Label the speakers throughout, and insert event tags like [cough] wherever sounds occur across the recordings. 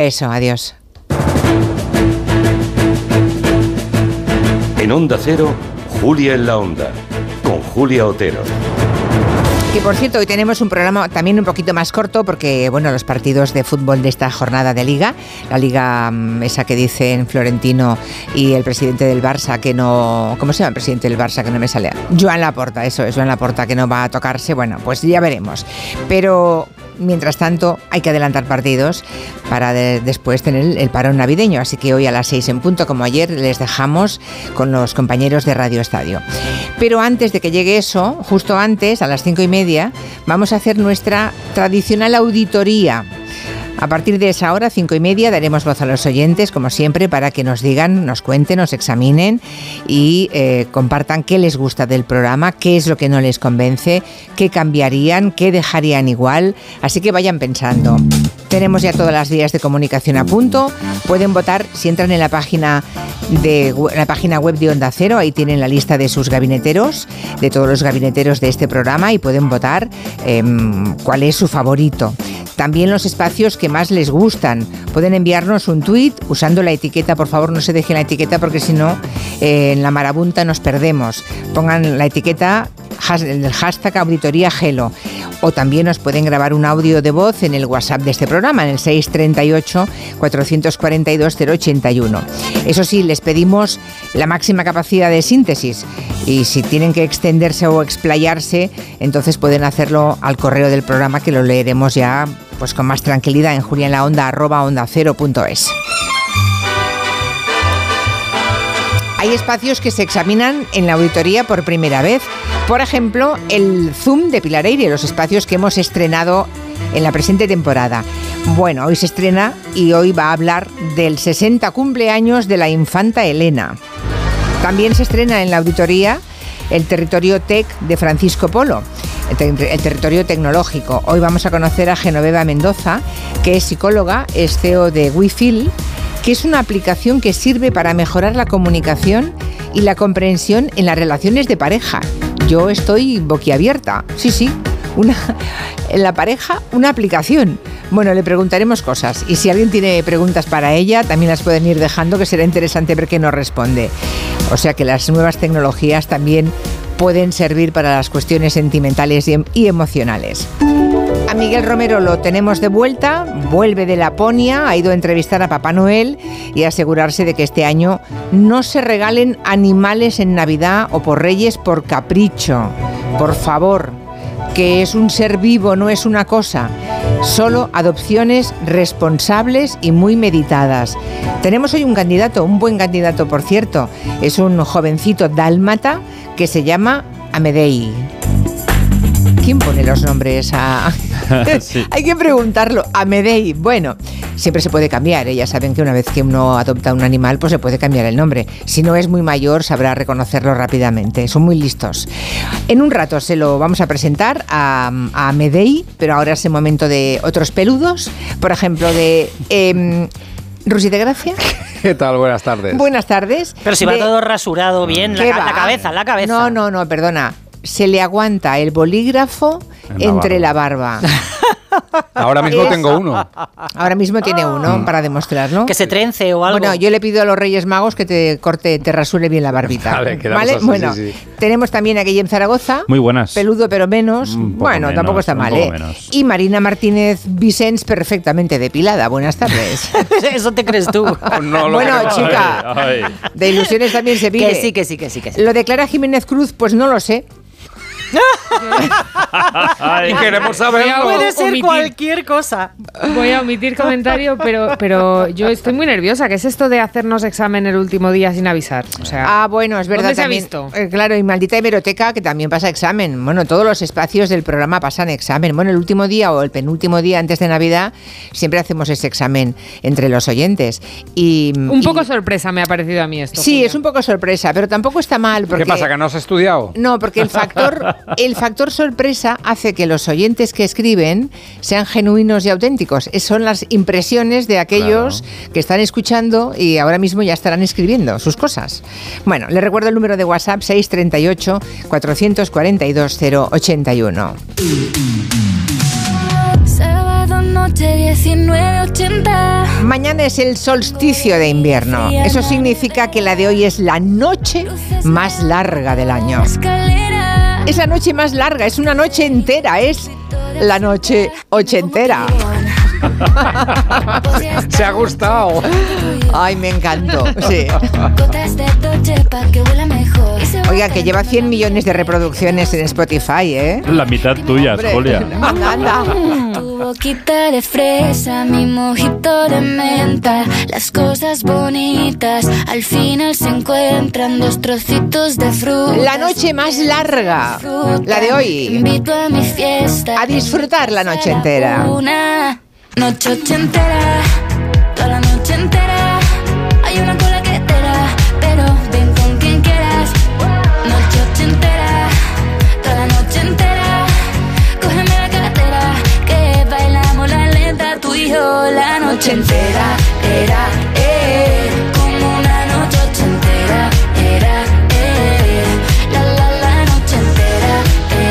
Speaker 1: Eso, adiós.
Speaker 2: En Onda Cero, Julia en la Onda, con Julia Otero.
Speaker 1: Que por cierto, hoy tenemos un programa también un poquito más corto porque, bueno, los partidos de fútbol de esta jornada de liga, la liga mm, esa que dicen Florentino y el presidente del Barça que no, ¿cómo se llama el presidente del Barça que no me sale? Joan Laporta, eso es, Joan Laporta que no va a tocarse, bueno, pues ya veremos. Pero mientras tanto hay que adelantar partidos para después tener el parón navideño. Así que hoy a las seis en punto, como ayer, les dejamos con los compañeros de Radio Estadio. Pero antes de que llegue eso, justo antes, a las cinco y media, vamos a hacer nuestra tradicional auditoría a partir de esa hora, cinco y media, daremos voz a los oyentes, como siempre, para que nos digan, nos cuenten, nos examinen y eh, compartan qué les gusta del programa, qué es lo que no les convence, qué cambiarían, qué dejarían igual. Así que vayan pensando. Tenemos ya todas las vías de comunicación a punto. Pueden votar si entran en la página de la página web de Onda Cero. Ahí tienen la lista de sus gabineteros, de todos los gabineteros de este programa y pueden votar em, cuál es su favorito. También los espacios que más les gustan. Pueden enviarnos un tweet usando la etiqueta, por favor no se dejen la etiqueta porque si no eh, en la marabunta nos perdemos. Pongan la etiqueta el hashtag auditoría gelo o también nos pueden grabar un audio de voz en el WhatsApp de este programa en el 638 442 081. Eso sí, les pedimos la máxima capacidad de síntesis y si tienen que extenderse o explayarse, entonces pueden hacerlo al correo del programa que lo leeremos ya pues con más tranquilidad en julianlaonda.onda0.es. Hay espacios que se examinan en la auditoría por primera vez. Por ejemplo, el Zoom de Pilar Eire, los espacios que hemos estrenado en la presente temporada. Bueno, hoy se estrena y hoy va a hablar del 60 cumpleaños de la infanta Elena. También se estrena en la auditoría el territorio TEC de Francisco Polo el, territorio tecnológico. Hoy vamos a conocer a Genoveva Mendoza, que es psicóloga, es CEO de WeFeel, que es una aplicación que sirve para mejorar la comunicación y la comprensión en las relaciones de pareja. Yo estoy boquiabierta, sí, sí, en la pareja una aplicación. Bueno, le preguntaremos cosas y si alguien tiene preguntas para ella, también las pueden ir dejando, que será interesante ver qué nos responde. O sea que las nuevas tecnologías también pueden servir para las cuestiones sentimentales y, em, emocionales. A Miguel Romero lo tenemos de vuelta, vuelve de Laponia, ha ido a entrevistar a Papá Noel y asegurarse de que este año no se regalen animales en Navidad o por Reyes por capricho. Por favor, que es un ser vivo, no es una cosa. Solo adopciones responsables y muy meditadas. Tenemos hoy un candidato, un buen candidato por cierto. Es un jovencito dálmata que se llama Amedei. ¿Quién pone los nombres a.? [laughs] [laughs] Hay que preguntarlo. Amedei. Bueno, siempre se puede cambiar. ¿eh? Ya saben que una vez que uno adopta un animal, pues se puede cambiar el nombre. Si no es muy mayor, sabrá reconocerlo rápidamente. Son muy listos. En un rato se lo vamos a presentar a, a Amedei, pero ahora es el momento de otros peludos. Por ejemplo, de. Eh, de Gracia. [laughs]
Speaker 3: ¿Qué tal? Buenas tardes.
Speaker 1: Buenas tardes.
Speaker 4: Pero si va todo rasurado bien, la, la, cabeza, la cabeza.
Speaker 1: No, no, no, perdona. Se le aguanta el bolígrafo entre la barba. [laughs]
Speaker 3: Ahora mismo tengo uno.
Speaker 1: Ahora mismo tiene uno mm. para demostrarlo.
Speaker 4: Que se trence o algo.
Speaker 1: Bueno, yo le pido a los Reyes Magos que te corte, te rasure bien la barbita. [laughs] Vale, bueno, tenemos también a Guillem Zaragoza.
Speaker 3: Muy buenas.
Speaker 1: Peludo pero menos. bueno, tampoco está mal, ¿eh? Y Marina Martínez Vicens perfectamente depilada. Buenas tardes. [laughs]
Speaker 4: Eso te crees tú.
Speaker 1: bueno, chica, de ilusiones también se vive.
Speaker 4: Que sí, que sí, que sí, que sí.
Speaker 1: Lo de Clara Jiménez Cruz, pues no lo sé
Speaker 3: y queremos saber.
Speaker 4: Puede ser cualquier cosa.
Speaker 5: Voy a omitir comentario, pero, pero yo estoy muy nerviosa. ¿Qué es esto de hacernos examen el último día sin avisar? O
Speaker 1: sea, ah, bueno, es verdad.
Speaker 5: ¿dónde también, se ha visto?
Speaker 1: Eh, claro, y maldita hemeroteca que también pasa examen. Bueno, todos los espacios del programa pasan examen. Bueno, el último día o el penúltimo día antes de Navidad siempre hacemos ese examen entre los oyentes. Y,
Speaker 5: un poco sorpresa me ha parecido a mí esto.
Speaker 1: Sí, es un poco sorpresa, pero tampoco está mal. Porque,
Speaker 3: ¿Qué pasa? ¿Que no has estudiado?
Speaker 1: No, porque el factor [laughs] el factor sorpresa hace que los oyentes que escriben sean genuinos y auténticos. Son las impresiones de aquellos que están escuchando y ahora mismo ya estarán escribiendo sus cosas. Bueno, les recuerdo el número de WhatsApp 638 442 081.
Speaker 6: Noche 1980.
Speaker 1: Mañana es el solsticio de invierno. Eso significa que la de hoy es la noche más larga del año. Es la noche más larga, es una noche entera, es la noche ochentera. [laughs]
Speaker 3: Se ha gustado.
Speaker 1: Ay, me encantó. Sí. Oiga, que lleva 100 millones de reproducciones en Spotify, ¿eh?
Speaker 7: La mitad tuya, Julia. [laughs]
Speaker 1: Anda.
Speaker 6: Tu boquita de fresa, mi mojito de menta. Las cosas bonitas al final se encuentran dos trocitos de fruta.
Speaker 1: La noche más larga, la de hoy.
Speaker 6: Invito a mi fiesta.
Speaker 1: A disfrutar la noche entera.
Speaker 6: Una noche ochentera, la noche entera. Era, eh, como una noche ochentera. Era, eh, la la la noche entera.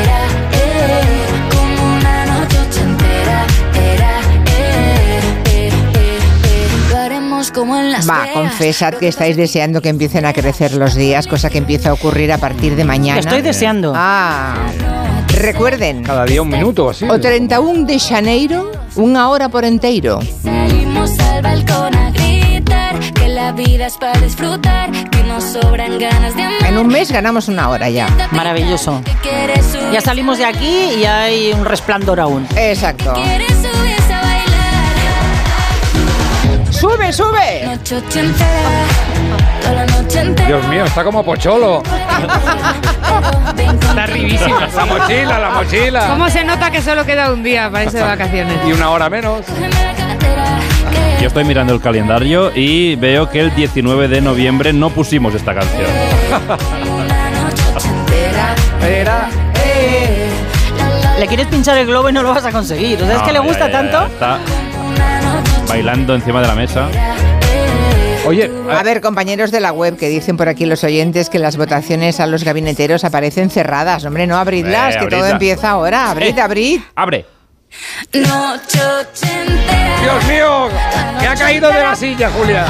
Speaker 6: Era, eh, como una noche ochentera. Era, eh, eh, eh, eh. Lo haremos como en las
Speaker 1: Va, confesad que estáis deseando que empiecen a crecer los días, cosa que empieza a ocurrir a partir de mañana.
Speaker 4: Estoy deseando.
Speaker 1: Ah, recuerden,
Speaker 3: Cada día un minuto o así.
Speaker 1: o 31 de Janeiro, una hora por entero.
Speaker 6: Salimos al balcón a gritar que la vida es para disfrutar, que nos sobran ganas de amar.
Speaker 1: En un mes ganamos una hora ya.
Speaker 4: Maravilloso. Ya salimos de aquí y hay un resplandor aún.
Speaker 1: Exacto. ¡Sube, sube!
Speaker 6: Noche ochentera, toda la noche entera.
Speaker 3: Dios mío, está como pocholo.
Speaker 5: Está arribísima.
Speaker 3: La mochila, la mochila.
Speaker 5: ¿Cómo se nota que solo queda un día para irse de vacaciones?
Speaker 3: Y una hora menos.
Speaker 7: Yo estoy mirando el calendario y veo que el 19 de noviembre no pusimos esta canción.
Speaker 6: una noche ochentera.
Speaker 3: Era.
Speaker 4: Le quieres pinchar el globo y no lo vas a conseguir. O sea, es
Speaker 7: No,
Speaker 4: que le gusta
Speaker 7: ya, ya,
Speaker 4: tanto.
Speaker 7: Está bailando encima de la mesa.
Speaker 3: Oye,
Speaker 1: A ver, compañeros de la web, que dicen por aquí los oyentes que las votaciones a los gabineteros aparecen cerradas. Hombre, no abridlas,
Speaker 7: Eh,
Speaker 1: que todo empieza ahora. Abrid,
Speaker 7: Eh.
Speaker 1: abrid.
Speaker 7: ¡Abre!
Speaker 3: Dios mío, que ha caído de la silla, Julia.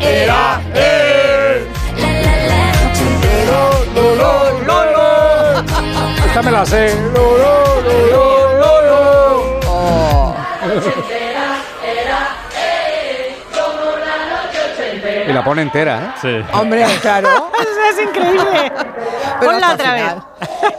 Speaker 6: Era, eh, la, la, la noche entera.
Speaker 3: Esta me la sé. Lo, lo, lo, lo, lo, lo.
Speaker 1: Oh.
Speaker 3: Y la pone entera, ¿eh?
Speaker 7: Sí.
Speaker 1: Hombre, claro. [laughs]
Speaker 4: es increíble.
Speaker 1: Pero
Speaker 4: Ponla otra vez.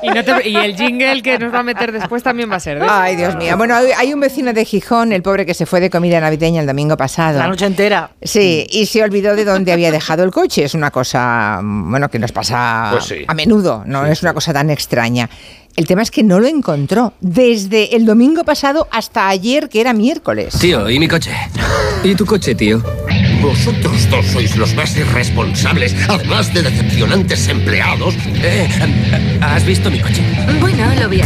Speaker 5: Y, no te- y el jingle que nos va a meter después también va a ser de
Speaker 1: Ay, Dios mío. Bueno, hay- un vecino de Gijón, el pobre que se fue de comida navideña el domingo pasado.
Speaker 4: La noche entera.
Speaker 1: Sí, y se olvidó de dónde había dejado el coche. Es una cosa, mm, bueno, que nos pasa
Speaker 3: Pues sí.
Speaker 1: a menudo, no es una cosa tan extraña. El tema es que no lo encontró desde el domingo pasado hasta ayer, que era miércoles.
Speaker 8: Tío, ¿y mi coche? ¿Y tu coche, tío?
Speaker 2: Vosotros dos sois los más irresponsables, además de decepcionantes empleados.
Speaker 8: Eh, ¿has visto mi coche?
Speaker 6: Bueno, lo vi.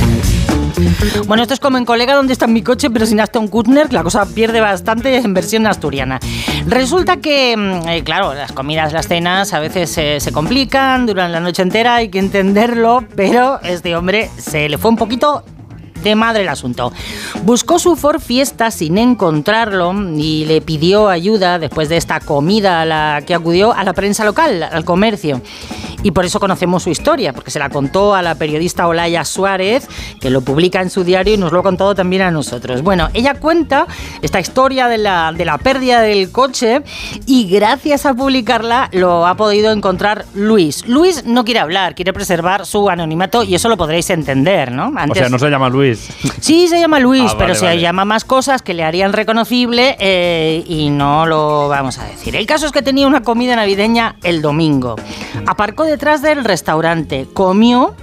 Speaker 4: Bueno, esto es como en Colega, donde está mi coche, pero sin Aston Kutner, la cosa pierde bastante en versión asturiana. Resulta que, mm, eh, claro, las comidas, las cenas a veces eh, se complican, duran la noche entera, hay que entenderlo, pero este hombre se le fue un poquito de madre el asunto. Buscó su Ford Fiesta sin encontrarlo y le pidió ayuda después de esta comida a la que acudió a la prensa local, al comercio. Y por eso conocemos su historia, porque se la contó a la periodista Olaya Suárez, que lo publica en su diario y nos lo ha contado también a nosotros. Bueno, ella cuenta esta historia de la, de la pérdida del coche y gracias a publicarla lo ha podido encontrar Luis. Luis no quiere hablar, quiere preservar su anonimato y eso lo podréis entender, ¿no?
Speaker 7: O
Speaker 4: Antes-
Speaker 7: sea, no se llama Luis. [laughs]
Speaker 4: Sí, se llama Luis,
Speaker 7: Ah, vale,
Speaker 4: pero se
Speaker 7: vale.
Speaker 4: llama más cosas que le harían reconocible eh, y no lo vamos a decir. El caso es que tenía una comida navideña el domingo. Aparcó detrás del restaurante, comió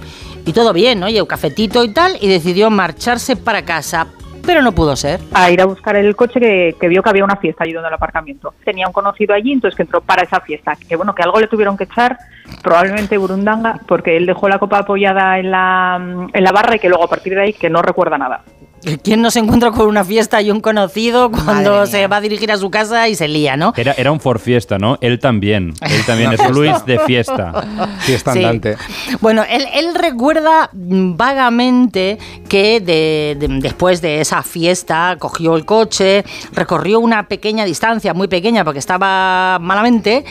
Speaker 4: y todo bien, oye, un cafetito y tal, y decidió marcharse para casa. Pero no pudo ser.
Speaker 9: a ir a buscar el coche que, que vio que había una fiesta donde el aparcamiento. Tenía un conocido allí, entonces que entró para esa fiesta. Que bueno, que algo le tuvieron que echar, probablemente Burundanga, porque él dejó la copa apoyada en la, en la barra y que luego a partir de ahí que no recuerda nada.
Speaker 4: ¿Quién no se encuentra con una fiesta y un conocido cuando se va a dirigir a su casa y se lía, ¿no?
Speaker 7: Era, era un for fiesta, ¿no? Él también. Él [laughs] también es Luis de fiesta. [laughs]
Speaker 3: Fiesta
Speaker 4: Sí.
Speaker 3: andante.
Speaker 4: Bueno, él, él recuerda vagamente que de- de- después de esa fiesta cogió el coche, recorrió una pequeña distancia, muy pequeña porque estaba malamente,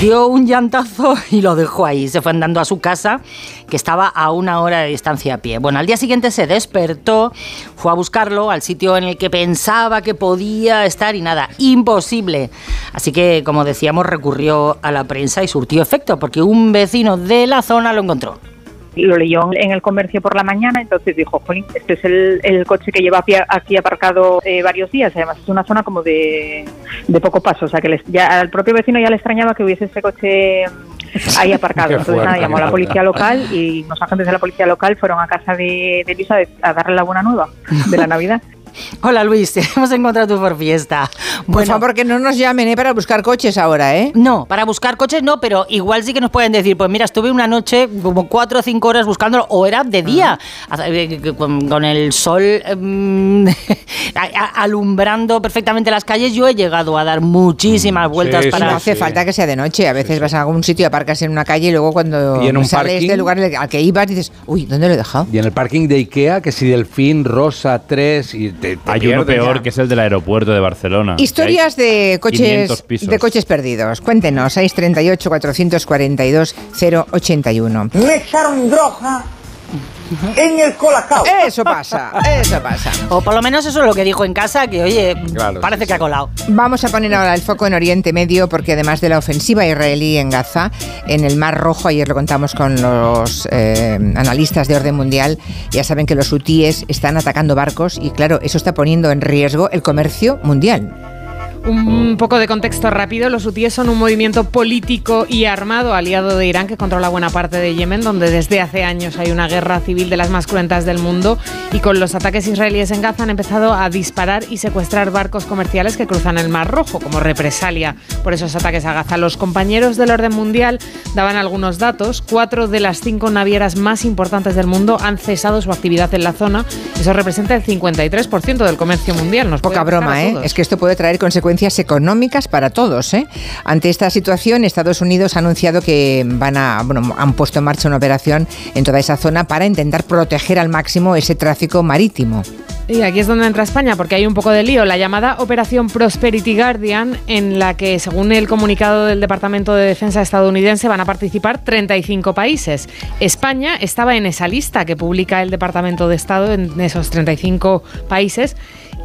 Speaker 4: dio un llantazo [laughs] y lo dejó ahí. Se fue andando a su casa, que estaba a una hora de distancia a pie. Bueno, al día siguiente se despertó, fue a buscarlo al sitio en el que pensaba que podía estar y nada, imposible. Así que, como decíamos, recurrió a la prensa y surtió efecto porque un vecino de la zona lo encontró.
Speaker 9: Lo leyó en el comercio por la mañana, entonces dijo, jolín, este es el, el coche que lleva aquí- aparcado eh, varios días, además es una zona como de, de poco paso, o sea que les- ya al propio vecino ya le extrañaba que hubiese ese coche mm, ahí aparcado. [laughs] Entonces nada, llamó a la policía local y los agentes de la policía local fueron a casa de, de Luisa a darle la buena nueva de la Navidad.
Speaker 4: Hola Luis, [laughs] hemos encontrado tu por fiesta.
Speaker 1: Por favor, que no nos llamen ¿eh? para buscar coches ahora, ¿eh?
Speaker 4: No, para buscar coches no, pero igual sí que nos pueden decir, pues mira, estuve una noche como cuatro o cinco horas buscándolo, o era de día, eh, con, con el sol em, [laughs] alumbrando perfectamente las calles, yo he llegado a dar muchísimas vueltas
Speaker 3: sí,
Speaker 1: Y
Speaker 4: para...
Speaker 1: no hace
Speaker 3: sí.
Speaker 1: falta que sea de noche. A veces vas a algún sitio, aparcas en una calle y luego cuando
Speaker 3: Y en un
Speaker 1: sales
Speaker 3: parking.
Speaker 1: del lugar al que ibas dices, uy, ¿dónde lo he dejado?
Speaker 3: Y en el parking de Ikea, que si Delfín, Rosa, 3 y te, te
Speaker 7: Hay uno peor
Speaker 3: ya.
Speaker 7: que es el del aeropuerto de Barcelona.
Speaker 1: Historias de
Speaker 7: 500
Speaker 1: coches de coches perdidos. Cuéntenos, 638 442 081.
Speaker 10: Me echaron droga en el colacao.
Speaker 1: Eso pasa, eso pasa.
Speaker 4: O por lo menos eso es lo que dijo en casa, que oye,
Speaker 3: Claro,
Speaker 4: parece
Speaker 3: sí,
Speaker 4: que ha colado.
Speaker 1: Vamos a poner ahora el foco en Oriente Medio porque además de la ofensiva israelí en Gaza, en el Mar Rojo, ayer lo contamos con los eh, analistas de orden mundial, ya saben que los hutíes están atacando barcos y claro, eso está poniendo en riesgo el comercio mundial.
Speaker 5: Un poco de contexto rápido, los hutíes son un movimiento político y armado aliado de Irán que controla buena parte de Yemen, donde desde hace años hay una guerra civil de las más cruentas del mundo y con los ataques israelíes en Gaza han empezado a disparar y secuestrar barcos comerciales que cruzan el Mar Rojo como represalia por esos ataques a Gaza. Los compañeros del orden mundial daban algunos datos. Cuatro de las cinco navieras más importantes del mundo han cesado su actividad en la zona. Eso representa el 53% del comercio mundial. Nos
Speaker 1: Poca broma, ¿eh? Es que esto puede traer consecuencias económicas para todos, ¿eh? Ante esta situación, Estados Unidos ha anunciado que van a, han puesto en marcha una operación en toda esa zona para intentar proteger al máximo ese tráfico marítimo.
Speaker 5: Y aquí es donde entra España, porque hay un poco de lío. La llamada Operación Prosperity Guardian, en la que, según el comunicado del Departamento de Defensa estadounidense, van a participar 35 países. España estaba en esa lista que publica el Departamento de Estado en esos 35 países.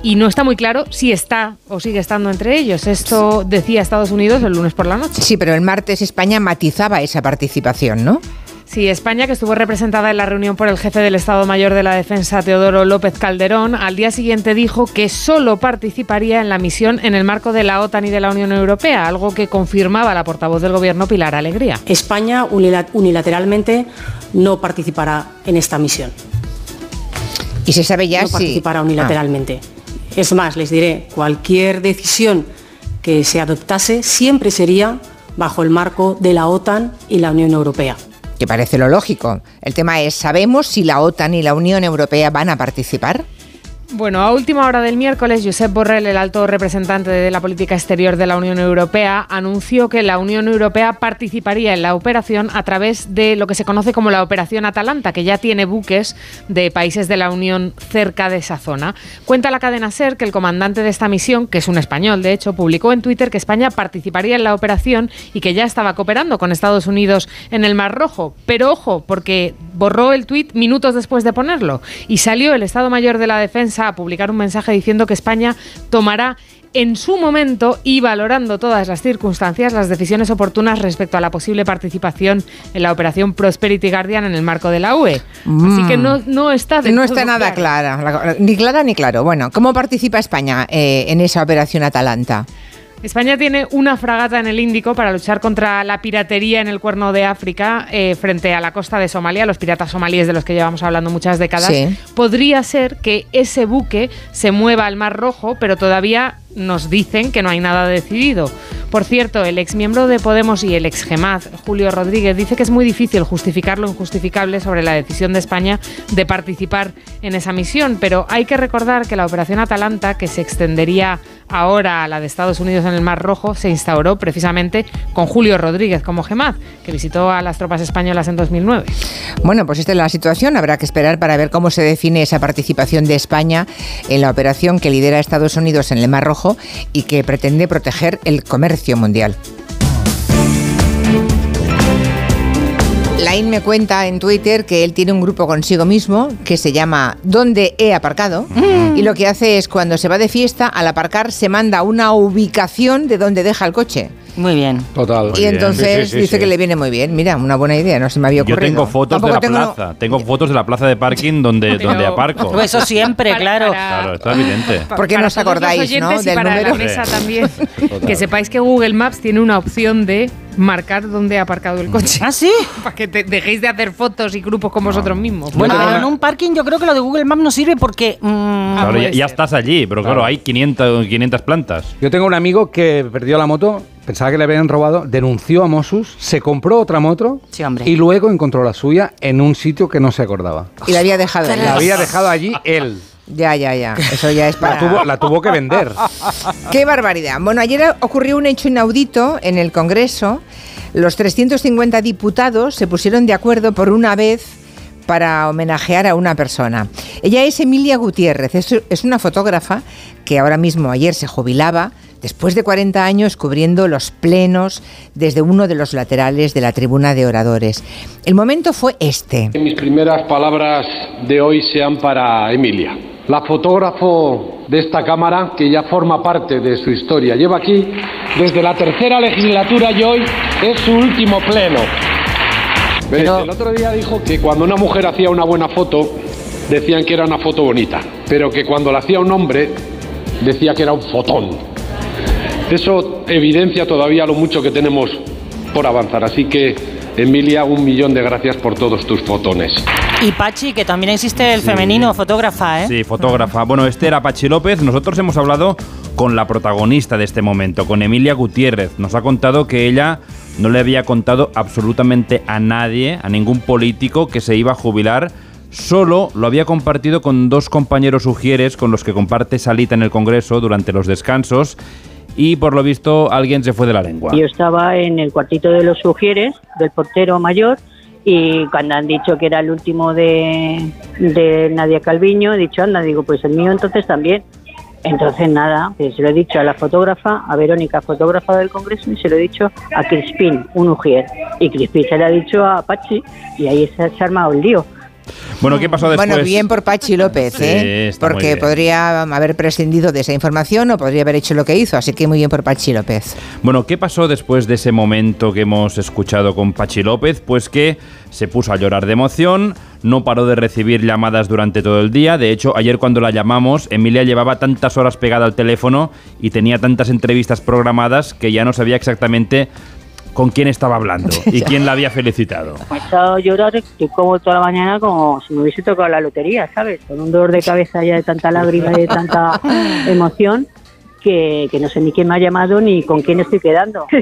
Speaker 5: Y no está muy claro si está o sigue estando entre ellos. Esto decía Estados Unidos el lunes por la noche.
Speaker 1: Sí, pero el martes España matizaba esa participación, ¿no?
Speaker 5: Sí, España, que estuvo representada en la reunión por el jefe del Estado Mayor de la Defensa, Teodoro López Calderón, al día siguiente dijo que solo participaría en la misión en el marco de la OTAN y de la Unión Europea, algo que confirmaba la portavoz del Gobierno, Pilar Alegría.
Speaker 11: España unila- unilateralmente no participará en esta misión.
Speaker 1: Y se sabe ya
Speaker 11: no
Speaker 1: si...
Speaker 11: participará unilateralmente. Es más, les diré, cualquier decisión que se adoptase siempre sería bajo el marco de la OTAN y la Unión Europea.
Speaker 1: Que parece lo lógico. El tema es, ¿sabemos si la OTAN y la Unión Europea van a participar?
Speaker 5: Bueno, a última hora del miércoles, Josep Borrell, el alto representante de la política exterior de la Unión Europea, anunció que la Unión Europea participaría en la operación a través de lo que se conoce como la Operación Atalanta, que ya tiene buques de países de la Unión cerca de esa zona. Cuenta la cadena SER que el comandante de esta misión, que es un español de hecho, publicó en Twitter que España participaría en la operación y que ya estaba cooperando con Estados Unidos en el Mar Rojo. Pero ojo, porque borró el tuit minutos después de ponerlo y salió el Estado Mayor de la Defensa a publicar un mensaje diciendo que España tomará en su momento y valorando todas las circunstancias las decisiones oportunas respecto a la posible participación en la operación Prosperity Guardian en el marco de la UE. Así que no, no está del
Speaker 1: No está nada
Speaker 5: claro.
Speaker 1: clara, la- ni clara ni claro. Bueno, ¿cómo participa España eh, en esa operación Atalanta?
Speaker 5: España tiene una fragata en el Índico para luchar contra la piratería en el cuerno de África eh, frente a la costa de Somalia, los piratas somalíes de los que llevamos hablando muchas décadas.
Speaker 1: Sí.
Speaker 5: Podría ser que ese buque se mueva al Mar Rojo, pero todavía nos dicen que no hay nada decidido. Por cierto, el exmiembro de Podemos y el ex Gemaz, Julio Rodríguez, dice que es muy difícil justificar lo injustificable sobre la decisión de España de participar en esa misión, pero hay que recordar que la operación Atalanta, que se extendería ahora a la de Estados Unidos en el Mar Rojo, se instauró precisamente con Julio Rodríguez como Gemaz, que visitó a las tropas españolas en 2009.
Speaker 1: Bueno, pues esta es la situación. Habrá que esperar para ver cómo se define esa participación de España en la operación que lidera Estados Unidos en el Mar Rojo y que pretende proteger el comercio mundial. Lain me cuenta en Twitter que él tiene un grupo consigo mismo que se llama ¿Dónde he aparcado? Y lo que hace es cuando se va de fiesta, al aparcar se manda una ubicación de donde deja el coche.
Speaker 4: Muy bien.
Speaker 3: Total.
Speaker 1: y entonces
Speaker 3: Sí, sí, sí,
Speaker 1: dice
Speaker 3: sí.
Speaker 1: que le viene muy bien. Mira, una buena idea, no se me había
Speaker 7: Yo
Speaker 1: ocurrido.
Speaker 7: tengo fotos de la
Speaker 1: tengo-
Speaker 7: plaza. Tengo fotos de la plaza de parking [laughs] donde,
Speaker 5: Pero-
Speaker 7: donde aparco.
Speaker 4: Pues eso siempre, claro.
Speaker 7: Claro, está evidente.
Speaker 1: ¿Por qué no os acordáis, no, del
Speaker 5: para
Speaker 1: número?
Speaker 5: la mesa
Speaker 7: Sí.
Speaker 5: también. [laughs]
Speaker 7: Total.
Speaker 5: que sepáis que Google Maps tiene una opción de marcar dónde ha aparcado el coche.
Speaker 4: ¿Ah, sí? [laughs]
Speaker 5: Para que te dejéis de hacer fotos y grupos con vosotros mismos.
Speaker 4: Bueno, en un parking yo creo que lo de Google Maps no sirve porque... mm,
Speaker 7: Claro,
Speaker 5: puede
Speaker 7: ya, estás allí, pero claro,
Speaker 3: Claro.
Speaker 7: hay 500, 500 plantas.
Speaker 3: Yo tengo un amigo que perdió la moto, pensaba que le habían robado, denunció a Mossus, se compró otra moto
Speaker 4: Sí,
Speaker 3: y luego encontró la suya en un sitio que no se acordaba.
Speaker 1: Y la había dejado.
Speaker 3: La había dejado allí él.
Speaker 1: Ya, ya, ya. Eso ya es
Speaker 3: La
Speaker 1: para...
Speaker 3: tuvo, la tuvo que vender.
Speaker 1: ¡Qué barbaridad! Bueno, ayer ocurrió un hecho inaudito en el Congreso. Los 350 diputados se pusieron de acuerdo por una vez para homenajear a una persona. Ella es Emilia Gutiérrez, es una fotógrafa que ahora mismo ayer se jubilaba después de 40 años cubriendo los plenos desde uno de los laterales de la tribuna de oradores. El momento fue este.
Speaker 12: Mis primeras palabras de hoy sean para Emilia, la fotógrafo de esta Cámara que ya forma parte de su historia. Lleva aquí desde la tercera legislatura y hoy es su último pleno. Veréis, El otro día dijo que cuando una mujer hacía una buena foto, decían que era una foto bonita, pero que cuando la hacía un hombre, decía que era un fotón. Eso evidencia todavía lo mucho que tenemos por avanzar. Así que, Emilia, un millón de gracias por todos tus fotones.
Speaker 4: Y Pachi, que también existe el femenino fotógrafa, ¿eh?
Speaker 7: Sí, fotógrafa. Bueno, este era Pachi López. Nosotros hemos hablado con la protagonista de este momento, con Emilia Gutiérrez. Nos ha contado que ella no le había contado absolutamente a nadie, a ningún político, que se iba a jubilar. Solo lo había compartido con dos compañeros ujieres con los que comparte salita en el Congreso durante los descansos. Y por lo visto alguien se fue de la lengua.
Speaker 13: Yo estaba en el cuartito de los sugieres, del portero mayor, y cuando han dicho que era el último de, de Nadia Calviño, he dicho, anda, digo, pues el mío entonces también. Entonces nada, pues se lo he dicho a la fotógrafa, a Verónica, fotógrafa del Congreso, y se lo he dicho a Crispín, un ujier. Y Crispín se lo ha dicho a Pachi, y ahí se ha armado el lío.
Speaker 7: Bueno, ¿qué pasó después?
Speaker 1: Bueno, bien por Pachi López,
Speaker 7: Sí,
Speaker 1: ¿eh?
Speaker 7: muy
Speaker 1: Porque podría haber prescindido de esa información o podría haber hecho lo que hizo, así que muy bien por Pachi López.
Speaker 7: Bueno, ¿qué pasó después de ese momento que hemos escuchado con Pachi López? Pues que se puso a llorar de emoción, no paró de recibir llamadas durante todo el día. De hecho, ayer cuando la llamamos, Emilia llevaba tantas horas pegada al teléfono y tenía tantas entrevistas programadas que ya no sabía exactamente con quién estaba hablando [laughs] y quién la había felicitado.
Speaker 13: Me he echado a llorar, estoy como toda la mañana como si me hubiese tocado la lotería, ¿sabes? Con un dolor de cabeza ya de tanta lágrima y de tanta [laughs] emoción que, que no sé ni quién me ha llamado ni con quién estoy quedando. [laughs]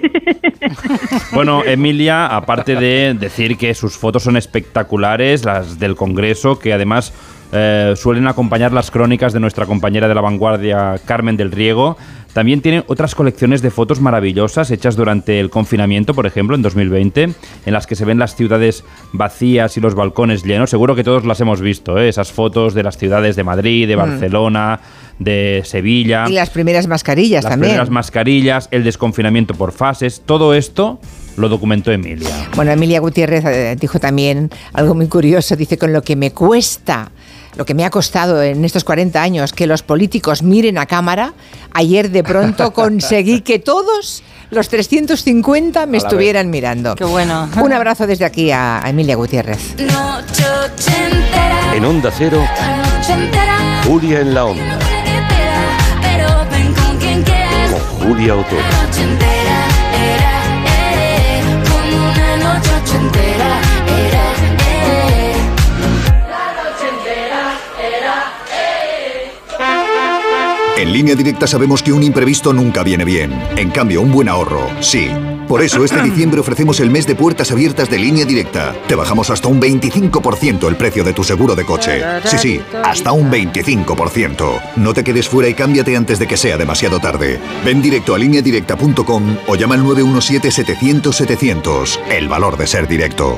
Speaker 7: Bueno, Emilia, aparte de decir que sus fotos son espectaculares, las del Congreso, que además eh, suelen acompañar las crónicas de nuestra compañera de la vanguardia, Carmen del Riego, también tiene otras colecciones de fotos maravillosas hechas durante el confinamiento, por ejemplo, en 2020, en las que se ven las ciudades vacías y los balcones llenos. Seguro que todos las hemos visto, ¿eh? esas fotos de las ciudades de Madrid, de
Speaker 1: Mm.
Speaker 7: Barcelona, de Sevilla.
Speaker 1: Y las primeras mascarillas
Speaker 7: las
Speaker 1: también.
Speaker 7: primeras mascarillas, el desconfinamiento por fases, todo esto lo documentó Emilia.
Speaker 1: Bueno, Emilia Gutiérrez eh, dijo también algo muy curioso, dice con lo que me cuesta, lo que me ha costado en estos 40 años que los políticos miren a cámara, ayer de pronto [laughs] conseguí que todos los 350 me estuvieran mirando.
Speaker 4: Qué bueno.
Speaker 1: Un abrazo desde aquí a Emilia Gutiérrez.
Speaker 2: En Onda Cero, Julia en la Onda,
Speaker 6: con
Speaker 2: Julia
Speaker 6: y
Speaker 14: En línea directa sabemos que un imprevisto nunca viene bien. En cambio, un buen ahorro, sí. Por eso este [clears throat] diciembre ofrecemos el mes de puertas abiertas de línea directa. Te bajamos hasta un 25% el precio de tu seguro de coche. Sí, sí, hasta un 25%. No te quedes fuera y cámbiate antes de que sea demasiado tarde. Ven directo a lineadirecta.com o llama al 917-700-700. El valor de ser directo.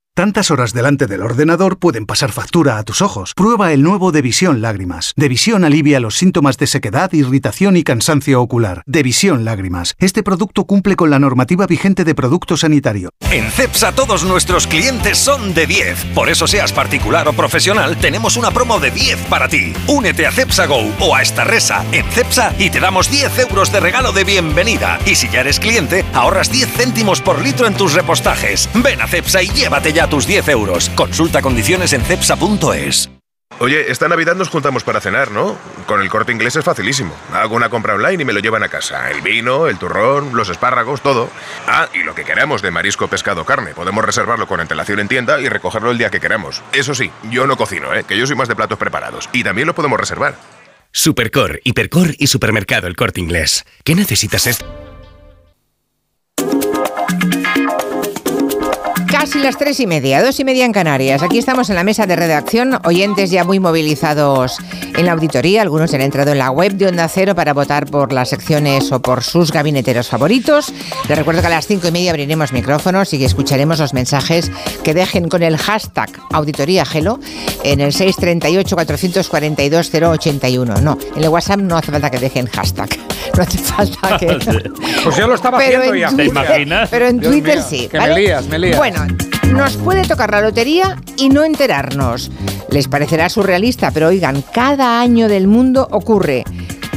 Speaker 15: Tantas horas delante del ordenador pueden pasar factura a tus ojos. Prueba el nuevo Devisión Lágrimas. Devisión alivia los síntomas de sequedad, irritación y cansancio ocular. Devisión Lágrimas. Este producto cumple con la normativa vigente de producto sanitario.
Speaker 16: En CEPSA todos nuestros clientes son de 10. Por eso seas particular o profesional, tenemos una promo de 10 para ti. Únete a CEPSA Go o a esta resa en CEPSA y te damos 10 euros de regalo de bienvenida. Y si ya eres cliente, ahorras 10 céntimos por litro en tus repostajes. Ven a CEPSA y llévate ya tus 10 euros. Consulta condiciones en cepsa.es.
Speaker 17: Oye, esta Navidad nos juntamos para cenar, ¿no? Con el corte inglés es facilísimo. Hago una compra online y me lo llevan a casa. El vino, el turrón, los espárragos, todo. Ah, y lo que queramos de marisco, pescado, carne. Podemos reservarlo con antelación en tienda y recogerlo el día que queramos. Eso sí, yo no cocino, ¿eh? Que yo soy más de platos preparados. Y también lo podemos reservar.
Speaker 18: Supercor, Hipercor y Supermercado El Corte Inglés. ¿Qué necesitas esto?
Speaker 1: Casi las tres y media, dos y media en Canarias. Aquí estamos en la mesa de redacción, oyentes ya muy movilizados en la auditoría. Algunos han entrado en la web de Onda Cero para votar por las secciones o por sus gabineteros favoritos. Les recuerdo que a las cinco y media abriremos micrófonos y escucharemos los mensajes que dejen con el hashtag Auditoría Gelo en el 638-442-081. No, en el WhatsApp no hace falta que dejen hashtag. No hace falta que... [laughs]
Speaker 3: Pues yo lo estaba
Speaker 1: Pero
Speaker 3: haciendo
Speaker 1: en
Speaker 3: ya.
Speaker 1: Twitter- Pero en
Speaker 3: Dios
Speaker 1: Twitter
Speaker 3: mío,
Speaker 1: sí.
Speaker 3: Que
Speaker 1: ¿vale?
Speaker 3: me lías, me lías.
Speaker 1: Bueno, nos puede tocar la lotería y no enterarnos. Les parecerá surrealista, pero oigan, cada año del mundo ocurre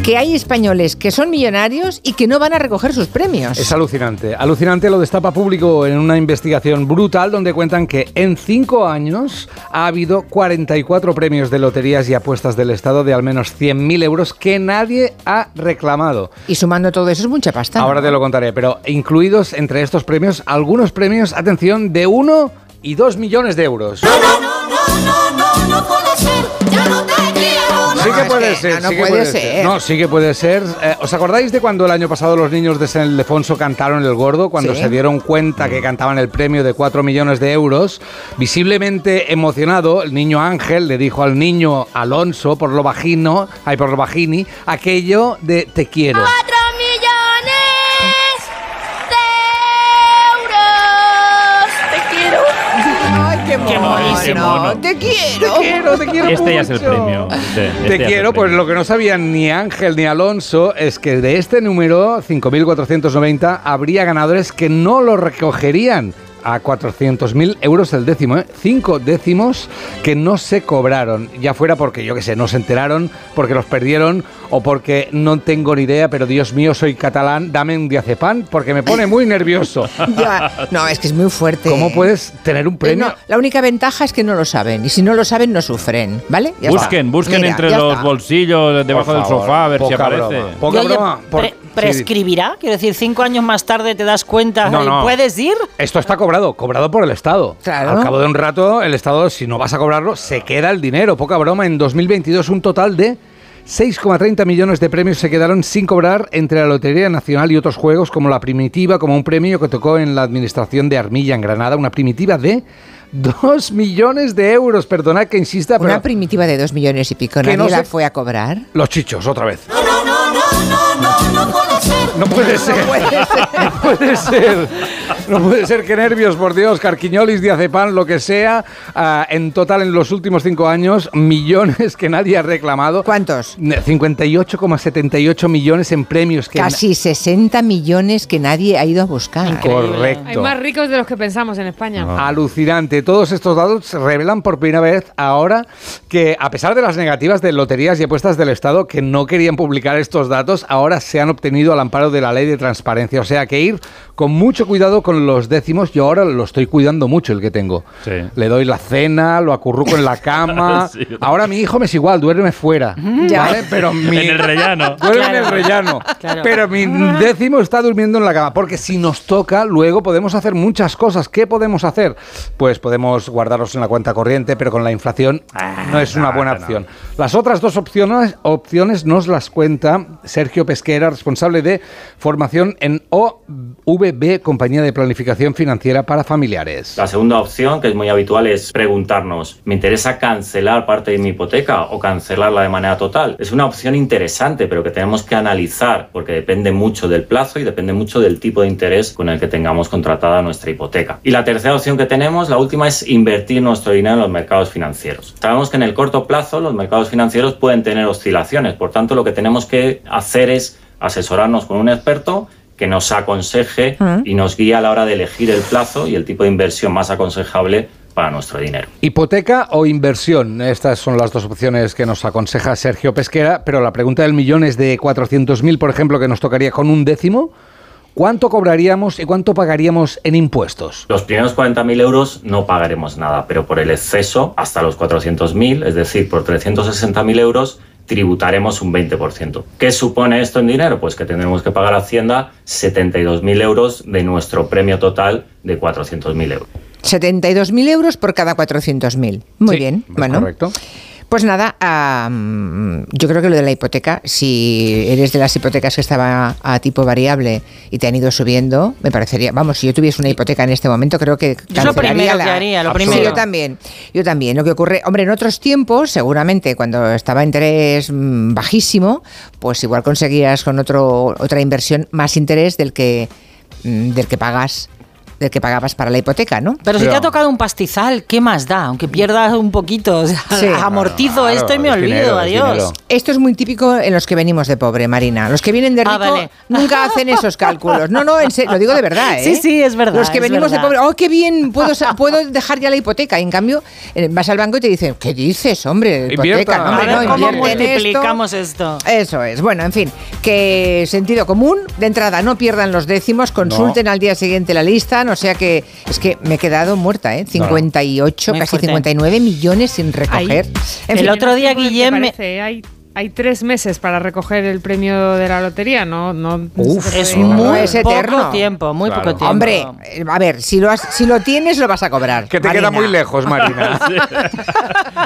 Speaker 1: que hay españoles que son millonarios y que no van a recoger sus premios.
Speaker 3: Es alucinante. Alucinante lo destapa público en una investigación brutal donde cuentan que en cinco años ha habido 44 premios de loterías y apuestas del Estado de al menos 100.000 euros que nadie ha reclamado.
Speaker 1: Y sumando todo eso es mucha pasta. ¿no?
Speaker 3: Ahora te lo contaré, pero incluidos entre estos premios algunos premios, atención, de 1 y 2 millones de euros. Sí que puede ser,
Speaker 1: no,
Speaker 3: sí que
Speaker 1: puede ser.
Speaker 3: No, sí que puede ser. Eh, ¿Os acordáis de cuando el año pasado los niños de San Ildefonso cantaron El Gordo? Cuando
Speaker 1: Sí.
Speaker 3: se dieron cuenta que cantaban el premio de 4 millones de euros. Visiblemente emocionado, el niño Ángel le dijo al niño Alonso, por lo bajino, ay, por lo bajini, aquello de te quiero.
Speaker 19: ¡Cuatro
Speaker 1: qué mono. ¡Te quiero!
Speaker 3: Te quiero, te quiero
Speaker 7: Este ya es el premio. Este- este
Speaker 3: Te quiero, pues lo que no sabían ni Ángel ni Alonso es que de este número, 5.490, habría ganadores que no lo recogerían a 400.000 euros el décimo, ¿eh? Cinco décimos que no se cobraron, ya fuera porque, yo qué sé, no se enteraron, porque los perdieron o porque no tengo ni idea, pero Dios mío, soy catalán, dame un diazepam porque me pone muy nervioso. [laughs]
Speaker 1: Ya, no, es que es muy fuerte.
Speaker 3: ¿Cómo puedes tener un premio?
Speaker 1: No, la única ventaja es que no lo saben. Y si no lo saben, no sufren. ¿Vale? Ya
Speaker 7: busquen,
Speaker 1: está.
Speaker 7: busquen
Speaker 1: Mira,
Speaker 7: entre los
Speaker 1: está.
Speaker 7: bolsillos, debajo del sofá, a ver si aparece.
Speaker 3: broma, poca
Speaker 4: Y oye,
Speaker 3: broma. Por- sí.
Speaker 4: ¿Prescribirá? Quiero decir, cinco años más tarde te das cuenta
Speaker 3: No,
Speaker 4: y
Speaker 3: no.
Speaker 4: puedes ir.
Speaker 3: Esto está cobrado, cobrado por el Estado.
Speaker 1: Claro.
Speaker 3: Al cabo de un rato, el Estado, si no vas a cobrarlo, se queda el dinero. Poca broma, en 2022 un total de 6,30 millones de premios se quedaron sin cobrar entre la Lotería Nacional y otros juegos como la Primitiva, como un premio que tocó en la administración de Armilla en Granada, una primitiva de 2 millones de euros. Perdonad que insista, pero
Speaker 1: Una primitiva de dos millones y pico. ¿Nadie
Speaker 3: no
Speaker 1: la
Speaker 3: se-
Speaker 1: fue a cobrar?
Speaker 3: los chichos, otra vez.
Speaker 19: No, no, no, no, no, no puede [laughs] ser.
Speaker 3: No puede ser. No puede ser. No puede ser. Qué nervios, por Dios. Carquiñolis, diazepam, lo que sea. Ah, en total, en los últimos cinco años, millones que nadie ha reclamado.
Speaker 1: ¿Cuántos?
Speaker 3: 58,78 millones en premios. Que
Speaker 1: Casi 60 millones que nadie ha ido a buscar.
Speaker 3: Correcto.
Speaker 5: Hay más ricos de los que pensamos en España.
Speaker 3: Alucinante. Todos estos datos revelan por primera vez ahora que, a pesar de las negativas de loterías y apuestas del Estado que no querían publicar estos datos, ahora se han obtenido al amparo de la ley de transparencia. O sea que ir con mucho cuidado con los décimos. Yo ahora lo estoy cuidando mucho el que tengo. Le doy la cena, lo acurruco en la cama. [laughs]
Speaker 7: Sí.
Speaker 3: Ahora mi hijo me es igual, duerme fuera.
Speaker 7: Ya.
Speaker 3: ¿vale? Pero mi,
Speaker 7: En el rellano. [laughs]
Speaker 3: Duerme en el rellano.
Speaker 7: Claro.
Speaker 3: Pero mi décimo está durmiendo en la cama. Porque si nos toca, luego podemos hacer muchas cosas. ¿Qué podemos hacer? Pues podemos guardarlos en la cuenta corriente, pero con la inflación no es una buena opción. Las otras dos opciones, opciones nos las cuenta Sergio Pesquera, responsable de formación en OVB, Compañía de Planificación Financiera para Familiares.
Speaker 20: La segunda opción, que es muy habitual, es preguntarnos, ¿me interesa cancelar parte de mi hipoteca o cancelarla de manera total? Es una opción interesante, pero que tenemos que analizar porque depende mucho del plazo y depende mucho del tipo de interés con el que tengamos contratada nuestra hipoteca. Y la tercera opción que tenemos, la última, es invertir nuestro dinero en los mercados financieros. Sabemos que en el corto plazo los mercados financieros pueden tener oscilaciones, por tanto lo que tenemos que hacer es asesorarnos con un experto que nos aconseje y nos guíe a la hora de elegir el plazo y el tipo de inversión más aconsejable para nuestro dinero.
Speaker 3: Hipoteca o inversión, estas son las dos opciones que nos aconseja Sergio Pesquera, pero la pregunta del millón es de 400.000, por ejemplo, que nos tocaría con un décimo. ¿Cuánto cobraríamos y cuánto pagaríamos en impuestos?
Speaker 20: Los primeros 40.000 euros no pagaremos nada, pero por el exceso hasta los 400.000, es decir, por 360.000 euros, tributaremos un 20%. ¿Qué supone esto en dinero? Pues que tendremos que pagar a Hacienda 72.000 euros de nuestro premio total de 400.000 euros.
Speaker 1: 72.000 euros por cada 400.000. Muy bien, bueno.
Speaker 3: Correcto.
Speaker 1: Pues nada, am, yo creo que lo de la hipoteca, si eres de las hipotecas que estaba a tipo variable y te han ido subiendo, me parecería, vamos, si yo tuviese una hipoteca en este momento, creo que
Speaker 4: Yo lo primero
Speaker 1: la-
Speaker 4: que haría, lo
Speaker 1: Sí,
Speaker 4: primero.
Speaker 1: yo también, yo también. Lo que ocurre, hombre, en otros tiempos, seguramente cuando estaba interés mm, bajísimo, pues igual conseguías con otro otra inversión más interés del que mm, del que pagas del que pagabas para la hipoteca, ¿no?
Speaker 4: Pero si te ha tocado un pastizal, ¿qué más da? Aunque pierdas un poquito, o sea,
Speaker 1: Sí. [laughs]
Speaker 4: amortizo
Speaker 1: Claro,
Speaker 4: esto y me olvido,
Speaker 1: dinero,
Speaker 4: adiós.
Speaker 1: Esto es muy típico en los que venimos de pobre, Marina. Los que vienen de rico
Speaker 4: Ah, vale.
Speaker 1: nunca hacen esos cálculos. No, no, en serio, lo digo de verdad, [laughs] ¿eh?
Speaker 4: Sí, sí, es verdad,
Speaker 1: Los que venimos
Speaker 4: verdad.
Speaker 1: de pobre, oh, qué bien, puedo, puedo dejar ya la hipoteca. Y en cambio, eh, vas al banco y te dicen, ¿qué dices, hombre? Hipoteca, no, hombre,
Speaker 4: A ver
Speaker 1: no,
Speaker 4: cómo
Speaker 1: invierte en esto".
Speaker 4: multiplicamos esto.
Speaker 1: Eso es. Bueno, en fin, que sentido común. De entrada, no pierdan los décimos, consulten al día siguiente la lista. No sea que es que me he quedado muerta, ¿eh? 58,
Speaker 4: Muy
Speaker 1: casi
Speaker 4: fuerte.
Speaker 1: 59 millones sin recoger. En
Speaker 4: El
Speaker 1: fin,
Speaker 4: otro día,
Speaker 5: ¿Qué te
Speaker 4: Guillem, me-
Speaker 5: parece? Hay, hay tres meses para recoger el premio de la lotería, ¿no? no
Speaker 1: Uf, es muy es eterno.
Speaker 4: poco tiempo, muy poco tiempo.
Speaker 1: Hombre, eh, a ver, si lo, has- si lo tienes, lo vas a cobrar.
Speaker 3: Que te queda muy lejos, Marina. [laughs]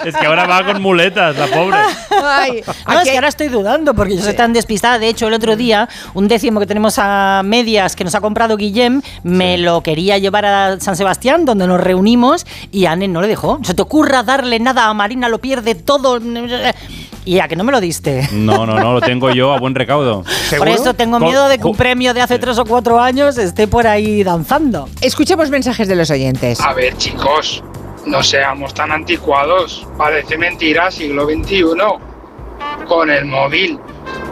Speaker 7: Es que ahora va con muletas, la pobre.
Speaker 1: Ay,
Speaker 4: No, es que ahora estoy dudando porque yo soy tan despistada. De hecho, el otro día, un décimo que tenemos a medias que nos ha comprado Guillem, me lo quería llevar a San Sebastián, donde nos reunimos, y Anne no le dejó. Se te ocurra darle nada a Marina, lo pierde todo. Y a que no me lo diste.
Speaker 7: No, no, no, lo tengo yo a buen recaudo.
Speaker 4: Por eso tengo miedo de que un premio de hace tres o cuatro años esté por ahí danzando.
Speaker 1: Escuchemos mensajes de los oyentes.
Speaker 21: A ver, chicos, no seamos tan anticuados. Parece mentira, siglo XXI. Con el móvil.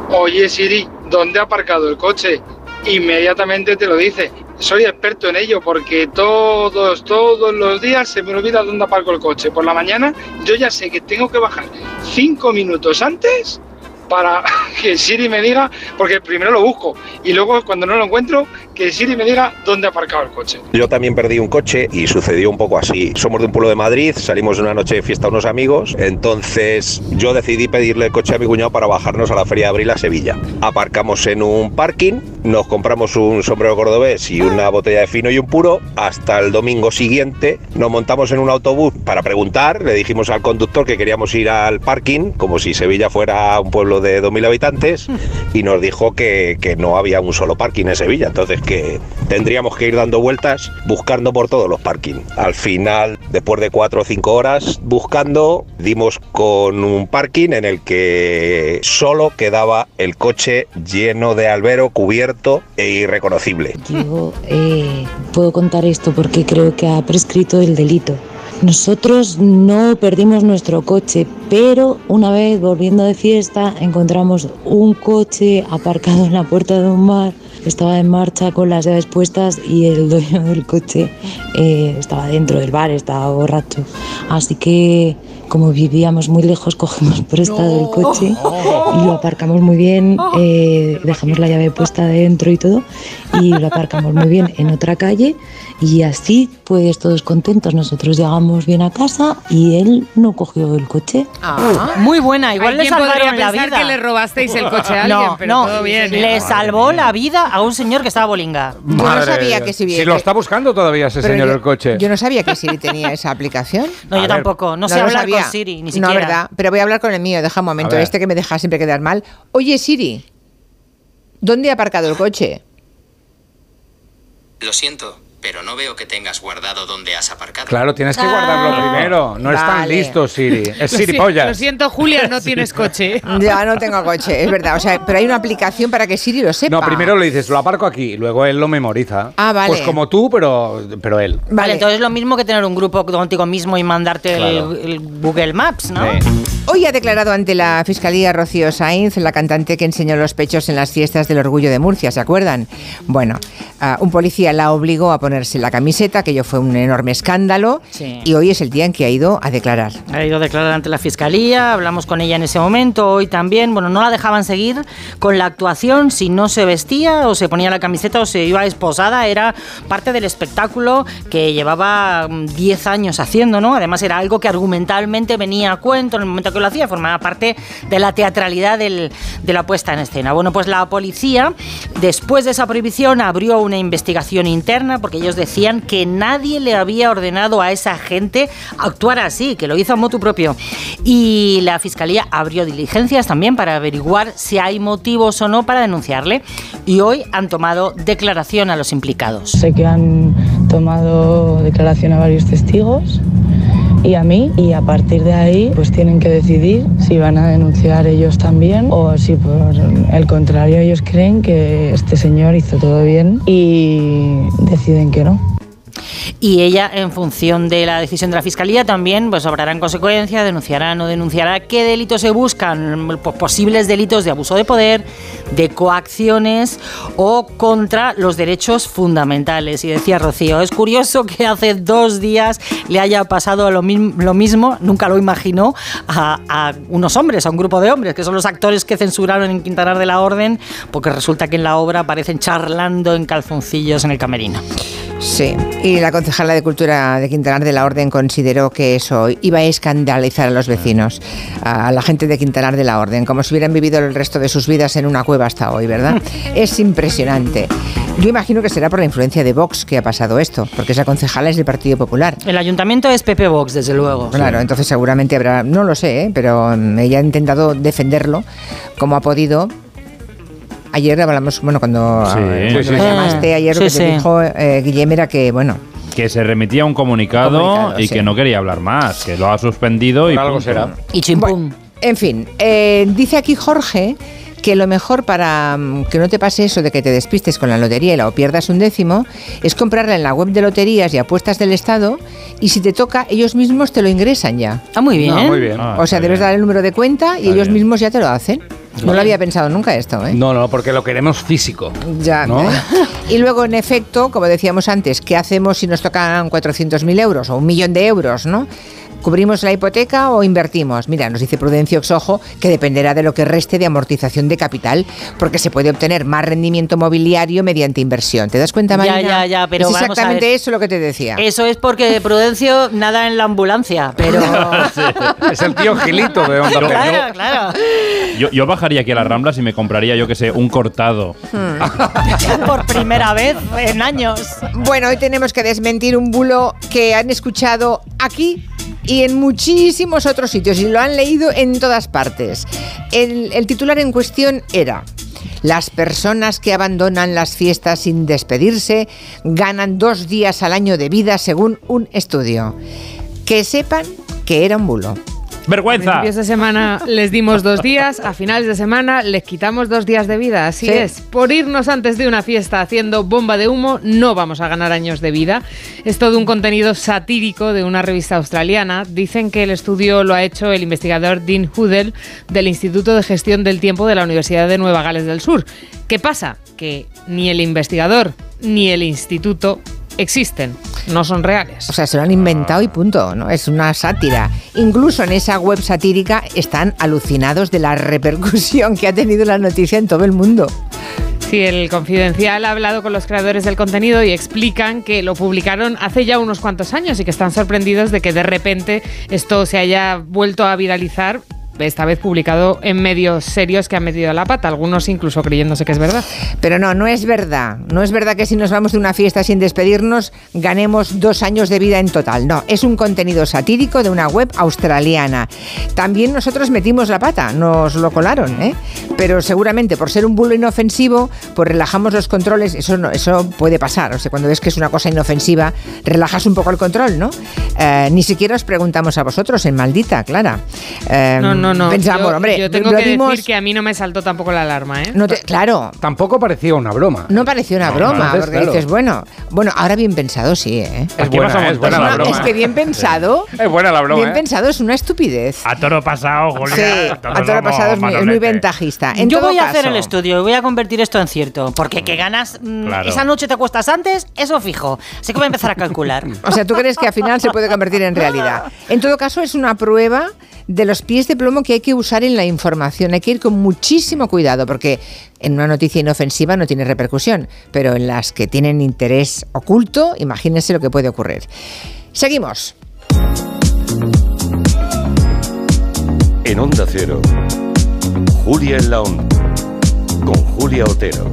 Speaker 21: Oye, Siri, ¿dónde ha aparcado el coche? Inmediatamente te lo dice. Soy experto en ello porque todos, todos los días se me olvida dónde aparco el coche. Por la mañana yo ya sé que tengo que bajar cinco minutos antes para [laughs] que Siri me diga, porque primero lo busco y luego cuando no lo encuentro, que Siri me diga dónde ha aparcado el coche.
Speaker 22: Yo también perdí un coche y sucedió un poco así. Somos de un pueblo de Madrid, salimos una noche de fiesta a unos amigos, entonces yo decidí pedirle el coche a mi cuñado para bajarnos a la Feria de Abril a Sevilla. Aparcamos en un parking, nos compramos un sombrero cordobés y una botella de fino y un puro. Hasta el domingo siguiente nos montamos en un autobús para preguntar, le dijimos al conductor que queríamos ir al parking, como si Sevilla fuera un pueblo de 2.000 habitantes y nos dijo que, que no había un solo parking en Sevilla, entonces que tendríamos que ir dando vueltas buscando por todos los parking. Al final, después de cuatro o cinco horas buscando, dimos con un parking en el que solo quedaba el coche lleno de albero, cubierto e irreconocible.
Speaker 23: Yo eh, puedo contar esto porque creo que ha prescrito el delito. Nosotros no perdimos nuestro coche, pero una vez volviendo de fiesta encontramos un coche aparcado en la puerta de un bar. Estaba en marcha con las llaves puestas y el dueño del coche eh, estaba dentro del bar, estaba borracho. Así que como vivíamos muy lejos, cogimos prestado el coche y lo aparcamos muy bien, eh, dejamos la llave puesta dentro y todo, y lo aparcamos muy bien en otra calle y así pues todos contentos. Nosotros llegamos bien a casa y él no cogió el coche.
Speaker 4: Ah, muy buena, igual le
Speaker 5: ¿Alguien podría
Speaker 4: salvaron la vida.
Speaker 5: que le robasteis el coche a alguien,
Speaker 4: no,
Speaker 5: pero
Speaker 4: no,
Speaker 5: todo bien, ¿eh?
Speaker 4: le salvó la vida a un señor que estaba bolinga.
Speaker 1: Yo no sabía que si
Speaker 3: Si lo está buscando todavía ese
Speaker 1: Pero
Speaker 3: señor
Speaker 1: yo-
Speaker 3: el coche.
Speaker 1: Yo no sabía que Siri tenía esa aplicación.
Speaker 4: No, yo A ver. tampoco. No sé
Speaker 1: lo
Speaker 4: hablar
Speaker 1: sabía.
Speaker 4: Con Siri, ni
Speaker 1: No,
Speaker 4: siquiera.
Speaker 1: verdad. Pero voy a hablar con el mío. Deja un momento. Este que me deja siempre quedar mal. Oye, Siri, ¿dónde ha aparcado el coche?
Speaker 24: Lo siento, pero no veo que tengas guardado dónde has aparcado.
Speaker 3: Claro, tienes que guardarlo
Speaker 1: Ah.
Speaker 3: primero. No es tan
Speaker 1: Vale.
Speaker 3: listo, Siri. Es [laughs]
Speaker 5: Lo
Speaker 3: Siri
Speaker 5: si-
Speaker 3: pollas.
Speaker 5: Lo siento, Julia, no tienes coche. [laughs]
Speaker 1: Ya no tengo coche, es verdad. O sea, pero hay una aplicación para que Siri lo sepa.
Speaker 3: No, primero le dices, lo aparco aquí, y luego él lo memoriza.
Speaker 1: Ah, vale.
Speaker 3: Pues como tú, pero, pero él.
Speaker 4: Vale, entonces es lo mismo que tener un grupo contigo mismo y mandarte el-
Speaker 3: Claro.
Speaker 4: el, Google Maps, ¿no?
Speaker 1: Hoy ha declarado ante la Fiscalía Rocío Sainz, la cantante que enseñó los pechos en las fiestas del Orgullo de Murcia, ¿se acuerdan? Bueno, ah, un policía la obligó a ponerse la camiseta, que ello fue un enorme escándalo,
Speaker 4: Sí.
Speaker 1: y hoy es el día en que ha ido a declarar.
Speaker 4: Ha ido a declarar ante la fiscalía, hablamos con ella en ese momento, hoy también. Bueno, no la dejaban seguir con la actuación si no se vestía o se ponía la camiseta o se iba esposada. Era parte del espectáculo que llevaba mm, 10 años haciendo, ¿no? Además, era algo que argumentalmente venía a cuento en el momento que lo hacía, formaba parte de la teatralidad del- de la puesta en escena. Bueno, pues la policía, después de esa prohibición, abrió una investigación interna porque ellos decían que nadie le había ordenado a esa gente actuar así, que lo hizo a motu propio. Y la fiscalía abrió diligencias también para averiguar si hay motivos o no para denunciarle. Y hoy han tomado declaración a los implicados.
Speaker 23: Sé que han tomado declaración a varios testigos y a mí y a partir de ahí pues tienen que decidir si van a denunciar ellos también o si por el contrario ellos creen que este señor hizo todo bien y deciden que no.
Speaker 4: Y ella, en función de la decisión de la Fiscalía, también pues, obrará en consecuencia, denunciará o no denunciará qué delitos se buscan, pues, posibles delitos de abuso de poder, de coacciones o contra los derechos fundamentales. Y decía Rocío, es curioso que hace dos días le haya pasado lo, lo mismo, nunca lo imaginó, a, a unos hombres, a un grupo de hombres, que son los actores que censuraron en Quintanar de la Orden, porque resulta que en la obra aparecen charlando en calzoncillos en el camerino.
Speaker 1: Sí, y la concejala de Cultura de Quintanar de la Orden consideró que eso iba a escandalizar a los vecinos, a la gente de Quintanar de la Orden, como si hubieran vivido el resto de sus vidas en una cueva hasta hoy, ¿verdad? [laughs] es impresionante. Yo imagino que será por la influencia de Vox que ha pasado esto, porque esa concejala es del Partido Popular.
Speaker 4: El ayuntamiento es Pepe Vox, desde luego.
Speaker 1: Claro, entonces seguramente habrá, no lo sé, ¿eh? pero mm, ella ha intentado defenderlo como ha podido. Ayer hablamos, bueno, cuando,
Speaker 7: Sí.
Speaker 1: cuando
Speaker 7: Sí, sí,
Speaker 1: me
Speaker 7: sí.
Speaker 1: llamaste ayer, lo que
Speaker 7: sí.
Speaker 1: te dijo eh, Guillem era que, bueno,
Speaker 7: Que se remitía a un comunicado,
Speaker 1: Comunicado,
Speaker 7: y
Speaker 1: sí.
Speaker 7: que no quería hablar más, que lo ha suspendido y
Speaker 3: algo
Speaker 7: punto.
Speaker 3: será.
Speaker 4: Y chimpum.
Speaker 1: En fin, eh, dice aquí Jorge que lo mejor para mm, que no te pase eso de que te despistes con la lotería y la o pierdas un décimo es comprarla en la web de loterías y apuestas del Estado y si te toca ellos mismos te lo ingresan ya.
Speaker 4: Ah, muy bien.
Speaker 3: Ah, muy bien.
Speaker 7: Ah,
Speaker 1: o sea, debes
Speaker 7: bien.
Speaker 1: dar el número de cuenta y
Speaker 3: Está
Speaker 1: ellos
Speaker 3: bien.
Speaker 1: mismos ya te lo hacen. No lo había pensado nunca esto, ¿eh?
Speaker 3: No, no, porque lo queremos físico.
Speaker 1: Ya.
Speaker 3: ¿No? [laughs]
Speaker 1: Y luego, en efecto, como decíamos antes, ¿qué hacemos si nos tocan 400.000 euros o un millón de euros, no? ¿Cubrimos la hipoteca o invertimos? Mira, nos dice Prudencio Oxojo que dependerá de lo que reste de amortización de capital, porque se puede obtener más rendimiento mobiliario mediante inversión. ¿Te das cuenta,
Speaker 4: Ya,
Speaker 1: Marina?
Speaker 4: ya, ya, pero
Speaker 1: es
Speaker 4: vamos a
Speaker 1: exactamente
Speaker 4: ver.
Speaker 1: eso lo que te decía.
Speaker 4: Eso es porque Prudencio nada en la ambulancia, pero... [laughs]
Speaker 3: Es el tío Gilito de Onda
Speaker 7: Yo-
Speaker 4: claro, claro.
Speaker 7: Yo, yo bajaría aquí a las Ramblas y me compraría, yo que sé, un cortado. [laughs]
Speaker 4: Por primera vez en años.
Speaker 1: Bueno, hoy tenemos que desmentir un bulo que han escuchado aquí y en muchísimos otros sitios y lo han leído en todas partes. El, titular en cuestión era... Las personas que abandonan las fiestas sin despedirse ganan dos días al año de vida según un estudio. Que sepan que era un bulo.
Speaker 25: Vergüenza.
Speaker 5: Principios de semana les dimos dos días, a finales de semana les quitamos dos días de vida. Así
Speaker 1: Sí.
Speaker 5: es. Por irnos antes de una fiesta haciendo bomba de humo, no vamos a ganar años de vida. Es todo un contenido satírico de una revista australiana. Dicen que el estudio lo ha hecho el investigador Dean Hudel del Instituto de Gestión del Tiempo de la Universidad de Nueva Gales del Sur. ¿Qué pasa? Que ni el investigador ni el instituto existen, no son reales.
Speaker 1: O sea, se lo han inventado y punto, ¿no? Es una sátira. Incluso en esa web satírica están alucinados de la repercusión que ha tenido la noticia en todo el mundo.
Speaker 5: Sí, el Confidencial ha hablado con los creadores del contenido y explican que lo publicaron hace ya unos cuantos años y que están sorprendidos de que de repente esto se haya vuelto a viralizar. Esta vez publicado en medios serios que han metido la pata, algunos incluso creyéndose que es verdad.
Speaker 1: Pero no, no es verdad. No es verdad que si nos vamos de una fiesta sin despedirnos ganemos dos años de vida en total. No, es un contenido satírico de una web australiana. También nosotros metimos la pata, nos lo colaron, ¿eh? Pero seguramente por ser un bulo inofensivo, pues relajamos los controles. Eso, no, eso puede pasar. O sea, cuando ves que es una cosa inofensiva, relajas un poco el control, ¿no? Eh, ni siquiera os preguntamos a vosotros en maldita, Clara. Eh,
Speaker 5: No, no, no.
Speaker 1: Pensamos,
Speaker 5: yo,
Speaker 1: hombre,
Speaker 5: yo tengo
Speaker 1: lo
Speaker 5: que
Speaker 1: dimos-
Speaker 5: decir que a mí no me saltó tampoco la alarma, ¿eh?
Speaker 1: no te- claro,
Speaker 3: Tampoco parecía una broma.
Speaker 1: no pareció una
Speaker 3: No,
Speaker 1: broma,
Speaker 3: entonces,
Speaker 1: porque
Speaker 3: claro.
Speaker 1: dices, bueno, bueno, ahora bien pensado sí, ¿eh?
Speaker 3: Es buena, es buena la
Speaker 1: No,
Speaker 3: broma.
Speaker 1: es que bien pensado,
Speaker 3: Es buena la broma,
Speaker 1: bien
Speaker 3: ¿eh?
Speaker 1: pensado es una estupidez.
Speaker 7: A toro pasado, Julia.
Speaker 1: Sí, a todo lo pasado es muy, es muy ventajista. En
Speaker 4: Yo voy a hacer
Speaker 1: caso-
Speaker 4: el estudio y voy a convertir esto en cierto. Porque que ganas mm,
Speaker 1: Claro.
Speaker 4: esa noche te acuestas antes, eso fijo. Así que voy a empezar a calcular. [laughs]
Speaker 1: O sea, ¿tú crees que al final se puede convertir en realidad? En todo caso, es una prueba de los pies de plomo que hay que usar en la información. Hay que ir con muchísimo cuidado porque en una noticia inofensiva no tiene repercusión, pero en las que tienen interés oculto, imagínense lo que puede ocurrir. Seguimos.
Speaker 6: En Onda Cero, Julia en la Onda, con Julia Otero.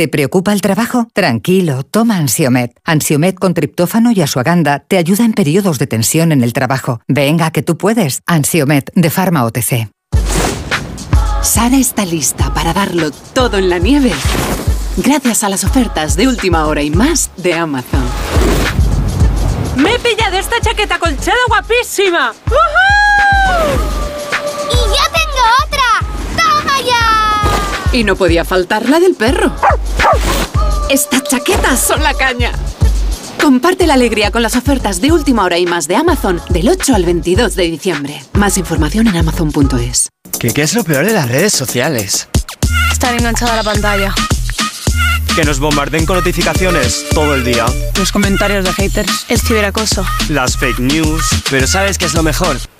Speaker 26: ¿Te preocupa el trabajo? Tranquilo, toma Ansiomet. Ansiomet con triptófano y asuaganda te ayuda en periodos de tensión en el trabajo. Venga, que tú puedes. Ansiomet de Pharma OTC.
Speaker 27: Sara está lista para darlo todo en la nieve. Gracias a las ofertas de última hora y más de Amazon.
Speaker 28: ¡Me he pillado esta chaqueta colchada guapísima!
Speaker 29: ¡Y yo tengo otra! ¡Toma ya!
Speaker 27: Y no podía faltar la del perro. Estas chaquetas son la caña. Comparte la alegría con las ofertas de última hora y más de Amazon del 8 al 22 de diciembre. Más información en amazon.es.
Speaker 30: ¿Qué, qué es lo peor de las redes sociales?
Speaker 28: Estar enganchada a la pantalla.
Speaker 30: Que nos bombarden con notificaciones todo el día.
Speaker 28: Los comentarios de haters. El ciberacoso.
Speaker 30: Las fake news. Pero ¿sabes qué es lo mejor?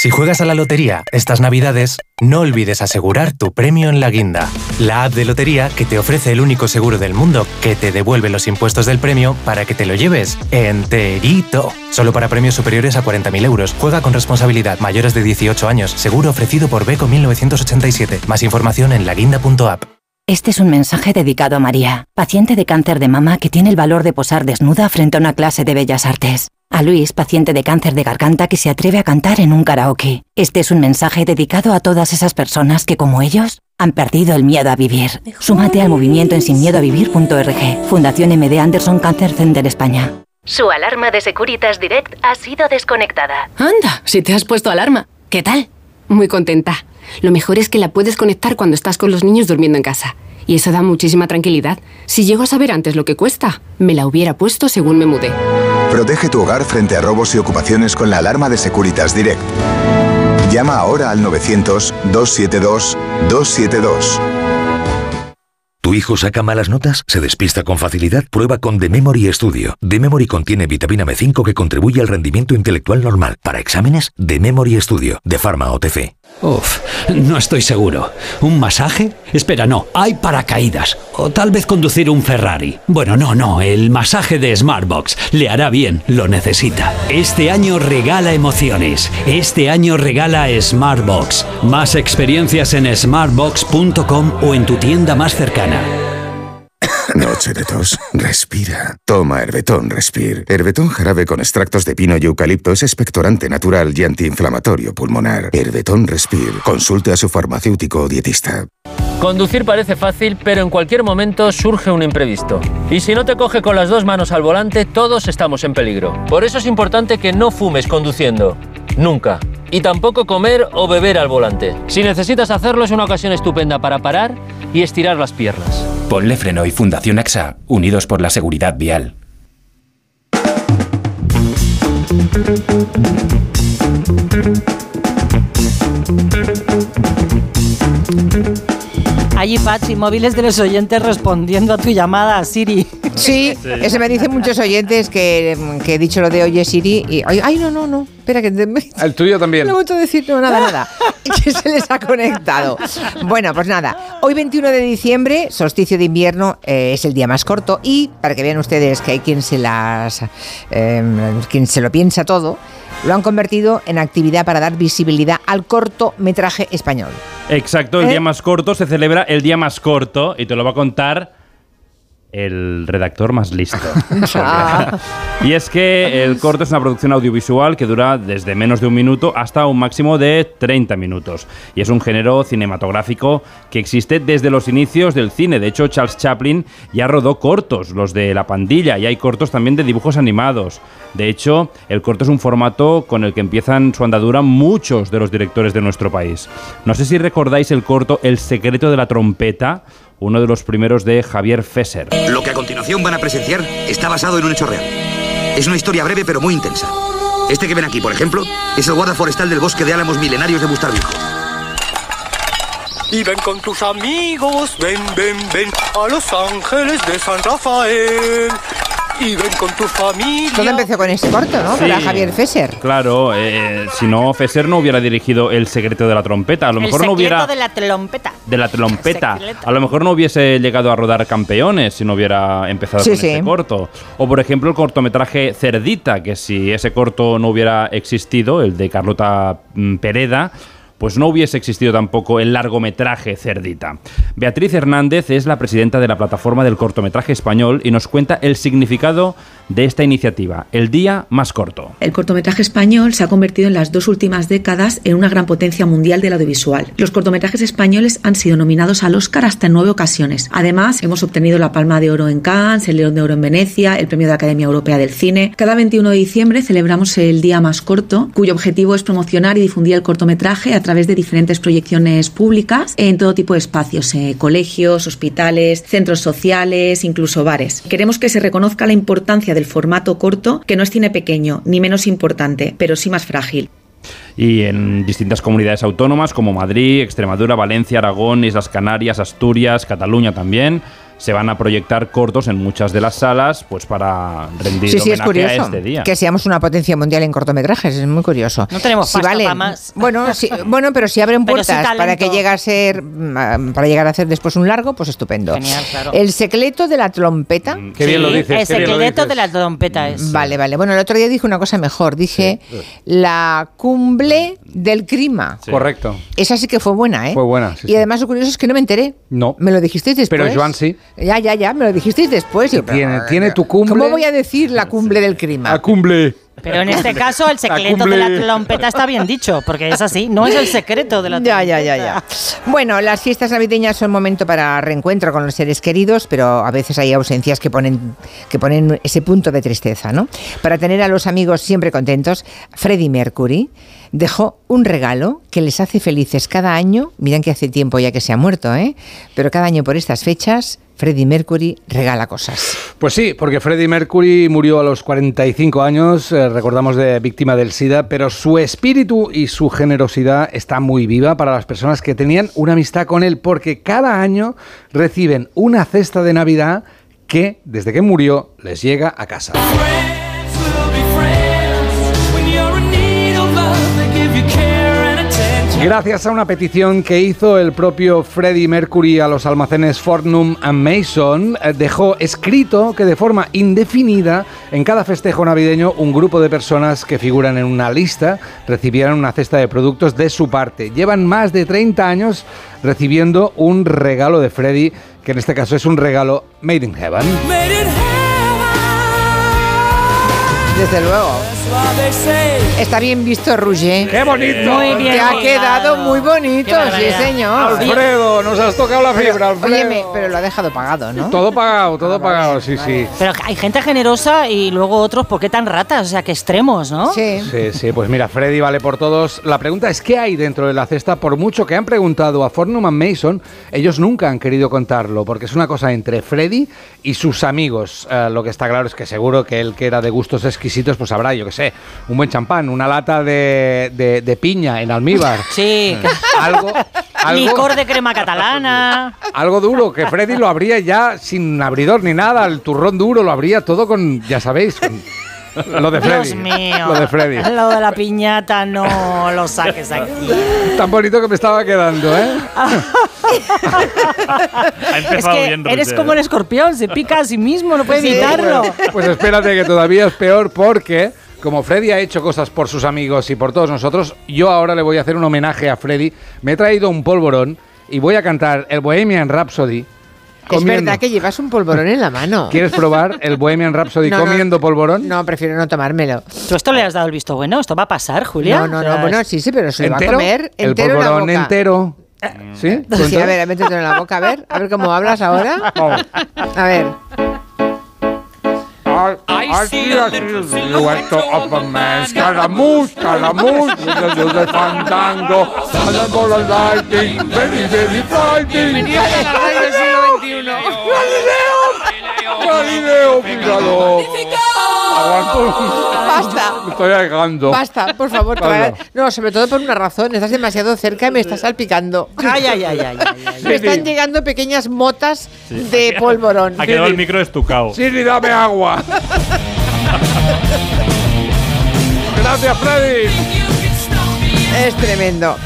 Speaker 31: Si juegas a la lotería estas navidades, no olvides asegurar tu premio en la guinda, la app de lotería que te ofrece el único seguro del mundo que te devuelve los impuestos del premio para que te lo lleves enterito. Solo para premios superiores a 40.000 euros. Juega con responsabilidad. Mayores de 18 años. Seguro ofrecido por Beco 1987. Más información en laguinda.app.
Speaker 32: Este es un mensaje dedicado a María, paciente de cáncer de mama que tiene el valor de posar desnuda frente a una clase de bellas artes. A Luis, paciente de cáncer de garganta que se atreve a cantar en un karaoke. Este es un mensaje dedicado a todas esas personas que, como ellos, han perdido el miedo a vivir. Súmate al movimiento en sinmiedoavivir.org. Fundación MD Anderson Cancer Center España.
Speaker 33: Su alarma de Securitas Direct ha sido desconectada.
Speaker 34: Anda, si te has puesto alarma. ¿Qué tal? Muy contenta. Lo mejor es que la puedes conectar cuando estás con los niños durmiendo en casa. Y eso da muchísima tranquilidad. Si llego a saber antes lo que cuesta, me la hubiera puesto según me mudé.
Speaker 35: Protege tu hogar frente a robos y ocupaciones con la alarma de Securitas Direct. Llama ahora al 900-272-272.
Speaker 36: ¿Tu hijo saca malas notas? ¿Se despista con facilidad? Prueba con The Memory Studio. The Memory contiene vitamina B5 que contribuye al rendimiento intelectual normal. Para exámenes, The Memory Studio, de Pharma OTC.
Speaker 37: Uf, no estoy seguro. ¿Un masaje? Espera, no, hay paracaídas. O tal vez conducir un Ferrari. Bueno, no, no, el masaje de Smartbox. Le hará bien, lo necesita. Este año regala emociones. Este año regala Smartbox. Más experiencias en smartbox.com o en tu tienda más cercana.
Speaker 38: Noche de tos. Respira. Toma Herbetón Respir. Herbetón jarabe con extractos de pino y eucalipto es expectorante natural y antiinflamatorio pulmonar. Herbetón Respir. Consulte a su farmacéutico o dietista.
Speaker 39: Conducir parece fácil, pero en cualquier momento surge un imprevisto. Y si no te coge con las dos manos al volante, todos estamos en peligro. Por eso es importante que no fumes conduciendo. Nunca. Y tampoco comer o beber al volante. Si necesitas hacerlo es una ocasión estupenda para parar y estirar las piernas.
Speaker 40: Ponle Freno y Fundación AXA, unidos por la seguridad vial.
Speaker 4: Hay iPads y móviles de los oyentes respondiendo a tu llamada, Siri.
Speaker 1: Sí, eso me dicen muchos oyentes que, que he dicho lo de oye Siri y ay, ay, no, no, no, espera que [laughs]
Speaker 3: El tuyo también.
Speaker 1: no voy a decir no, nada, nada. que se les ha conectado. Bueno, pues nada, hoy 21 de diciembre, solsticio de invierno, eh, es el día más corto y para que vean ustedes que hay quien se las eh, quien se lo piensa todo, lo han convertido en actividad para dar visibilidad al cortometraje español.
Speaker 7: Exacto, el
Speaker 1: ¿Eh?
Speaker 7: día más corto se celebra el día más corto y te lo va a contar el redactor más listo. [laughs]
Speaker 1: Ah. [laughs]
Speaker 7: y es que el corto es una producción audiovisual que dura desde menos de un minuto hasta un máximo de 30 minutos. Y es un género cinematográfico que existe desde los inicios del cine. De hecho, Charles Chaplin ya rodó cortos, los de La Pandilla, y hay cortos también de dibujos animados. De hecho, el corto es un formato con el que empiezan su andadura muchos de los directores de nuestro país. No sé si recordáis el corto El secreto de la trompeta, uno de los primeros de Javier Fesser.
Speaker 41: Lo que a continuación van a presenciar está basado en un hecho real. Es una historia breve pero muy intensa. Este que ven aquí, por ejemplo, es el guarda forestal del bosque de álamos milenarios de Bustarviejo.
Speaker 42: Y ven con tus amigos, ven, ven, ven a Los Ángeles de San Rafael. Y ven con tu familia.
Speaker 1: Todo empezó con ese corto, ¿no? Para
Speaker 7: Sí.
Speaker 1: Javier Fesser.
Speaker 7: Claro, eh, si no, Fesser no hubiera dirigido El secreto de la trompeta. A lo
Speaker 4: El
Speaker 7: mejor
Speaker 4: secreto
Speaker 7: no hubiera...
Speaker 4: de la trompeta.
Speaker 7: de la trompeta. A lo mejor no hubiese llegado a rodar campeones si no hubiera empezado
Speaker 1: Sí,
Speaker 7: con
Speaker 1: sí.
Speaker 7: este corto. O por ejemplo el cortometraje Cerdita, que si ese corto no hubiera existido, el de Carlota mm, Pereda, pues no hubiese existido tampoco el largometraje Cerdita. Beatriz Hernández es la presidenta de la plataforma del cortometraje español y nos cuenta el significado de esta iniciativa, el día más corto.
Speaker 43: El cortometraje español se ha convertido en las dos últimas décadas en una gran potencia mundial del audiovisual. Los cortometrajes españoles han sido nominados al Oscar hasta en nueve ocasiones. Además, hemos obtenido la Palma de Oro en Cannes, el León de Oro en Venecia, el Premio de la Academia Europea del Cine. Cada 21 de diciembre celebramos el Día Más Corto, cuyo objetivo es promocionar y difundir el cortometraje a través de diferentes proyecciones públicas en todo tipo de espacios, eh, colegios, hospitales, centros sociales, incluso bares. Queremos que se reconozca la importancia del formato corto, que no es cine pequeño, ni menos importante, pero sí más frágil.
Speaker 7: y en distintas comunidades autónomas como Madrid, Extremadura, Valencia, Aragón, Islas Canarias, Asturias, Cataluña también. Se van a proyectar cortos en muchas de las salas, pues para rendir
Speaker 1: Sí, sí, es
Speaker 7: a
Speaker 1: curioso
Speaker 7: este día.
Speaker 1: que seamos una potencia mundial en cortometrajes, es muy curioso.
Speaker 4: No tenemos pasta pa' más.
Speaker 1: Bueno, sí, bueno, pero si abren
Speaker 4: sí
Speaker 1: puertas para que llegue a ser, mm, para llegar a hacer después un largo, pues estupendo.
Speaker 4: Genial, claro.
Speaker 1: El secreto de la trompeta.
Speaker 3: Qué bien lo dices.
Speaker 4: El secreto de la trompeta es.
Speaker 1: Vale, vale. Bueno, el otro día dije una cosa mejor. Dije la cumbre del crima.
Speaker 3: Correcto.
Speaker 1: Esa sí que fue buena, ¿eh?
Speaker 3: Fue buena, sí,
Speaker 1: y
Speaker 3: sí.
Speaker 1: además lo curioso es que no me enteré.
Speaker 3: No.
Speaker 1: Me lo dijisteis después.
Speaker 3: Pero Joan sí.
Speaker 1: Ya, ya, ya, me lo dijisteis después. Yo,
Speaker 3: Tiene,
Speaker 1: pero-
Speaker 3: tiene tu cumbre.
Speaker 1: ¿Cómo voy a decir la cumbre del crima?
Speaker 3: A cumbre.
Speaker 4: Pero en este caso el secreto de la trompeta está bien dicho, porque es así, no es el secreto de la
Speaker 1: Ya,
Speaker 4: trompeta.
Speaker 1: ya, ya, ya. Bueno, las fiestas navideñas son momento para reencuentro con los seres queridos, pero a veces hay ausencias que ponen, que ponen ese punto de tristeza, ¿no? Para tener a los amigos siempre contentos, Freddie Mercury dejó un regalo que les hace felices cada año. Miren que hace tiempo ya que se ha muerto, ¿eh? Pero cada año por estas fechas, Freddie Mercury regala cosas.
Speaker 3: Pues sí, porque Freddie Mercury murió a los 45 años, eh, recordamos de víctima del SIDA, pero su espíritu y su generosidad está muy viva para las personas que tenían una amistad con él, porque cada año reciben una cesta de Navidad que, desde que murió, les llega a casa. Gracias a una petición que hizo el propio Freddie Mercury a los almacenes Fortnum and Mason, eh, dejó escrito que de forma indefinida en cada festejo navideño un grupo de personas que figuran en una lista recibieran una cesta de productos de su parte. Llevan más de 30 años recibiendo un regalo de Freddie, que en este caso es un regalo made in heaven.
Speaker 1: Desde luego. Está bien visto, Roger.
Speaker 3: ¡Qué bonito!
Speaker 4: Muy bien
Speaker 1: Te ha quedado muy bonito, sí, señor.
Speaker 3: Alfredo, nos has tocado la fibra, Alfredo.
Speaker 1: óyeme, pero lo ha dejado pagado, ¿no?
Speaker 3: Todo pagado, todo pagado, sí, sí.
Speaker 4: Pero hay gente generosa y luego otros, ¿por qué tan ratas? O sea, que extremos, ¿no?
Speaker 1: Sí.
Speaker 3: Sí, sí, pues mira, Freddy vale por todos. La pregunta es, ¿qué hay dentro de la cesta? Por mucho que han preguntado a Fornum and Mason, ellos nunca han querido contarlo, porque es una cosa entre Freddy y sus amigos. Eh, lo que está claro es que seguro que él que era de gustos exquisitos, pues habrá, yo qué sé, un buen champán, una lata de, de- de piña en almíbar. [laughs]
Speaker 4: Sí. [laughs]
Speaker 3: Algo, algo,
Speaker 4: Licor de crema catalana.
Speaker 3: algo duro, que Freddy lo abría ya sin abridor ni nada, el turrón duro lo abría todo con, ya sabéis, con lo de Freddy.
Speaker 4: Dios mío.
Speaker 3: Lo de Freddy.
Speaker 4: Lo de la piñata no lo saques aquí.
Speaker 3: Tan bonito que me estaba quedando, ¿eh?
Speaker 7: Ha
Speaker 4: Es
Speaker 7: empezado
Speaker 4: que
Speaker 7: bien,
Speaker 4: eres como el escorpión, se pica a sí mismo, no puede
Speaker 1: Sí,
Speaker 4: evitarlo.
Speaker 3: Pues, pues espérate que todavía es peor porque como Freddy ha hecho cosas por sus amigos y por todos nosotros, yo ahora le voy a hacer un homenaje a Freddy. Me he traído un polvorón y voy a cantar el Bohemian Rhapsody.
Speaker 1: Es
Speaker 3: comiendo.
Speaker 1: verdad que llevas un polvorón en la mano.
Speaker 3: ¿Quieres probar el Bohemian Rhapsody
Speaker 1: No, no.
Speaker 3: comiendo polvorón?
Speaker 1: No, prefiero no tomármelo.
Speaker 4: ¿Tú esto le has dado el visto bueno? ¿Esto va a pasar, Julia?
Speaker 1: No, no, no, bueno, sí, sí, pero se lo va a
Speaker 3: ¿Entero?
Speaker 1: comer
Speaker 3: el
Speaker 1: entero en la
Speaker 3: polvorón
Speaker 1: boca.
Speaker 3: entero. ¿Sí? ¿Tú
Speaker 1: Sí, a
Speaker 3: entero?
Speaker 1: ver, métetelo en la boca, a ver, a ver cómo hablas ahora.
Speaker 3: Vamos.
Speaker 1: A ver.
Speaker 3: I see a silhouette of a man, Scaramouche, Scaramouche, with a little fandango, and a ball of lightning, very, very frightening. Galileo, Galileo, Aguanto.
Speaker 1: Basta.
Speaker 3: Me estoy ahogando.
Speaker 1: Basta, por favor, traga- No, sobre todo por una razón. Estás demasiado cerca y me estás salpicando.
Speaker 4: Ay, ay, ay, ay, ay, ay.
Speaker 1: Me están llegando pequeñas motas de polvorón.
Speaker 7: Ha quedado el micro estucado.
Speaker 3: Siri, dame agua. [laughs] Gracias, Freddy.
Speaker 1: Es tremendo.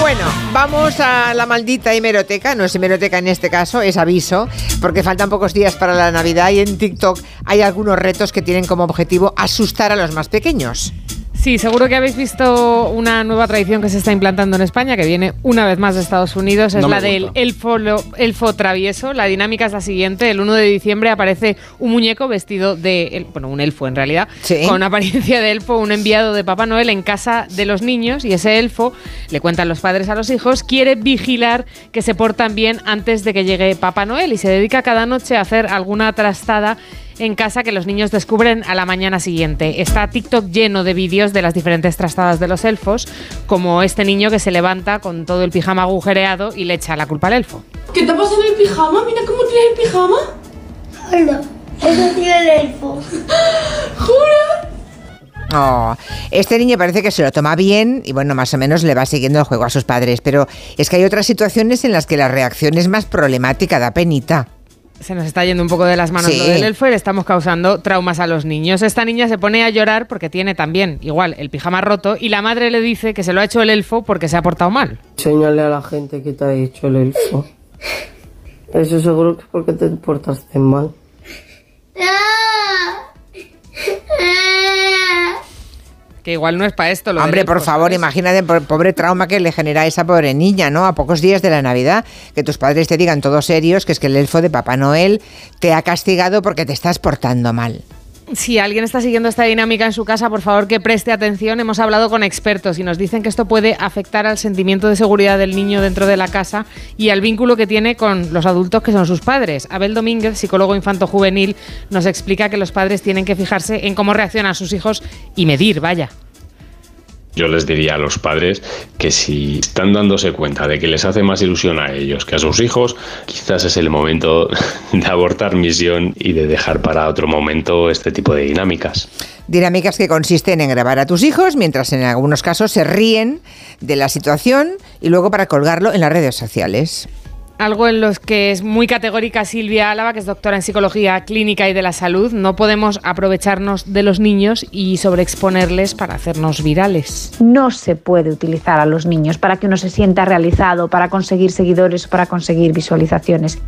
Speaker 1: Bueno, vamos a la maldita hemeroteca. No es hemeroteca en este caso, es aviso, porque faltan pocos días para la Navidad y en TikTok hay algunos retos que tienen como objetivo asustar a los más pequeños.
Speaker 44: Sí, seguro que habéis visto una nueva tradición que se está implantando en España, que viene una vez más de Estados Unidos, es
Speaker 3: No
Speaker 44: la del elfo, travieso. La dinámica es la siguiente, el 1 de diciembre aparece un muñeco vestido de, bueno, un elfo en realidad,
Speaker 1: Sí.
Speaker 44: con apariencia de elfo, un enviado de Papá Noel en casa de los niños y ese elfo, le cuentan los padres a los hijos, quiere vigilar que se portan bien antes de que llegue Papá Noel y se dedica cada noche a hacer alguna trastada en casa que los niños descubren a la mañana siguiente. Está TikTok lleno de vídeos de las diferentes trastadas de los elfos, como este niño que se levanta con todo el pijama agujereado y le echa la culpa al elfo.
Speaker 45: ¿Qué te pasa en el pijama? Mira cómo tiene el pijama.
Speaker 46: Hola, eso tiene el elfo. [laughs]
Speaker 45: ¿Jura?
Speaker 1: Oh, este niño parece que se lo toma bien y bueno, más o menos le va siguiendo el juego a sus padres, pero es que hay otras situaciones en las que la reacción es más problemática, da penita.
Speaker 5: Se nos está yendo un poco de las manos
Speaker 1: Sí.
Speaker 5: lo del elfo y le estamos causando traumas a los niños. Esta niña se pone a llorar porque tiene también, igual, el pijama roto y la madre le dice que se lo ha hecho el elfo porque se ha portado mal.
Speaker 47: Enséñale a la gente que te ha hecho el elfo. Eso seguro que es porque te portaste mal.
Speaker 5: Que igual no es para esto lo del
Speaker 1: Hombre, por favor, imagínate el po- pobre trauma que le genera a esa pobre niña, ¿no? A pocos días de la Navidad, que tus padres te digan todos serios que es que el elfo de Papá Noel te ha castigado porque te estás portando mal.
Speaker 5: Si alguien está siguiendo esta dinámica en su casa, por favor que preste atención. Hemos hablado con expertos y nos dicen que esto puede afectar al sentimiento de seguridad del niño dentro de la casa y al vínculo que tiene con los adultos que son sus padres. Abel Domínguez, psicólogo infanto-juvenil, nos explica que los padres tienen que fijarse en cómo reaccionan sus hijos y medir, vaya.
Speaker 48: Yo les diría a los padres que si están dándose cuenta de que les hace más ilusión a ellos que a sus hijos, quizás es el momento [laughs] de abortar misión y de dejar para otro momento este tipo de dinámicas.
Speaker 1: Dinámicas que consisten en grabar a tus hijos mientras en algunos casos se ríen de la situación y luego para colgarlo en las redes sociales.
Speaker 5: Algo en los que es muy categórica Silvia Álava, que es doctora en psicología clínica y de la salud. No podemos aprovecharnos de los niños y sobreexponerles para hacernos virales.
Speaker 49: No se puede utilizar a los niños para que uno se sienta realizado, para conseguir seguidores para conseguir visualizaciones.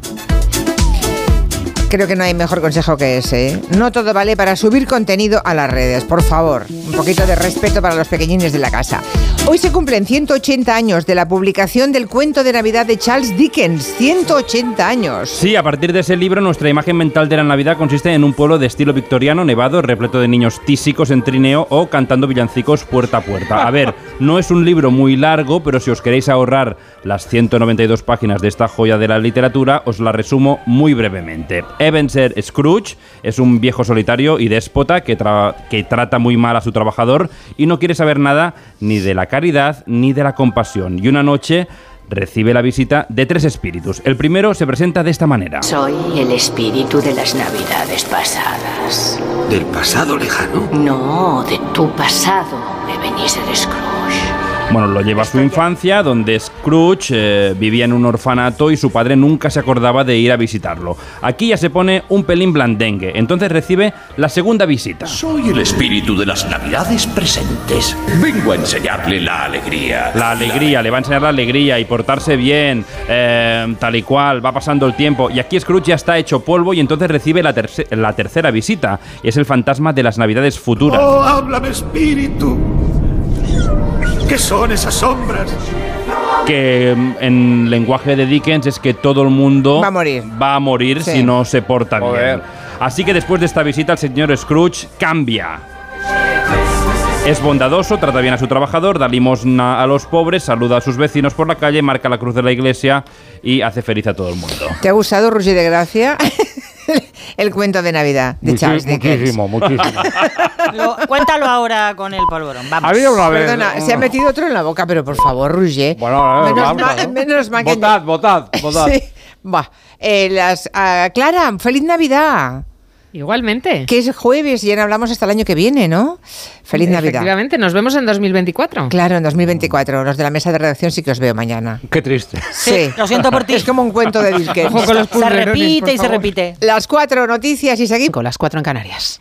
Speaker 1: Creo que no hay mejor consejo que ese. ¿eh? No todo vale para subir contenido a las redes, por favor. Un poquito de respeto para los pequeñines de la casa. Hoy se cumplen 180 años de la publicación del cuento de Navidad de Charles Dickens. 180 años.
Speaker 7: Sí, a partir de ese libro, nuestra imagen mental de la Navidad consiste en un pueblo de estilo victoriano, nevado, repleto de niños tísicos en trineo o cantando villancicos puerta a puerta. A ver, no es un libro muy largo, pero si os queréis ahorrar las 192 páginas de esta joya de la literatura, os la resumo muy brevemente. Ebenezer Scrooge es un viejo solitario y déspota que, tra- que trata muy mal a su trabajador y no quiere saber nada ni de la caridad ni de la compasión. Y una noche recibe la visita de tres espíritus. El primero se presenta de esta manera.
Speaker 32: Soy el espíritu de las navidades pasadas.
Speaker 2: ¿Del pasado lejano?
Speaker 32: No, de tu pasado, Ebenezer Scrooge.
Speaker 7: Bueno, lo lleva a su infancia, donde Scrooge eh, vivía en un orfanato y su padre nunca se acordaba de ir a visitarlo. Aquí ya se pone un pelín blandengue, entonces recibe la segunda visita.
Speaker 50: Soy el espíritu de las navidades presentes. Vengo a enseñarle la alegría.
Speaker 7: La alegría, le va a enseñar la alegría y portarse bien, eh, tal y cual, va pasando el tiempo. Y aquí Scrooge ya está hecho polvo y entonces recibe la, terce- la tercera visita. Y es el fantasma de las navidades futuras.
Speaker 51: Oh, háblame, espíritu. ¿Qué son esas sombras?
Speaker 7: que mm, en lenguaje de Dickens es que todo el mundo
Speaker 1: Va a morir.
Speaker 7: va a morir
Speaker 1: Sí.
Speaker 7: si no se porta
Speaker 3: Joder.
Speaker 7: bien. Así que después de esta visita el señor Scrooge cambia. Es bondadoso, trata bien a su trabajador, da limosna a los pobres, saluda a sus vecinos por la calle, marca la cruz de la iglesia y hace feliz a todo el mundo.
Speaker 1: ¿Te ha gustado, Roger de Gracia? [laughs] el cuento de Navidad de
Speaker 3: Muchi-
Speaker 1: Charles Dickens.
Speaker 3: muchísimo, muchísimo. [laughs]
Speaker 4: Lo- cuéntalo ahora con el polvorón. Vamos.
Speaker 3: Había una vez.
Speaker 1: Perdona, se ha metido otro en la boca, pero por favor, Roger.
Speaker 3: Bueno, eh,
Speaker 1: menos,
Speaker 3: vamos,
Speaker 1: mal,
Speaker 3: ¿no?
Speaker 1: menos mal que-
Speaker 3: Votad, votad, votad.
Speaker 1: Sí. Va. Eh, las, ah, Clara, feliz Navidad.
Speaker 5: Igualmente.
Speaker 1: Que es jueves y ya no hablamos hasta el año que viene, ¿no? Feliz Navidad.
Speaker 5: Efectivamente, nos vemos en 2024.
Speaker 1: Claro, en 2024. Los de la mesa de redacción sí que os veo mañana.
Speaker 3: Qué triste.
Speaker 1: Sí,
Speaker 4: lo siento por ti.
Speaker 1: Es como un cuento de [laughs] Dickens.
Speaker 4: Se repite y se repite.
Speaker 1: Las cuatro noticias y seguimos.
Speaker 52: Con las cuatro en Canarias.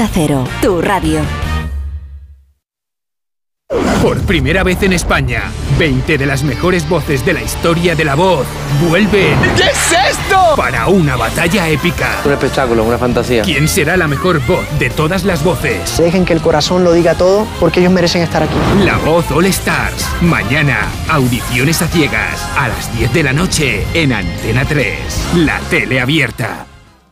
Speaker 53: Cero, tu radio.
Speaker 18: Por primera vez en España, 20 de las mejores voces de la historia de la voz vuelven. ¿Qué es esto? Para una batalla épica.
Speaker 54: Un espectáculo, una fantasía.
Speaker 18: ¿Quién será la mejor voz de todas las voces?
Speaker 54: Dejen que el corazón lo diga todo porque ellos merecen estar aquí.
Speaker 18: La voz All Stars. Mañana, audiciones a ciegas. A las 10 de la noche en Antena 3. La tele abierta.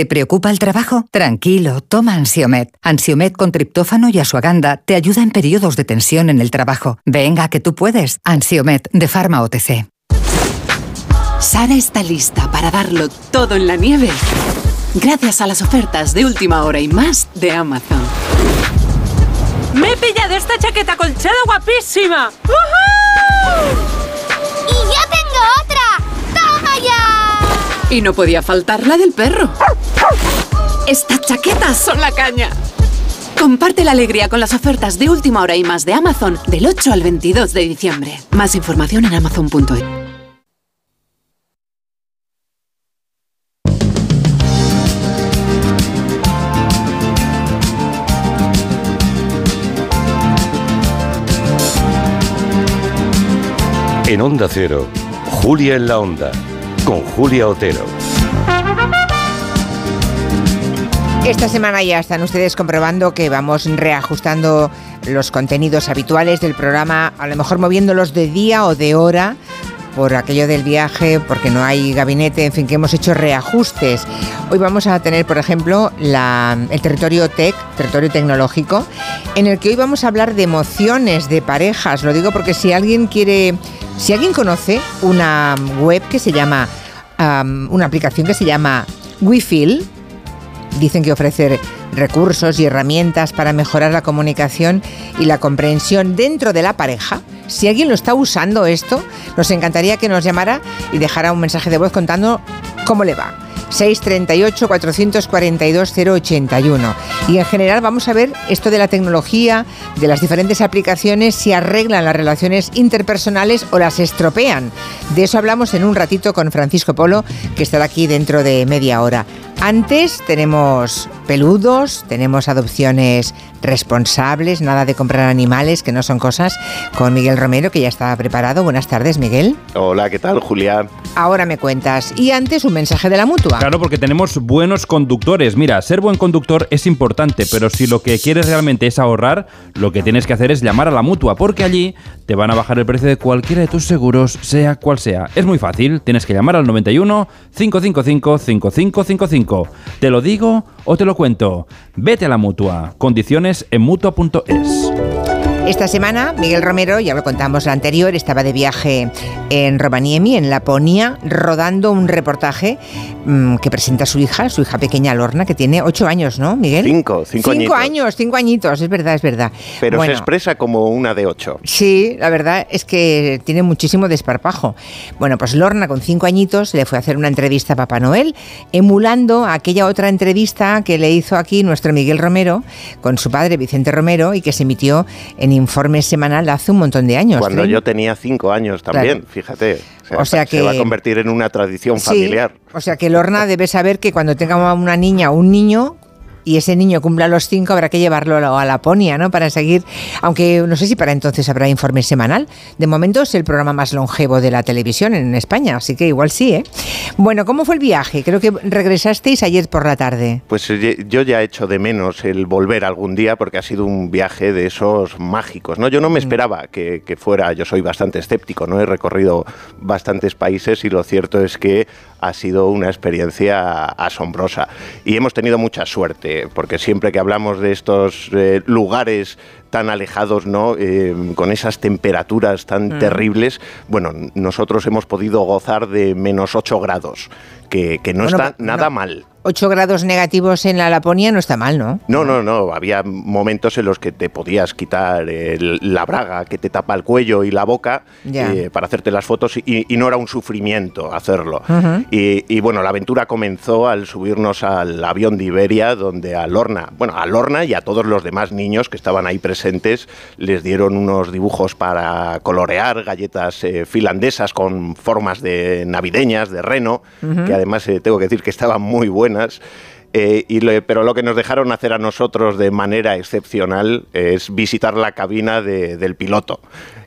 Speaker 26: ¿Te preocupa el trabajo? Tranquilo, toma Ansiomet. Ansiomet con triptófano y asuaganda te ayuda en periodos de tensión en el trabajo. Venga, que tú puedes. Ansiomet de Pharma OTC.
Speaker 55: Sara está lista para darlo todo en la nieve. Gracias a las ofertas de última hora y más de Amazon.
Speaker 56: ¡Me he pillado esta chaqueta colchada guapísima!
Speaker 46: ¡Y yo tengo otra!
Speaker 55: Y no podía faltar la del perro. Estas chaquetas son la caña. Comparte la alegría con las ofertas de última hora y más de Amazon del 8 al 22 de diciembre. Más información en amazon.es.
Speaker 57: En Onda Cero, Julia en la Onda, con Julia Otero.
Speaker 1: Esta semana ya están ustedes comprobando que vamos reajustando los contenidos habituales del programa, a lo mejor moviéndolos de día o de hora por aquello del viaje, porque no hay gabinete, en fin, que hemos hecho reajustes. Hoy vamos a tener, por ejemplo, el territorio tech, territorio tecnológico, en el que hoy vamos a hablar de emociones de parejas. Lo digo porque si alguien quiere, si alguien conoce una web que se llama, am, una aplicación que se llama WeFeel, Dicen que ofrece recursos y herramientas para mejorar la comunicación y la comprensión dentro de la pareja. Si alguien lo está usando esto, nos encantaría que nos llamara y dejara un mensaje de voz contando cómo le va. 638-442-081. Y en general vamos a ver esto de la tecnología, de las diferentes aplicaciones, si arreglan las relaciones interpersonales o las estropean. De eso hablamos en un ratito con Francisco Polo, que estará aquí dentro de media hora. Antes tenemos peludos, tenemos adopciones responsables, nada de comprar animales, que no son cosas, con Miguel Romero, que ya está preparado. Buenas tardes, Miguel.
Speaker 58: Hola, ¿qué tal, Julia?
Speaker 1: Ahora me cuentas. Y antes un mensaje de la mutua.
Speaker 7: Claro, porque tenemos buenos conductores. Mira, ser buen conductor es importante, pero si lo que quieres realmente es ahorrar, lo que tienes que hacer es llamar a la mutua, porque allí te van a bajar el precio de cualquiera de tus seguros, sea cual sea. Es muy fácil, tienes que llamar al 91 555 5555. ¿Te lo digo o te lo cuento? Vete a la mutua. Condiciones en mutua.es.
Speaker 1: Esta semana, Miguel Romero, ya lo contamos la anterior, estaba de viaje en Rovaniemi, en Laponia, rodando un reportaje mm, que presenta a su hija, su hija pequeña Lorna, que tiene ocho años, ¿no, Miguel?
Speaker 58: Cinco, cinco añitos.
Speaker 1: años, cinco añitos, es verdad, es verdad.
Speaker 58: Pero
Speaker 1: Bueno,
Speaker 58: se expresa como una de ocho.
Speaker 1: Sí, la verdad es que tiene muchísimo desparpajo. Bueno, pues Lorna con cinco añitos le fue a hacer una entrevista a Papá Noel, emulando aquella otra entrevista que le hizo aquí nuestro Miguel Romero con su padre Vicente Romero y que se emitió en Informe Semanal hace un montón de años.
Speaker 58: Cuando yo tenía cinco años también,
Speaker 1: Claro.
Speaker 58: fíjate.
Speaker 1: O sea
Speaker 58: Se va a
Speaker 1: que-
Speaker 58: convertir en una tradición
Speaker 1: Sí,
Speaker 58: familiar.
Speaker 1: o sea que Lorna debe saber que cuando tenga una niña o un niño, y ese niño cumpla los cinco, habrá que llevarlo a la- a Laponia, ¿no? Para seguir, aunque no sé si para entonces habrá informe semanal. De momento es el programa más longevo de la televisión en España, así que igual sí, ¿eh? Bueno, ¿cómo fue el viaje? Creo que regresasteis ayer por la tarde.
Speaker 58: Pues eh, yo ya echo de menos el volver algún día porque ha sido un viaje de esos mágicos, ¿no? Yo no me esperaba que, que fuera, yo soy bastante escéptico, ¿no? He recorrido bastantes países y lo cierto es que ha sido una experiencia asombrosa. Y hemos tenido mucha suerte, porque siempre que hablamos de estos eh, lugares tan alejados, ¿no? Eh, con esas temperaturas tan
Speaker 1: Mm.
Speaker 58: terribles, bueno, nosotros hemos podido gozar de menos 8 grados, que, que no
Speaker 1: Bueno,
Speaker 58: está nada
Speaker 1: no.
Speaker 58: mal.
Speaker 1: 8 grados negativos en la Laponia no está mal, ¿no?
Speaker 58: No, no, no. Había momentos en los que te podías quitar el- la braga que te tapa el cuello y la boca eh, para hacerte las fotos y, y no era un sufrimiento hacerlo.
Speaker 1: Ujú.
Speaker 58: y, y, bueno, la aventura comenzó al subirnos al avión de Iberia, donde a Lorna, bueno, a Lorna y a todos los demás niños que estaban ahí presentes les dieron unos dibujos para colorear, galletas eh, finlandesas con formas de navideñas, de reno,
Speaker 59: Ujú.
Speaker 58: que además eh, tengo que decir que estaban muy buenas. Eh, y lo- pero lo que nos dejaron hacer a nosotros de manera excepcional es visitar la cabina de- del piloto.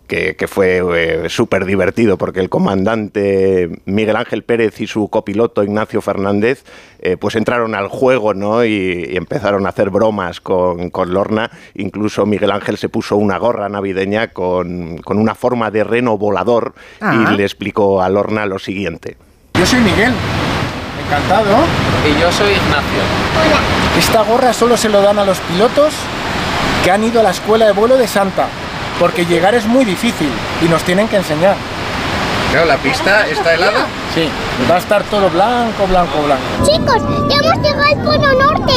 Speaker 58: Que, que fue eh, súper divertido porque el comandante Miguel Ángel Pérez y su copiloto Ignacio Fernández eh, pues entraron al juego ¿no? y, y empezaron a hacer bromas con, con Lorna. Incluso Miguel Ángel se puso una gorra navideña con, con una forma de reno volador
Speaker 60: Ah.
Speaker 58: y le explicó a Lorna lo siguiente.
Speaker 60: Yo soy Miguel. Encantado.
Speaker 61: Y yo soy Ignacio.
Speaker 60: Esta gorra solo se lo dan a los pilotos que han ido a la escuela de vuelo de Santa, porque llegar es muy difícil y nos tienen que enseñar.
Speaker 61: Claro, la pista está helada.
Speaker 60: Sí, va a estar todo blanco, blanco, blanco.
Speaker 46: Chicos, ya hemos llegado al Polo Norte.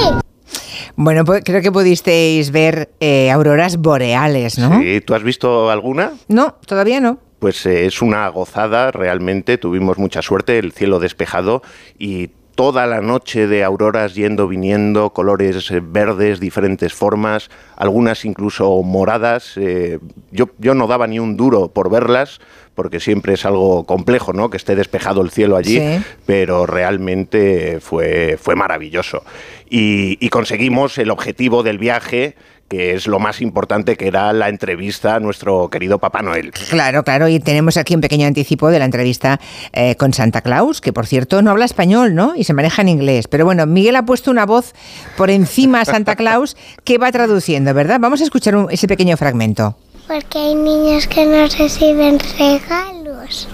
Speaker 1: Bueno, pues creo que pudisteis ver eh, auroras boreales, ¿no?
Speaker 58: Sí, ¿Tú has visto alguna?
Speaker 1: No, todavía no.
Speaker 58: Pues eh, es una gozada, realmente. Tuvimos mucha suerte, el cielo despejado y toda la noche de auroras yendo, viniendo, colores eh, verdes, diferentes formas, algunas incluso moradas. eh, yo, yo no daba ni un duro por verlas, porque siempre es algo complejo, ¿no? Que esté despejado el cielo allí,
Speaker 1: Sí.
Speaker 58: pero realmente fue, fue maravilloso. Y, y conseguimos el objetivo del viaje, que es lo más importante, que era la entrevista a nuestro querido Papá Noel.
Speaker 1: Claro, claro, y tenemos aquí un pequeño anticipo de la entrevista eh, con Santa Claus, que por cierto no habla español, ¿no? Y se maneja en inglés. Pero bueno, Miguel ha puesto una voz por encima a Santa Claus que va traduciendo, ¿verdad? Vamos a escuchar un- ese pequeño fragmento.
Speaker 46: Porque hay niños que no reciben regalos.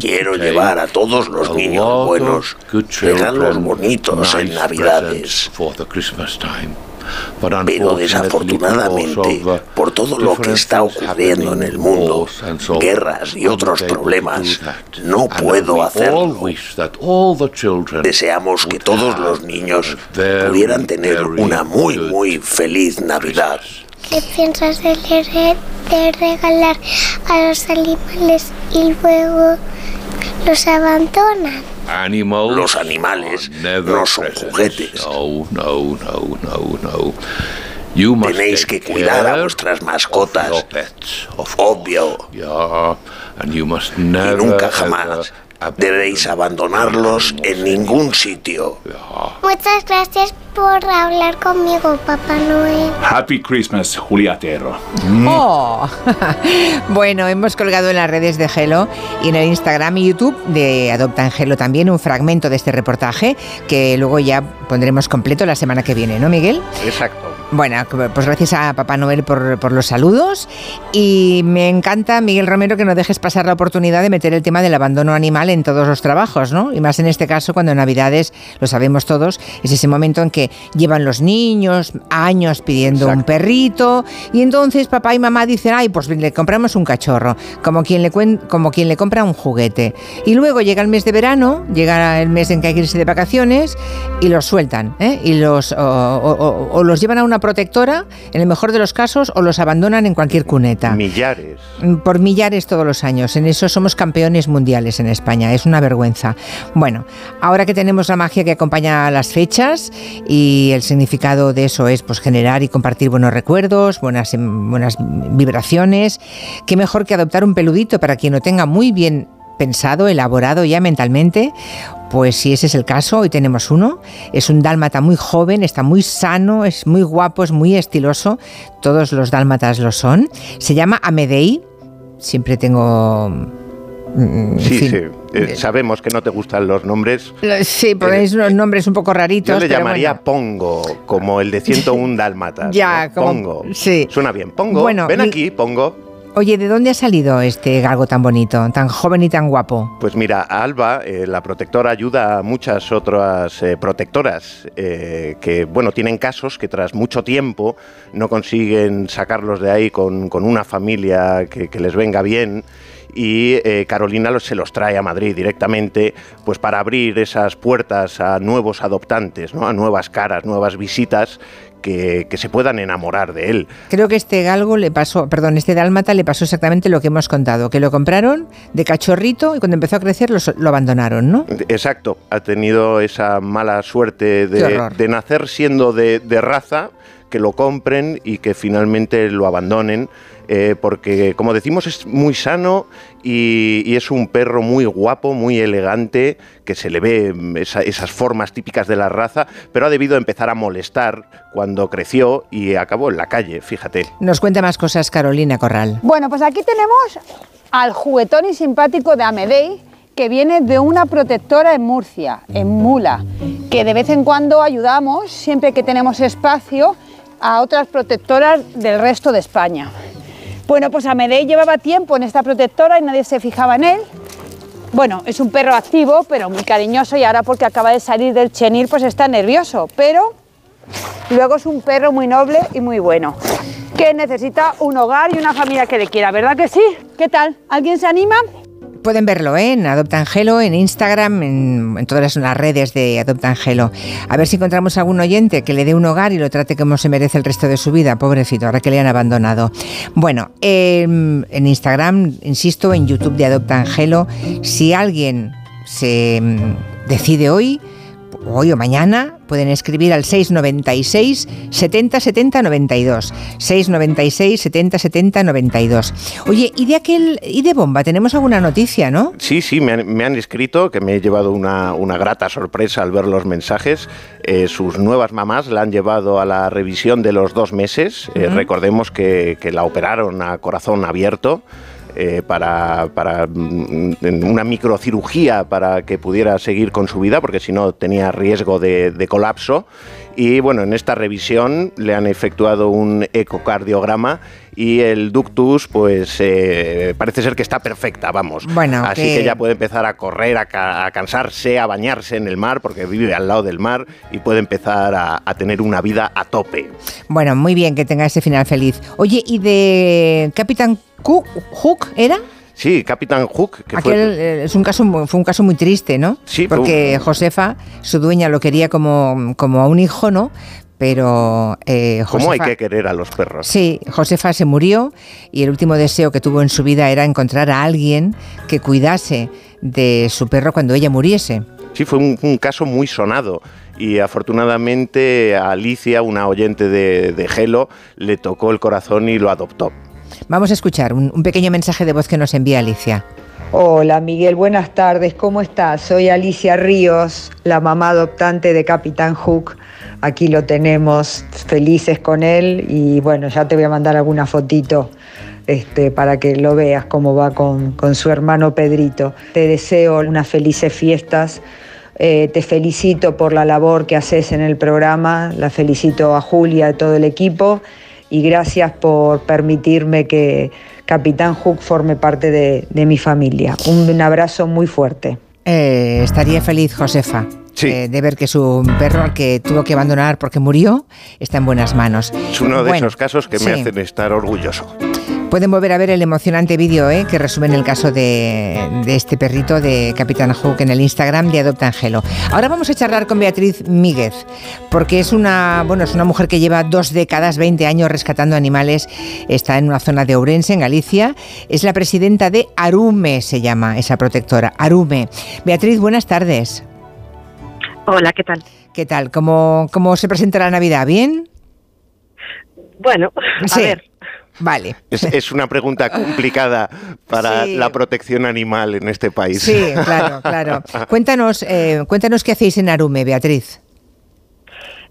Speaker 48: Quiero llevar a todos los niños buenos regalos bonitos en Navidades. Pero desafortunadamente, por todo lo que está ocurriendo en el mundo, guerras y otros problemas, no puedo hacerlo. Deseamos que todos los niños pudieran tener una muy, muy feliz Navidad.
Speaker 46: ¿Qué piensas de, de regalar a los animales y luego los abandonan?
Speaker 48: Los animales no son juguetes. Tenéis que cuidar a vuestras mascotas. Obvio. Y nunca jamás debéis abandonarlos en ningún sitio.
Speaker 46: Muchas gracias por hablar conmigo, Papá Noel.
Speaker 62: Happy Christmas, Juliatero.
Speaker 1: Oh. [laughs] bueno, hemos colgado en las redes de Gelo y en el Instagram y YouTube de Adopta Gelo también un fragmento de este reportaje que luego ya pondremos completo la semana que viene, ¿no, Miguel?
Speaker 58: Exacto.
Speaker 1: Bueno, pues gracias a Papá Noel por, por los saludos y me encanta, Miguel Romero, que no dejes pasar la oportunidad de meter el tema del abandono animal en todos los trabajos, ¿no? Y más en este caso cuando en Navidades, lo sabemos todos, es ese momento en que llevan los niños años pidiendo un perrito y entonces papá y mamá dicen, ay, pues le compramos un cachorro, como quien le, como quien le compra un juguete. Y luego llega el mes de verano, llega el mes en que hay que irse de vacaciones y los sueltan, ¿eh? Y los, o, o- o- o los llevan a una protectora, en el mejor de los casos, o los abandonan en cualquier cuneta.
Speaker 58: Millares.
Speaker 1: Por millares todos los años. En eso somos campeones mundiales en España. Es una vergüenza. Bueno, ahora que tenemos la magia que acompaña las fechas y el significado de eso es pues generar y compartir buenos recuerdos, buenas, em, buenas vibraciones, qué mejor que adoptar un peludito para quien lo tenga muy bien pensado, elaborado ya mentalmente. Pues si ese es el caso, hoy tenemos uno. Es un dálmata muy joven, está muy sano, es muy guapo, es muy estiloso. Todos los dálmatas lo son. Se llama Amedei. Siempre tengo
Speaker 58: mm, Sí, sí. Eh, sabemos que no te gustan los nombres.
Speaker 1: Sí, ponéis unos nombres un poco raritos.
Speaker 58: Yo le llamaría Pongo, como el de 101 Dálmatas. [laughs]
Speaker 1: ya, como,
Speaker 58: Pongo.
Speaker 1: Sí.
Speaker 58: Suena bien. Pongo. Bueno, Ven aquí, Pongo.
Speaker 1: Oye, ¿de dónde ha salido este galgo tan bonito, tan joven y tan guapo?
Speaker 58: Pues mira, Alba, eh, la protectora, ayuda a muchas otras eh, protectoras eh, que, bueno, tienen casos que tras mucho tiempo no consiguen sacarlos de ahí con, una familia que, les venga bien y Carolina se los trae a Madrid directamente pues para abrir esas puertas a nuevos adoptantes, ¿no? a nuevas caras, nuevas visitas que, se puedan enamorar de él.
Speaker 1: Creo que este galgo le pasó, perdón, este dálmata le pasó exactamente lo que hemos contado, que lo compraron de cachorrito y cuando empezó a crecer lo, abandonaron, ¿no?
Speaker 58: Exacto, ha tenido esa mala suerte de, nacer siendo de, de raza, que lo compren y que finalmente lo abandonen eh, porque como decimos es muy sano y, es un perro muy guapo, muy elegante, que se le ve mm, esas formas típicas de la raza, pero ha debido empezar a molestar cuando creció y acabó en la calle, fíjate.
Speaker 1: Nos cuenta más cosas Carolina Corral.
Speaker 63: Bueno, pues aquí tenemos al juguetón y simpático de Amedei, que viene de una protectora en Murcia, en Mula, que de vez en cuando ayudamos, siempre que tenemos espacio, a otras protectoras del resto de España. Bueno, pues Amedei llevaba tiempo en esta protectora y nadie se fijaba en él. Bueno, es un perro activo, pero muy cariñoso y ahora porque acaba de salir del chenil, pues está nervioso. Pero luego es un perro muy noble y muy bueno, que necesita un hogar y una familia que le quiera, ¿verdad que sí? ¿Qué tal? ¿Alguien se anima?
Speaker 1: Pueden verlo ¿eh? en Adopta Angelo, en Instagram, en, todas las redes de Adopta Angelo. A ver si encontramos algún oyente que le dé un hogar y lo trate como se merece el resto de su vida, pobrecito, ahora que le han abandonado. Bueno, em, en Instagram, insisto, en YouTube de Adopta Angelo, si alguien se em, decide hoy, hoy o mañana, pueden escribir al 696 70 70 92. 696 70 70 92. Oye, ¿y de aquel y de bomba tenemos alguna noticia, no?
Speaker 58: Sí, sí, me han, escrito que me he llevado una, grata sorpresa al ver los mensajes. Eh, sus nuevas mamás la han llevado a la revisión de los dos meses. Eh, recordemos que, que la operaron a corazón abierto. Eh, para, para mm, una microcirugía para que pudiera seguir con su vida, porque si no tenía riesgo de, colapso. Y bueno, en esta revisión le han efectuado un ecocardiograma y el ductus, pues eh, parece ser que está perfecta, vamos.
Speaker 1: Bueno,
Speaker 58: Así que... ya puede empezar a correr, a, cansarse, a bañarse en el mar, porque vive al lado del mar y puede empezar a, a, tener una vida a tope.
Speaker 1: Bueno, muy bien que tenga ese final feliz. Oye, ¿y de Capitán Hook era?
Speaker 58: Sí, Capitán Hook.
Speaker 1: Que fue... Eh, es un caso, fue un caso muy triste, ¿no?
Speaker 58: Sí,
Speaker 1: Porque Josefa, su dueña, lo quería como, como a un hijo, ¿no? Pero
Speaker 58: eh, ¿Cómo hay que querer a los perros?
Speaker 1: Sí, Josefa se murió y el último deseo que tuvo en su vida era encontrar a alguien que cuidase de su perro cuando ella muriese.
Speaker 58: Sí, fue un, caso muy sonado y afortunadamente a Alicia, una oyente de, de Gelo, le tocó el corazón y lo adoptó.
Speaker 1: Vamos a escuchar un, pequeño mensaje de voz que nos envía Alicia.
Speaker 64: Hola Miguel, buenas tardes, ¿cómo estás? Soy Alicia Ríos, la mamá adoptante de Capitán Hook. Aquí lo tenemos, felices con él y bueno, ya te voy a mandar alguna fotito este, para que lo veas cómo va con, su hermano Pedrito. Te deseo unas felices fiestas. Eh, te felicito por la labor que haces en el programa, la felicito a Julia, y todo el equipo y gracias por permitirme que Capitán Hook forme parte de, mi familia. Un, abrazo muy fuerte.
Speaker 1: Eh, estaría feliz Josefa.
Speaker 58: Eh,
Speaker 1: de ver que su perro, al que tuvo que abandonar porque murió, está en buenas manos.
Speaker 58: Es uno de esos casos que me hacen estar orgulloso.
Speaker 1: Pueden volver a ver el emocionante vídeo ¿eh? que resume el caso de, este perrito de Capitán Hook en el Instagram de Adopta Angelo. Ahora vamos a charlar con Beatriz Míguez, porque es una, bueno, es una mujer que lleva dos décadas, 20 años rescatando animales. Está en una zona de Ourense, en Galicia. Es la presidenta de Arume, se llama esa protectora. Arume. Beatriz, buenas tardes.
Speaker 59: Hola, ¿qué tal?
Speaker 1: ¿Qué tal? ¿Cómo, cómo se presenta la Navidad? ¿Bien?
Speaker 59: Bueno, a ver,
Speaker 58: Vale. Es, una pregunta complicada para la protección animal en este país.
Speaker 1: Sí, claro, claro. [laughs] Cuéntanos, eh, cuéntanos qué hacéis en Arume, Beatriz.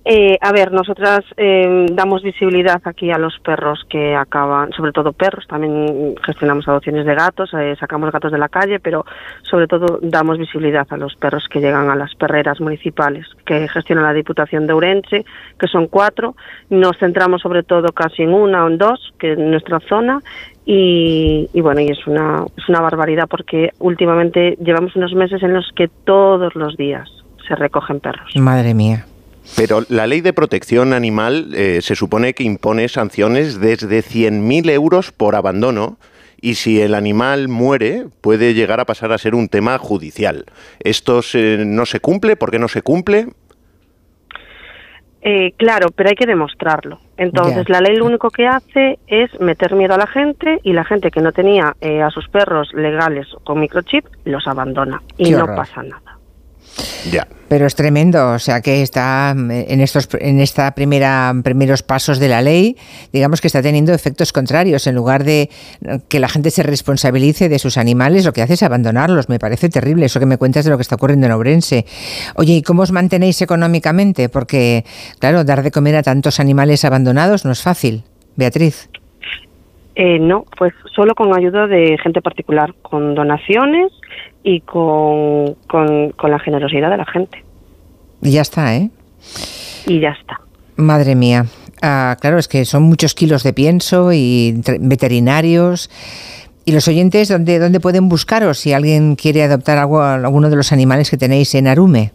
Speaker 59: Eh, a ver, nosotras eh, damos visibilidad aquí a los perros que acaban, sobre todo perros, también gestionamos adopciones de gatos, eh, sacamos gatos de la calle, pero sobre todo damos visibilidad a los perros que llegan a las perreras municipales que gestiona la Diputación de Ourense, que son cuatro. Nos centramos sobre todo casi en una o en dos, que es nuestra zona, y, y, bueno, y es una, es una barbaridad porque últimamente llevamos unos meses en los que todos los días se recogen perros.
Speaker 1: Madre mía.
Speaker 58: Pero la ley de protección animal eh, se supone que impone sanciones desde 100.000 euros por abandono y si el animal muere puede llegar a pasar a ser un tema judicial. ¿Esto no se cumple? ¿Por qué no se cumple?
Speaker 59: Eh, claro, pero hay que demostrarlo. Entonces, la ley lo único que hace es meter miedo a la gente y la gente que no tenía eh, a sus perros legales con microchip los abandona y no pasa nada.
Speaker 1: Pero es tremendo, o sea que está en estos en esta primera primeros pasos de la ley, digamos que está teniendo efectos contrarios. En lugar de que la gente se responsabilice de sus animales, lo que hace es abandonarlos. Me parece terrible eso que me cuentas de lo que está ocurriendo en Ourense. Oye, ¿y cómo os mantenéis económicamente? Porque, claro, dar de comer a tantos animales abandonados no es fácil. Beatriz.
Speaker 59: Eh, no, pues solo con ayuda de gente particular, con donaciones y con, con, la generosidad de la gente.
Speaker 1: Y ya está, ¿eh?
Speaker 59: Y ya está.
Speaker 1: Madre mía. Ah, claro, es que son muchos kilos de pienso y veterinarios. ¿Y los oyentes dónde, dónde pueden buscaros si alguien quiere adoptar algo, alguno de los animales que tenéis en Arume?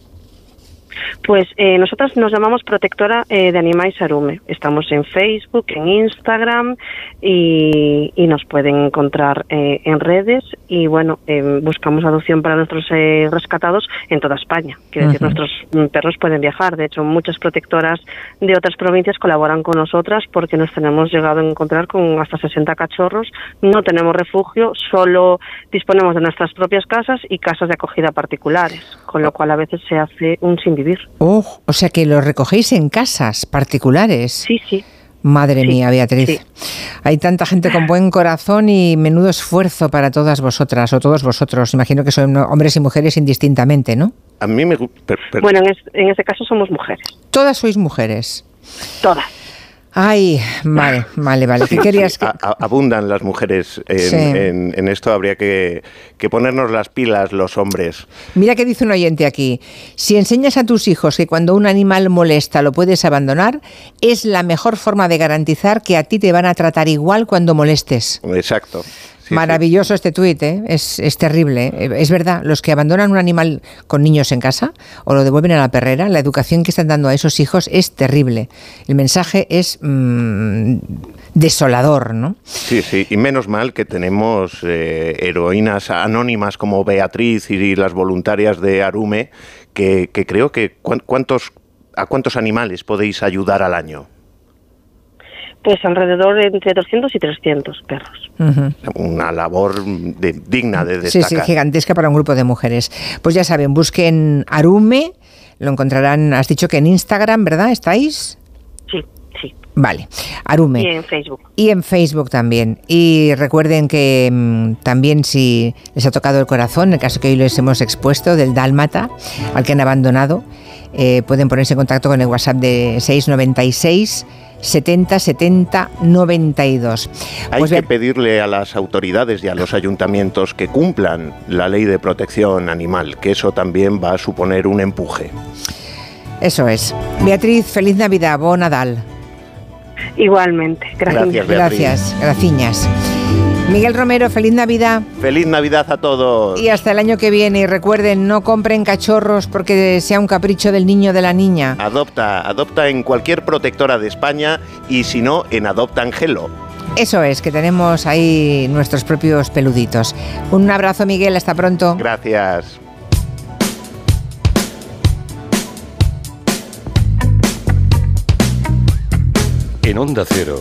Speaker 59: Pues eh, nosotros nos llamamos Protectora eh, de Animales Arume. Estamos en Facebook, en Instagram y, nos pueden encontrar eh, en redes. Y bueno, buscamos adopción para nuestros rescatados en toda España. Quiere decir, nuestros perros pueden viajar. De hecho, muchas protectoras de otras provincias colaboran con nosotras porque nos tenemos llegado a encontrar con hasta 60 cachorros. No tenemos refugio, solo disponemos de nuestras propias casas y casas de acogida particulares, con lo cual a veces se hace un vivir.
Speaker 1: Oh, o sea que lo recogéis en casas particulares.
Speaker 59: Sí, sí.
Speaker 1: Madre mía, Beatriz. Hay tanta gente con buen corazón y menudo esfuerzo para todas vosotras o todos vosotros. Imagino que son hombres y mujeres indistintamente, ¿no?
Speaker 58: A mí me...
Speaker 59: Bueno, en, en este caso somos mujeres.
Speaker 1: Todas sois mujeres.
Speaker 59: Todas.
Speaker 1: Ay, vale, vale, vale. ¿Qué [laughs] querías que...
Speaker 58: abundan las mujeres en, esto, habría que, que, ponernos las pilas los hombres.
Speaker 1: Mira que dice un oyente aquí, si enseñas a tus hijos que cuando un animal molesta lo puedes abandonar, es la mejor forma de garantizar que a ti te van a tratar igual cuando molestes.
Speaker 58: Exacto.
Speaker 1: Maravilloso este tuit, ¿eh? es, terrible. ¿eh? Es verdad, los que abandonan un animal con niños en casa o lo devuelven a la perrera, la educación que están dando a esos hijos es terrible. El mensaje es mm, desolador, ¿no?
Speaker 58: Sí, sí, y menos mal que tenemos eh, heroínas anónimas como Beatriz y las voluntarias de Arume, que, que creo que ¿cuántos, ¿a cuántos animales podéis ayudar al año?
Speaker 59: Pues alrededor de entre 200 y 300 perros.
Speaker 58: Una labor digna de destacar.
Speaker 1: Sí, sí, gigantesca para un grupo de mujeres. Pues ya saben, busquen Arume, lo encontrarán, has dicho que en Instagram, ¿verdad? ¿Estáis?
Speaker 59: Sí, sí.
Speaker 1: Vale, Arume.
Speaker 59: Y en Facebook.
Speaker 1: Y en Facebook también. Y recuerden que mm, también si les ha tocado el corazón, el caso que hoy les hemos expuesto del Dálmata, al que han abandonado, eh, pueden ponerse en contacto con el WhatsApp de 696 70 70 92.
Speaker 58: Hay pues que pedirle a las autoridades y a los ayuntamientos que cumplan la ley de protección animal, que eso también va a suponer un empuje.
Speaker 1: Eso es. Beatriz, feliz Navidad, bon Nadal.
Speaker 59: Igualmente,
Speaker 58: gracias.
Speaker 1: Gracias, gracias. Miguel Romero, feliz Navidad.
Speaker 58: Feliz Navidad a todos.
Speaker 1: Y hasta el año que viene. Y recuerden, no compren cachorros porque sea un capricho del niño o de la niña.
Speaker 58: Adopta, adopta en cualquier protectora de España y si no, en Adopta Angelo.
Speaker 1: Eso es, que tenemos ahí nuestros propios peluditos. Un abrazo, Miguel, hasta pronto.
Speaker 58: Gracias.
Speaker 57: En Onda Cero.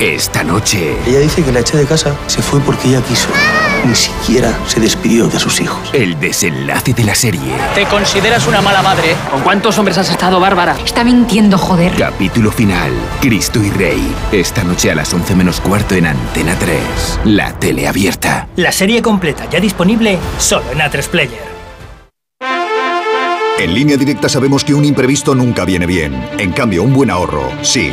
Speaker 65: Esta noche.
Speaker 66: Ella dice que la eché de casa. Se fue porque ella quiso. Ni siquiera se despidió de sus hijos.
Speaker 65: El desenlace de la serie.
Speaker 67: ¿Te consideras una mala madre? ¿Con cuántos hombres has estado, Bárbara?
Speaker 53: Está mintiendo, joder.
Speaker 65: Capítulo final. Cristo y Rey. Esta noche a las 11 menos cuarto en Antena 3. La tele abierta.
Speaker 67: La serie completa ya disponible solo en A3 Player.
Speaker 14: En línea directa sabemos que un imprevisto nunca viene bien. En cambio, un buen ahorro, sí.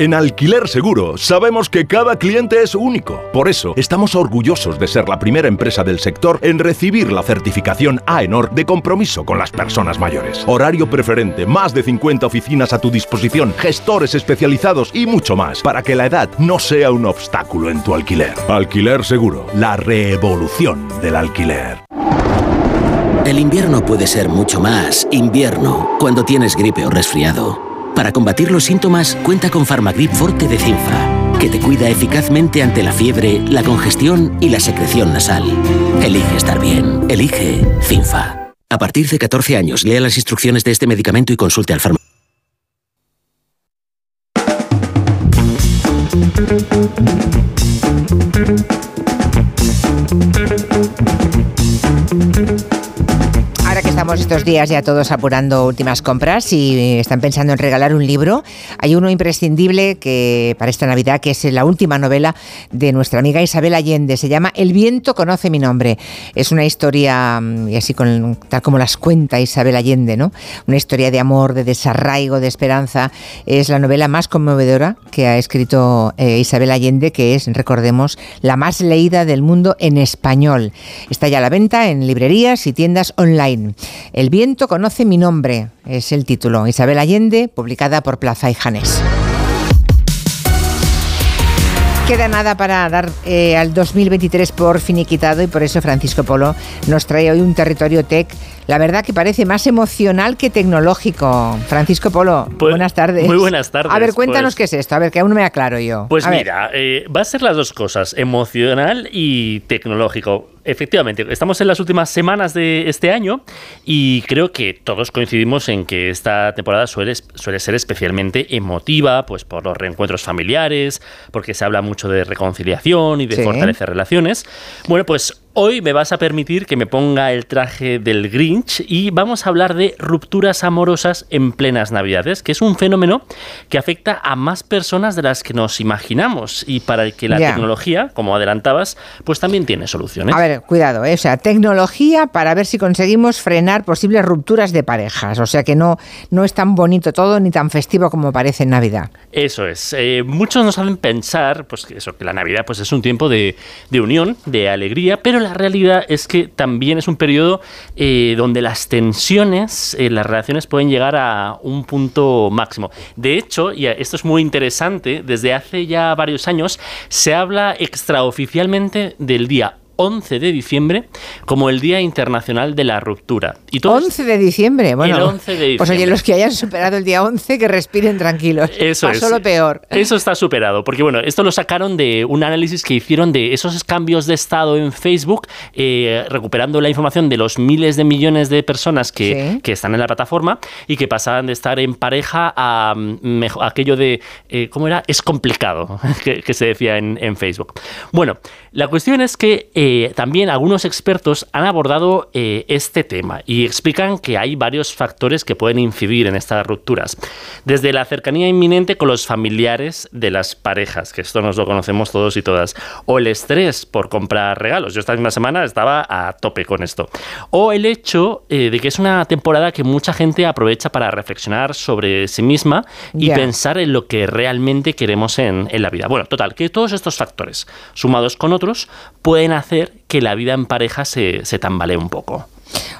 Speaker 68: En Alquiler Seguro sabemos que cada cliente es único. Por eso estamos orgullosos de ser la primera empresa del sector en recibir la certificación AENOR de compromiso con las personas mayores. Horario preferente, más de 50 oficinas a tu disposición, gestores especializados y mucho más para que la edad no sea un obstáculo en tu alquiler. Alquiler Seguro, la revolución del alquiler.
Speaker 48: El invierno puede ser mucho más invierno cuando tienes gripe o resfriado. Para combatir los síntomas, cuenta con Farmagrip Forte de Cinfa, que te cuida eficazmente ante la fiebre, la congestión y la secreción nasal. Elige estar bien. Elige Cinfa. A partir de 14 años, lea las instrucciones de este medicamento y consulte al farmacéutico.
Speaker 1: Estamos estos días ya todos apurando últimas compras y están pensando en regalar un libro, hay uno imprescindible que para esta Navidad, que es la última novela de nuestra amiga Isabel Allende. Se llama El viento conoce mi nombre. Es una historia, mm, y así con, tal como las cuenta Isabel Allende, ¿no? Una historia de amor, de desarraigo, de esperanza. Es la novela más conmovedora que ha escrito eh, Isabel Allende, que es, recordemos, la más leída del mundo en español. Está ya a la venta en librerías y tiendas online. El viento conoce mi nombre, es el título. Isabel Allende, publicada por Plaza y Janés. Queda nada para dar eh, al 2023 por finiquitado y por eso Francisco Polo nos trae hoy un territorio tech, la verdad que parece más emocional que tecnológico. Francisco Polo, buenas tardes.
Speaker 30: Muy buenas tardes.
Speaker 1: A ver, cuéntanos
Speaker 30: pues-
Speaker 1: qué es esto, a ver, que aún no me aclaro yo.
Speaker 30: Pues
Speaker 1: A
Speaker 30: mira, eh, va a ser las dos cosas, emocional y tecnológico. Efectivamente, estamos en las últimas semanas de este año y creo que todos coincidimos en que esta temporada suele, suele ser especialmente emotiva, pues por los reencuentros familiares, porque se habla mucho de reconciliación y de
Speaker 1: Sí.
Speaker 30: fortalecer relaciones. Bueno, pues hoy me vas a permitir que me ponga el traje del Grinch y vamos a hablar de rupturas amorosas en plenas Navidades, que es un fenómeno que afecta a más personas de las que nos imaginamos y para el que la tecnología, como adelantabas, pues también tiene soluciones.
Speaker 1: A ver, cuidado, ¿eh? o sea, tecnología para ver si conseguimos frenar posibles rupturas de parejas. O sea que no, no es tan bonito todo ni tan festivo como parece en Navidad.
Speaker 30: Eso es. Eh, muchos nos hacen pensar, pues que eso, que la Navidad pues, es un tiempo de, de unión, de alegría, pero la realidad es que también es un periodo eh, donde las tensiones, eh, las relaciones pueden llegar a un punto máximo. De hecho, y esto es muy interesante, desde hace ya varios años se habla extraoficialmente del día 11 de diciembre como el Día Internacional de la Ruptura.
Speaker 1: Y 11 de diciembre, bueno.
Speaker 30: El 11 de diciembre.
Speaker 1: Pues oye, los que hayan superado el día 11, que respiren tranquilos.
Speaker 30: Eso
Speaker 1: Pasó
Speaker 30: es.
Speaker 1: lo peor.
Speaker 30: Eso está superado, porque bueno, esto lo sacaron de un análisis que hicieron de esos cambios de estado en Facebook, eh, recuperando la información de los miles de millones de personas que,
Speaker 1: Sí.
Speaker 30: que están en la plataforma y que pasaban de estar en pareja a mm, mejo- aquello de, eh, ¿cómo era? Es complicado, [laughs] que, que se decía en, en Facebook. Bueno, la cuestión es que eh, también algunos expertos han abordado eh, este tema y explican que hay varios factores que pueden incidir en estas rupturas. Desde la cercanía inminente con los familiares de las parejas, que esto nos lo conocemos todos y todas, o el estrés por comprar regalos. Yo esta misma semana estaba a tope con esto. O el hecho eh, de que es una temporada que mucha gente aprovecha para reflexionar sobre sí misma y pensar en lo que realmente queremos en, en la vida. Bueno, total, que todos estos factores, sumados con otros, pueden hacer que la vida en pareja se, se tambalee un poco.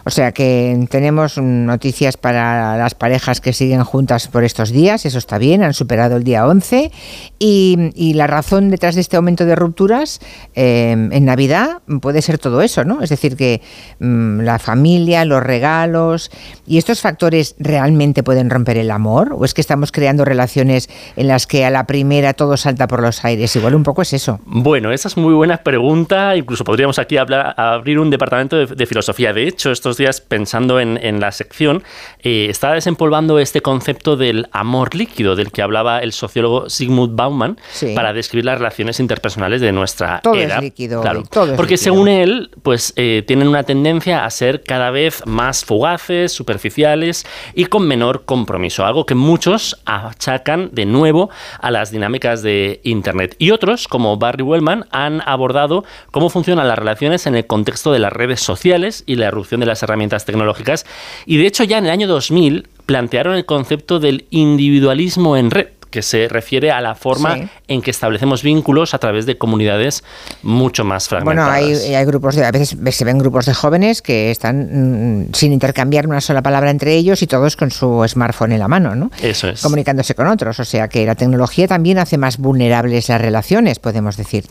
Speaker 1: O sea que tenemos noticias para las parejas que siguen juntas por estos días, eso está bien, han superado el día 11. Y, y la razón detrás de este aumento de rupturas eh, en Navidad puede ser todo eso, ¿no? Es decir, que mm, la familia, los regalos y estos factores realmente pueden romper el amor, o es que estamos creando relaciones en las que a la primera todo salta por los aires. Igual un poco es eso.
Speaker 30: Bueno, esa es muy buena pregunta. Incluso podríamos aquí hablar- abrir un departamento de, de filosofía. De hecho, estos días, pensando en, en la sección, eh, estaba desempolvando este concepto del amor líquido, del que hablaba el sociólogo Sigmund Bauman,
Speaker 1: Sí.
Speaker 30: para describir las relaciones interpersonales de nuestra
Speaker 1: Todo es
Speaker 30: era.
Speaker 1: líquido
Speaker 30: Claro,
Speaker 1: todo es
Speaker 30: porque
Speaker 1: líquido.
Speaker 30: según él, pues eh, tienen una tendencia a ser cada vez más fugaces, superficiales y con menor compromiso, algo que muchos achacan de nuevo a las dinámicas de Internet. Y otros, como Barry Wellman, han abordado cómo funcionan las relaciones en el contexto de las redes sociales y la erupción de las herramientas tecnológicas. Y de hecho ya en el año 2000 plantearon el concepto del individualismo en red que se refiere a la forma
Speaker 1: Sí.
Speaker 30: en que establecemos vínculos a través de comunidades mucho más
Speaker 1: Bueno,
Speaker 30: fragmentadas.
Speaker 1: hay, hay grupos de, a veces se ven grupos de jóvenes que están mm, sin intercambiar una sola palabra entre ellos y todos con su smartphone en la mano, ¿no?
Speaker 30: Eso es.
Speaker 1: Comunicándose con otros. O sea que la tecnología también hace más vulnerables las relaciones, podemos decir.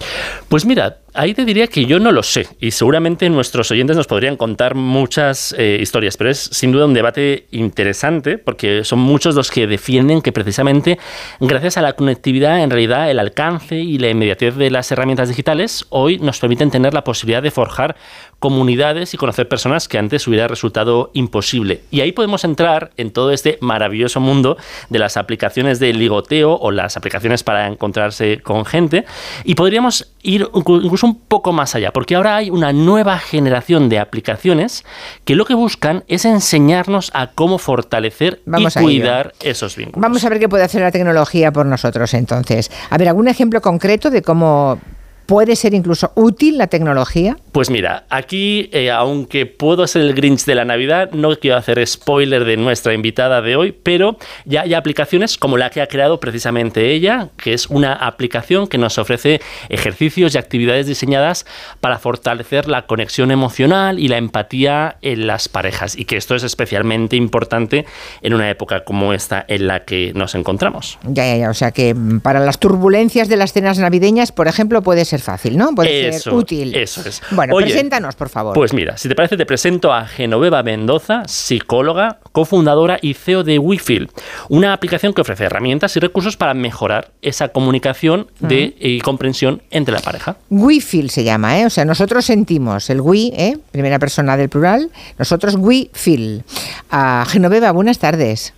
Speaker 30: Pues mira, ahí te diría que yo no lo sé y seguramente nuestros oyentes nos podrían contar muchas eh, historias, pero es sin duda un debate interesante porque son muchos los que defienden que precisamente gracias a la conectividad, en realidad el alcance y la inmediatez de las herramientas digitales hoy nos permiten tener la posibilidad de forjar comunidades y conocer personas que antes hubiera resultado imposible. Y ahí podemos entrar en todo este maravilloso mundo de las aplicaciones de ligoteo o las aplicaciones para encontrarse con gente y podríamos ir inclu- incluso un poco más allá, porque ahora hay una nueva generación de aplicaciones que lo que buscan es enseñarnos a cómo fortalecer
Speaker 1: Vamos
Speaker 30: y cuidar esos vínculos.
Speaker 1: Vamos a ver qué puede hacer la tecnología por nosotros entonces. A ver, ¿algún ejemplo concreto de cómo puede ser incluso útil la tecnología?
Speaker 30: Pues mira, aquí, eh, aunque puedo ser el Grinch de la Navidad, no quiero hacer spoiler de nuestra invitada de hoy, pero ya hay aplicaciones como la que ha creado precisamente ella, que es una aplicación que nos ofrece ejercicios y actividades diseñadas para fortalecer la conexión emocional y la empatía en las parejas, y que esto es especialmente importante en una época como esta en la que nos encontramos.
Speaker 1: Ya, ya, ya. O sea que mm, para las turbulencias de las cenas navideñas, por ejemplo, puede ser fácil, ¿no? Puede ser útil.
Speaker 30: Eso es.
Speaker 1: Bueno,
Speaker 30: Oye,
Speaker 1: preséntanos, por favor.
Speaker 30: Pues mira, si te parece, te presento a Genoveva Mendoza, psicóloga, cofundadora y CEO de WeFeel, una aplicación que ofrece herramientas y recursos para mejorar esa comunicación de, y comprensión entre la pareja.
Speaker 1: We feel se llama, ¿eh? O sea, nosotros sentimos el we, ¿eh? Primera persona del plural. Nosotros we feel. Ah, Genoveva, buenas tardes.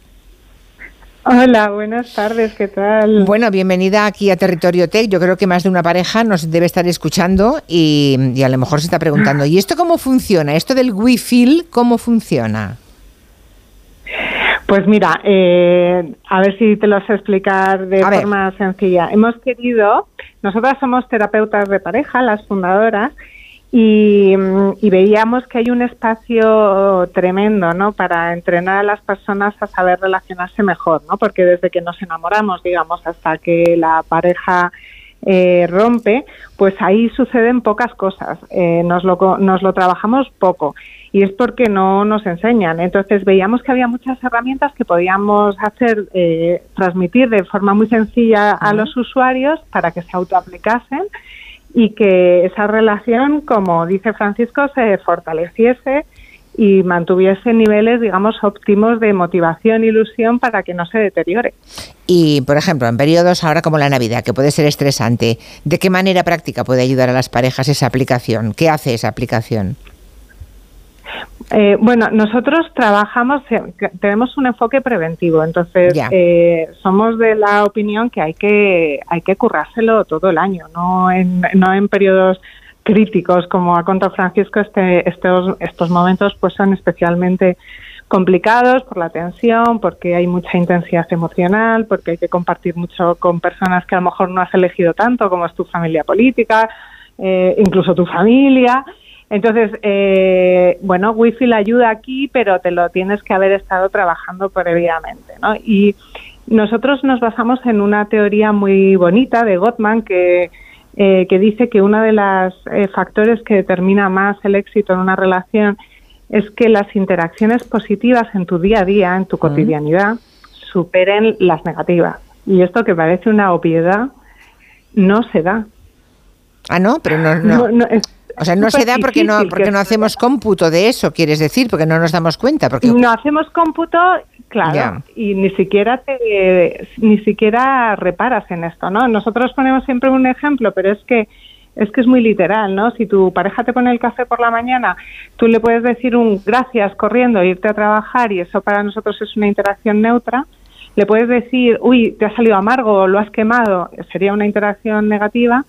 Speaker 69: Hola, buenas tardes, ¿qué tal?
Speaker 1: Bueno, bienvenida aquí a Territorio Tech. Yo creo que más de una pareja nos debe estar escuchando y, y a lo mejor se está preguntando, ¿y esto cómo funciona? ¿Esto del we feel cómo funciona?
Speaker 69: Pues mira, eh, a ver si te lo sé explicar de
Speaker 1: A ver.
Speaker 69: forma sencilla. Hemos querido, nosotras somos terapeutas de pareja, las fundadoras, y, mm, y veíamos que hay un espacio tremendo, ¿no? Para entrenar a las personas a saber relacionarse mejor, ¿no? Porque desde que nos enamoramos, digamos, hasta que la pareja eh, rompe, pues ahí suceden pocas cosas. Eh, nos, lo, nos lo trabajamos poco y es porque no nos enseñan. Entonces veíamos que había muchas herramientas que podíamos hacer, eh, transmitir de forma muy sencilla a los usuarios para que se autoaplicasen y que esa relación, como dice Francisco, se fortaleciese y mantuviese niveles, digamos, óptimos de motivación e ilusión para que no se deteriore.
Speaker 1: Y, por ejemplo, en periodos ahora como la Navidad, que puede ser estresante, ¿de qué manera práctica puede ayudar a las parejas esa aplicación? ¿Qué hace esa aplicación?
Speaker 69: Eh, bueno, nosotros trabajamos, eh, tenemos un enfoque preventivo, entonces eh, somos de la opinión que hay que hay que currárselo todo el año, no en, no en periodos críticos como ha contado Francisco. Este, estos estos momentos pues son especialmente complicados por la tensión, porque hay mucha intensidad emocional, porque hay que compartir mucho con personas que a lo mejor no has elegido tanto, como es tu familia política, incluso tu familia. Entonces, eh, bueno, Wi-Fi la ayuda aquí, pero te lo tienes que haber estado trabajando previamente, ¿no? Y nosotros nos basamos en una teoría muy bonita de Gottman que, eh, que dice que uno de los eh, factores que determina más el éxito en una relación es que las interacciones positivas en tu día a día, en tu cotidianidad, superen las negativas. Y esto que parece una obviedad, no se da.
Speaker 1: Ah, no, pero no. no. O sea, no se da porque no porque no hacemos cómputo de eso, quieres decir, porque no nos damos cuenta. Porque...
Speaker 69: No hacemos cómputo, claro, y ni siquiera te, ni siquiera reparas en esto, ¿no? Nosotros ponemos siempre un ejemplo, pero es que es que es muy literal, ¿no? Si tu pareja te pone el café por la mañana, tú le puedes decir un gracias corriendo irte a trabajar y eso para nosotros es una interacción neutra. Le puedes decir, uy, te ha salido amargo, lo has quemado, sería una interacción negativa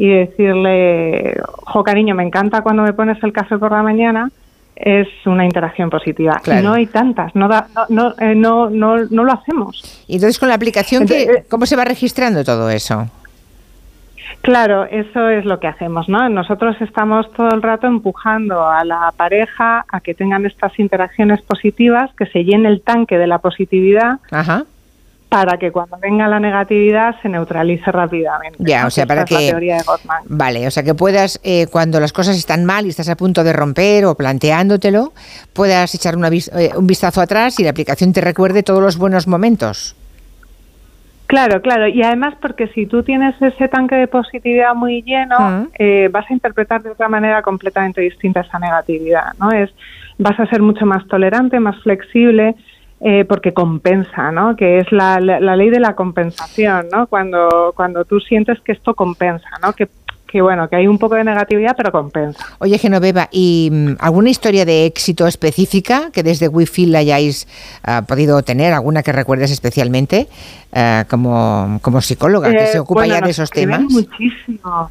Speaker 69: y decirle, jo cariño, me encanta cuando me pones el café por la mañana, es una interacción positiva. Y no hay tantas, no, no, eh, no, no, no, lo hacemos.
Speaker 1: Y entonces con la aplicación, eh, ¿cómo se va registrando todo eso?
Speaker 69: Claro, eso es lo que hacemos, ¿no? Nosotros estamos todo el rato empujando a la pareja a que tengan estas interacciones positivas, que se llene el tanque de la positividad. Ajá para que cuando venga la negatividad se neutralice rápidamente.
Speaker 1: Ya, o sea, para que... teoría de Gottman. Vale, o sea, que puedas, eh, cuando las cosas están mal y estás a punto de romper o planteándotelo, puedas echar eh, un vistazo atrás y la aplicación te recuerde todos los buenos momentos.
Speaker 69: Claro, claro, y además porque si tú tienes ese tanque de positividad muy lleno, eh, vas a interpretar de otra manera completamente distinta esa negatividad, ¿no? Es, vas a ser mucho más tolerante, más flexible, eh, porque compensa, ¿no? Que es la, la, ley de la compensación, ¿no? Cuando, cuando tú sientes que esto compensa, ¿no? Que, que bueno, que hay un poco de negatividad, pero compensa.
Speaker 1: Oye, Genoveva, ¿y mm, alguna historia de éxito específica que desde Wi-Fi la hayáis ah, podido tener? ¿Alguna que recuerdes especialmente ah, como, como psicóloga que se eh, ocupa ya de esos temas?
Speaker 69: Muchísimo.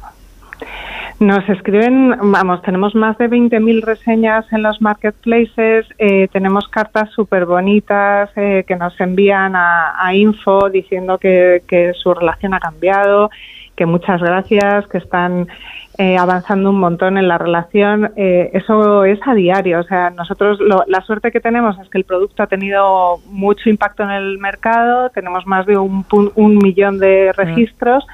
Speaker 69: Nos escriben, vamos, tenemos más de 20.000 reseñas en los marketplaces, eh, tenemos cartas súper bonitas eh, que nos envían a, info diciendo que, su relación ha cambiado, que muchas gracias, que están eh, avanzando un montón en la relación. eso es a diario, o sea, nosotros la suerte que tenemos es que el producto ha tenido mucho impacto en el mercado, tenemos más de un, un millón de registros,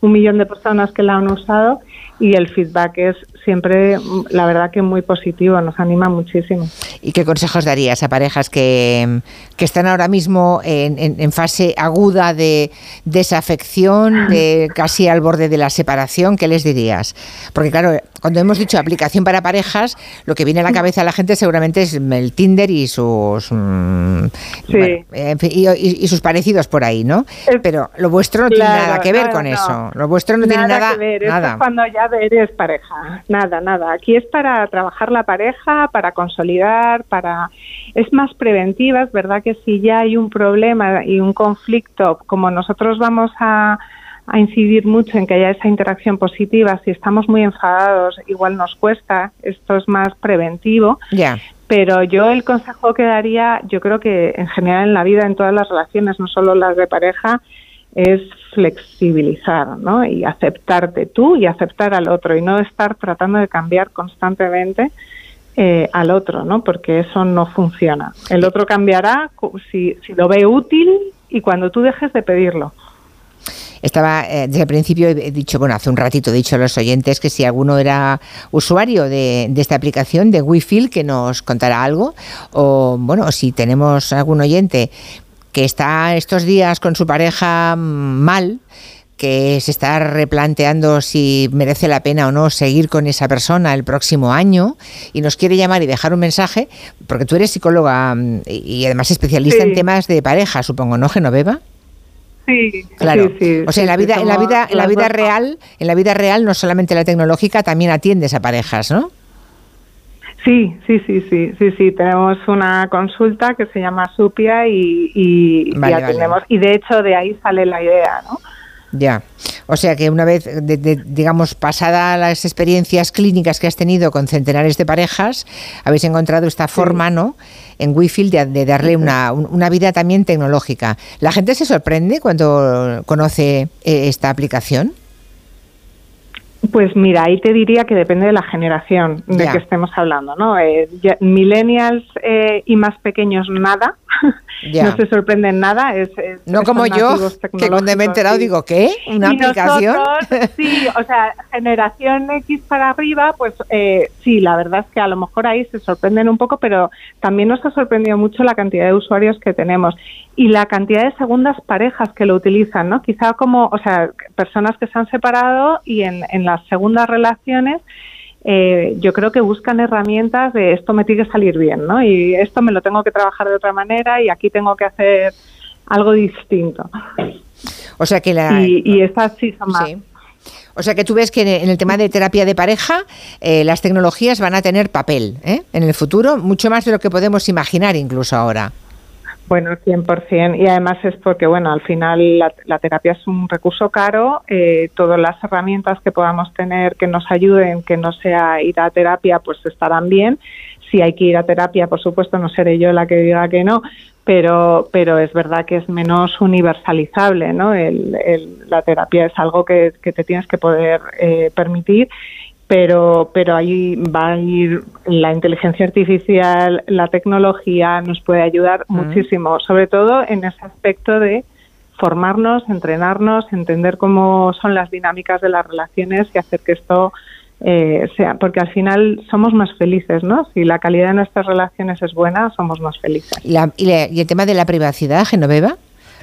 Speaker 69: un millón de personas que la han usado y el feedback es siempre, la verdad que muy positivo, nos anima muchísimo.
Speaker 1: ¿Y qué consejos darías a parejas que, están ahora mismo en, fase aguda de desafección, de [laughs] casi al borde de la separación? ¿Qué les dirías? Porque claro, cuando hemos dicho aplicación para parejas, lo que viene a la cabeza a la gente seguramente es el Tinder y sus mm, y, sus parecidos por ahí, ¿no? Pero lo vuestro no tiene nada que ver con eso. Lo vuestro no tiene nada, que ver. nada.
Speaker 69: cuando ya eres pareja. Nada, nada. Aquí es para trabajar la pareja, para consolidar, para es más preventiva. Es verdad que si ya hay un problema y un conflicto, como nosotros vamos a, a incidir mucho en que haya esa interacción positiva, si estamos muy enfadados, igual nos cuesta. Esto es más preventivo. Pero yo el consejo que daría, yo creo que en general en la vida, en todas las relaciones, no solo las de pareja, es flexibilizar ¿no? y aceptarte tú y aceptar al otro y no estar tratando de cambiar constantemente eh, al otro, ¿no? porque eso no funciona. El otro cambiará si, si lo ve útil y cuando tú dejes de pedirlo.
Speaker 1: Estaba, eh, desde el principio he dicho, bueno, hace un ratito he dicho a los oyentes que si alguno era usuario de, de esta aplicación de Wi-Fi, que nos contara algo, o bueno, si tenemos algún oyente que está estos días con su pareja mal, que se está replanteando si merece la pena o no seguir con esa persona el próximo año y nos quiere llamar y dejar un mensaje, porque tú eres psicóloga mm, y además especialista en temas de pareja, supongo, ¿no, Genoveva?
Speaker 69: Sí,
Speaker 1: Claro.
Speaker 69: sí, sí,
Speaker 1: o sea, en la vida, en la vida, en la vida real, en la vida real, no solamente la tecnológica, también atiendes a parejas, ¿no?
Speaker 69: Sí, sí, sí, sí, sí, sí. Tenemos una consulta que se llama Supia y, y, y
Speaker 1: Vale, vale.
Speaker 69: atendemos. Y de hecho de ahí sale la idea, ¿no?
Speaker 1: Ya. O sea que una vez, de- de- digamos, pasada las experiencias clínicas que has tenido con centenares de parejas, habéis encontrado esta forma, ¿no? En Wifi de, de darle una, un- una vida también tecnológica. ¿La gente se sorprende cuando conoce eh, esta aplicación?
Speaker 69: Pues mira, ahí te diría que depende de la generación de que estemos hablando, ¿no? Eh, ya- millennials eh, y más pequeños nada, [laughs] no se sorprenden nada. Es, es-
Speaker 1: No como yo, que cuando me he enterado digo, ¿qué? ¿Una
Speaker 69: Y
Speaker 1: aplicación?
Speaker 69: nosotros, [laughs] sí, o sea, generación X para arriba, pues eh, sí, la verdad es que a lo mejor ahí se sorprenden un poco, pero también nos ha sorprendido mucho la cantidad de usuarios que tenemos y la cantidad de segundas parejas que lo utilizan, ¿no? Quizá como, o sea, personas que se han separado y en, en las segundas relaciones eh, yo creo que buscan herramientas de esto me tiene que salir bien, ¿no? Y esto me lo tengo que trabajar de otra manera y aquí tengo que hacer algo distinto.
Speaker 1: O sea que la...
Speaker 69: Y, y estas sí son más.
Speaker 1: Sí. O sea que tú ves que en el tema de terapia de pareja, eh, las tecnologías van a tener papel ¿eh? en el futuro, mucho más de lo que podemos imaginar incluso ahora.
Speaker 69: Bueno, 100%. Y además es porque, bueno, al final la, la terapia es un recurso caro. eh, todas las herramientas que podamos tener que nos ayuden, que no sea ir a terapia, pues estarán bien. Si hay que ir a terapia, por supuesto, no seré yo la que diga que no, pero, pero es verdad que es menos universalizable, ¿no? El- la terapia es algo que, que te tienes que poder eh, permitir pero pero ahí va a ir la inteligencia artificial, la tecnología nos puede ayudar
Speaker 1: Mm.
Speaker 69: muchísimo, sobre todo en ese aspecto de formarnos, entrenarnos, entender cómo son las dinámicas de las relaciones y hacer que esto eh, sea, porque al final somos más felices, ¿no? Si la calidad de nuestras relaciones es buena, somos más felices.
Speaker 1: ¿Y, la- y la- y el tema de la privacidad, Genoveva?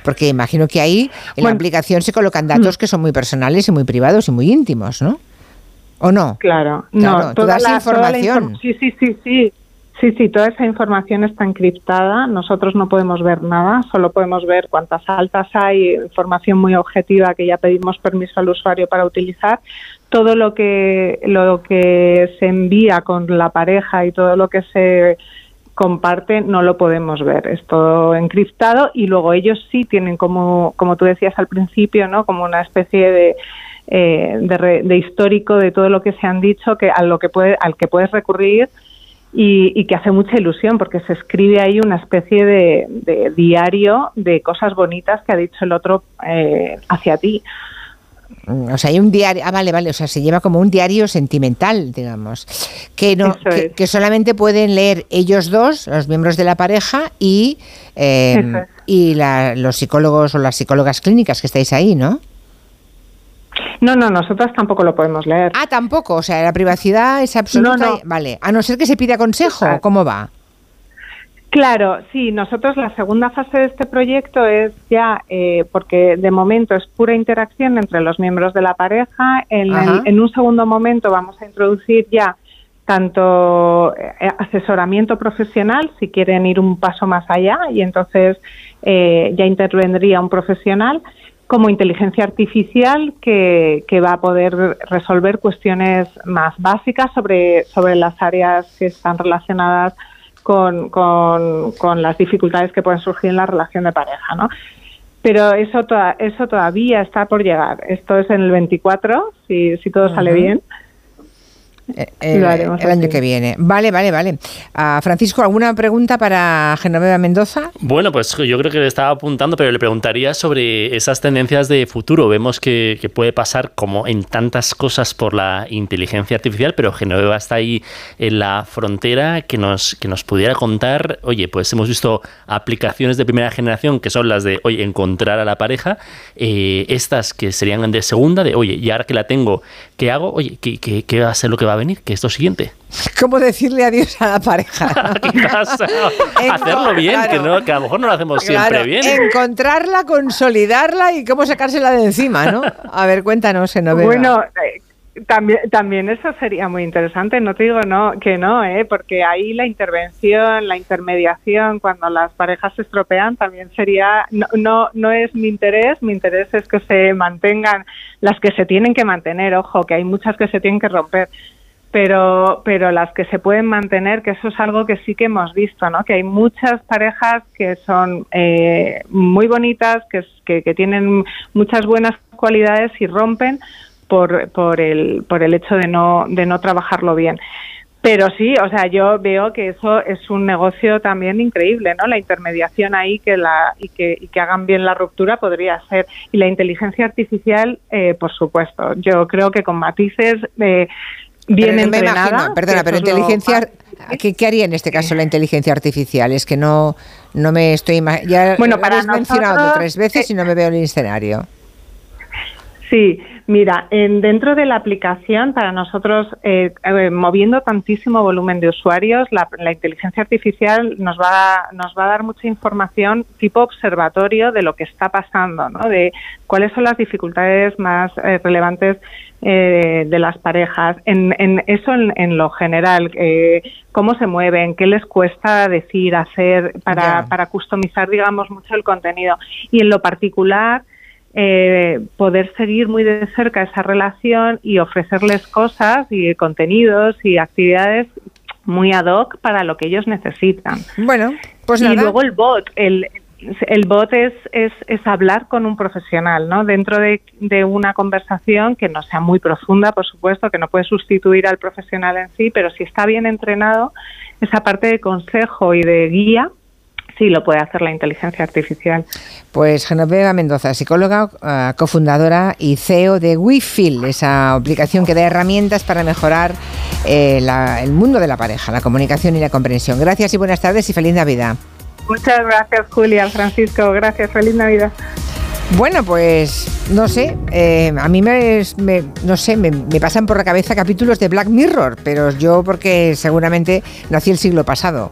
Speaker 1: Porque imagino que ahí en la aplicación se colocan datos que son muy personales y muy privados y muy íntimos, ¿no? ¿O no?
Speaker 69: Claro,
Speaker 1: Claro,
Speaker 69: no, toda la- toda la
Speaker 1: información.
Speaker 69: inform- sí, sí, sí, sí. Sí, sí, toda esa información está encriptada. Nosotros no podemos ver nada, solo podemos ver cuántas altas hay, información muy objetiva que ya pedimos permiso al usuario para utilizar. Todo lo que lo que se envía con la pareja y todo lo que se comparte no lo podemos ver, es todo encriptado y luego ellos sí tienen como como tú decías al principio, ¿no? Como una especie de eh, de, re- de histórico de todo lo que se han dicho que a lo que puede al que puedes recurrir y, y que hace mucha ilusión porque se escribe ahí una especie de, de diario de cosas bonitas que ha dicho el otro eh, hacia ti.
Speaker 1: Mm, O sea, hay un diario, ah, vale, vale, o sea, se lleva como un diario sentimental, digamos, que no, que, solamente pueden leer ellos dos, los miembros de la pareja y eh,
Speaker 69: es.
Speaker 1: y la- los psicólogos o las psicólogas clínicas que estáis ahí, ¿no?
Speaker 69: No, no, nosotras tampoco lo podemos leer.
Speaker 1: Ah, tampoco, o sea, la privacidad es absoluta,
Speaker 69: No, no.
Speaker 1: y- vale, a no ser que se pida consejo,
Speaker 69: Exacto.
Speaker 1: ¿cómo va?
Speaker 69: Claro, sí, nosotros la segunda fase de este proyecto es ya, eh, porque de momento es pura interacción entre los miembros de la pareja, en, el- en un segundo momento vamos a introducir ya tanto eh, asesoramiento profesional, si quieren ir un paso más allá, y entonces eh, ya intervendría un profesional, como inteligencia artificial que, que va a poder resolver cuestiones más básicas sobre, sobre las áreas que están relacionadas con, con, con las dificultades que pueden surgir en la relación de pareja, ¿no? Pero eso, eso todavía está por llegar. Esto es en el 24, si, si todo sale bien.
Speaker 1: Eh,
Speaker 69: haremos
Speaker 1: el año que viene. Vale, vale, vale. Ah, Francisco, ¿alguna pregunta para Genoveva Mendoza?
Speaker 30: Bueno, pues yo creo que le estaba apuntando, pero le preguntaría sobre esas tendencias de futuro. Vemos que, que puede pasar como en tantas cosas por la inteligencia artificial, pero Genoveva está ahí en la frontera que nos, que nos pudiera contar, oye, pues hemos visto aplicaciones de primera generación que son las de, oye, encontrar a la pareja, eh, estas que serían de segunda, de, oye, y ahora que la tengo, ¿qué hago? Oye, ¿qué, qué, qué va a ser lo que va a venir, que es lo siguiente. [laughs]
Speaker 1: ¿Cómo decirle adiós a la pareja? [laughs]
Speaker 30: Quizás [laughs] hacerlo bien, que, no, que a lo mejor no lo hacemos siempre
Speaker 1: Claro,
Speaker 30: bien.
Speaker 1: Encontrarla, consolidarla y cómo sacársela de encima, ¿no? A ver, cuéntanos, Genoveva.
Speaker 69: Bueno, eh, también, también eso sería muy interesante, no te digo no, que no, ¿eh? porque ahí la intervención, la intermediación, cuando las parejas se estropean, también sería, no, no, no es mi interés, mi interés es que se mantengan las que se tienen que mantener, ojo, que hay muchas que se tienen que romper, pero, pero las que se pueden mantener, que eso es algo que sí que hemos visto, ¿no? Que hay muchas parejas que son eh, muy bonitas, que, que tienen muchas buenas cualidades y rompen por, por, el, por el hecho de no, de no trabajarlo bien. Pero sí, o sea, yo veo que eso es un negocio también increíble, ¿no? La intermediación ahí que la, y, que, y que hagan bien la ruptura podría ser. Y la inteligencia artificial, eh, por supuesto. Yo creo que con matices eh, bien
Speaker 1: Pero no me
Speaker 69: entrenada.
Speaker 1: imagino, perdona, pero
Speaker 69: lo
Speaker 1: inteligencia, ¿qué, qué haría en este caso la inteligencia artificial? Es que no, no me estoy ima- ya
Speaker 69: Bueno,
Speaker 1: lo
Speaker 69: para
Speaker 1: habéis mencionado
Speaker 69: nosotros,
Speaker 1: tres veces y no me veo el escenario.
Speaker 69: Sí, mira, en, dentro de la aplicación, para nosotros, eh, eh, moviendo tantísimo volumen de usuarios, la, la inteligencia artificial nos va, a, nos va a dar mucha información tipo observatorio de lo que está pasando, ¿no? de cuáles son las dificultades más eh, relevantes eh, de las parejas. En, en eso, en, en lo general, eh, cómo se mueven, qué les cuesta decir, hacer para, para customizar, digamos, mucho el contenido. Y en lo particular, eh, poder seguir muy de cerca esa relación y ofrecerles cosas y contenidos y actividades muy ad hoc para lo que ellos necesitan.
Speaker 1: Bueno, pues
Speaker 69: y luego el bot, el, el bot es, es, es hablar con un profesional, ¿no? Dentro de, de una conversación que no sea muy profunda, por supuesto, que no puede sustituir al profesional en sí, pero si está bien entrenado, esa parte de consejo y de guía sí lo puede hacer la inteligencia artificial.
Speaker 1: Pues Genoveva Mendoza, psicóloga, eh, cofundadora y CEO de WeFeel, esa aplicación que da herramientas para mejorar eh, la- el mundo de la pareja, la comunicación y la comprensión. Gracias y buenas tardes y feliz Navidad.
Speaker 69: Muchas gracias, Julia, Francisco. Gracias. Feliz Navidad.
Speaker 1: Bueno, pues no sé, eh, a mí me, me- no sé, me, me pasan por la cabeza capítulos de Black Mirror, pero yo porque seguramente nací el siglo pasado.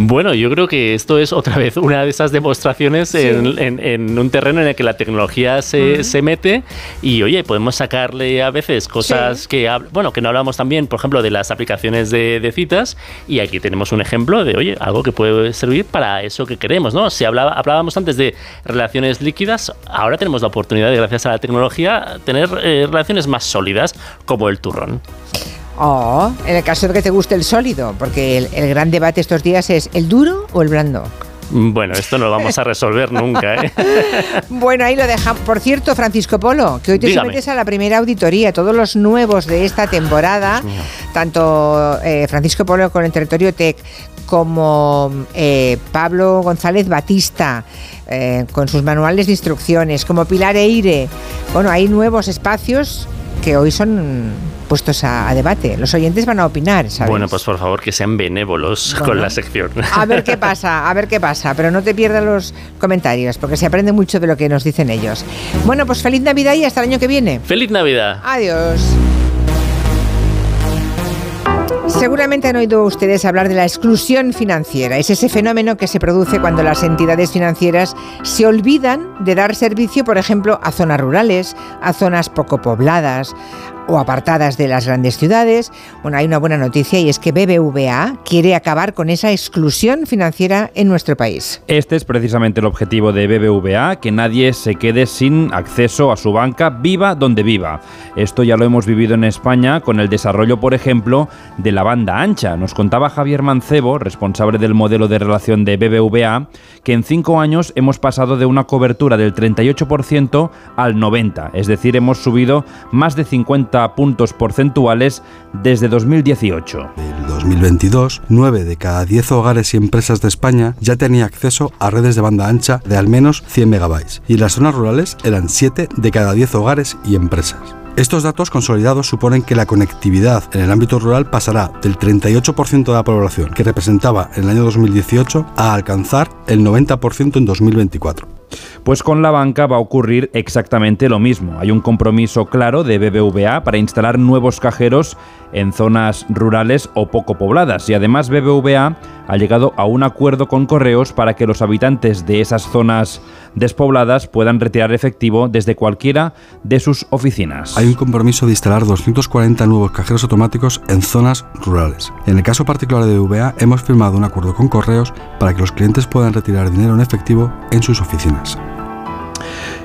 Speaker 30: Bueno, yo creo que esto es otra vez una de esas demostraciones en, en- en un terreno en el que la tecnología se, se mete y, oye, podemos sacarle a veces cosas que, bueno, que no hablamos también, por ejemplo, de las aplicaciones de, de citas y aquí tenemos un ejemplo de, oye, algo que puede servir para eso que queremos, ¿no? Si hablaba, hablábamos antes de relaciones líquidas, ahora tenemos la oportunidad, de, gracias a la tecnología, tener eh, relaciones más sólidas como el turrón.
Speaker 1: Oh, en el caso de que te guste el sólido, porque el, el gran debate estos días es el duro o el blando.
Speaker 30: Bueno, esto no lo vamos a resolver nunca, ¿eh? [laughs]
Speaker 1: Bueno, ahí lo dejamos. Por cierto, Francisco Polo, que hoy te
Speaker 30: Dígame.
Speaker 1: sometes a la primera auditoría. Todos los nuevos de esta temporada, tanto eh, Francisco Polo con el Territorio Tech como eh, Pablo González Batista eh, con sus manuales de instrucciones, como Pilar Eire. Bueno, hay nuevos espacios que hoy son puestos a, a debate. Los oyentes van a opinar, ¿sabes?
Speaker 30: Bueno, pues por favor que sean benévolos
Speaker 1: Bueno.
Speaker 30: con la sección.
Speaker 1: A ver qué [laughs] pasa, a ver qué pasa, pero no te pierdas los comentarios, porque se aprende mucho de lo que nos dicen ellos. Bueno, pues feliz Navidad y hasta el año que viene.
Speaker 30: ¡Feliz Navidad!
Speaker 1: Adiós. Seguramente han oído ustedes hablar de la exclusión financiera. Es ese fenómeno que se produce cuando las entidades financieras se olvidan de dar servicio, por ejemplo, a zonas rurales, a zonas poco pobladas o apartadas de las grandes ciudades. Bueno, hay una buena noticia y es que BBVA quiere acabar con esa exclusión financiera en nuestro país.
Speaker 70: Este es precisamente el objetivo de BBVA, que nadie se quede sin acceso a su banca, viva donde viva. Esto ya lo hemos vivido en España con el desarrollo, por ejemplo, de la banda ancha. Nos contaba Javier Mancebo, responsable del modelo de relación de BBVA, que en cinco años hemos pasado de una cobertura del 38% al 90%, es decir, hemos subido más de 50 puntos porcentuales desde 2018.
Speaker 71: En 2022, 9 de cada 10 hogares y empresas de España ya tenía acceso a redes de banda ancha de al menos 100 megabytes y en las zonas rurales eran 7 de cada 10 hogares y empresas. Estos datos consolidados suponen que la conectividad en el ámbito rural pasará del 38% de la población que representaba en el año 2018 a alcanzar el 90% en 2024.
Speaker 7: Pues con la banca va a ocurrir exactamente lo mismo. Hay un compromiso claro de BBVA para instalar nuevos cajeros en zonas rurales o poco pobladas y además BBVA ha llegado a un acuerdo con Correos para que los habitantes de esas zonas despobladas puedan retirar efectivo desde cualquiera de sus oficinas.
Speaker 71: Hay un compromiso de instalar 240 nuevos cajeros automáticos en zonas rurales. En el caso particular de BBVA hemos firmado un acuerdo con Correos para que los clientes puedan retirar dinero en efectivo en sus oficinas.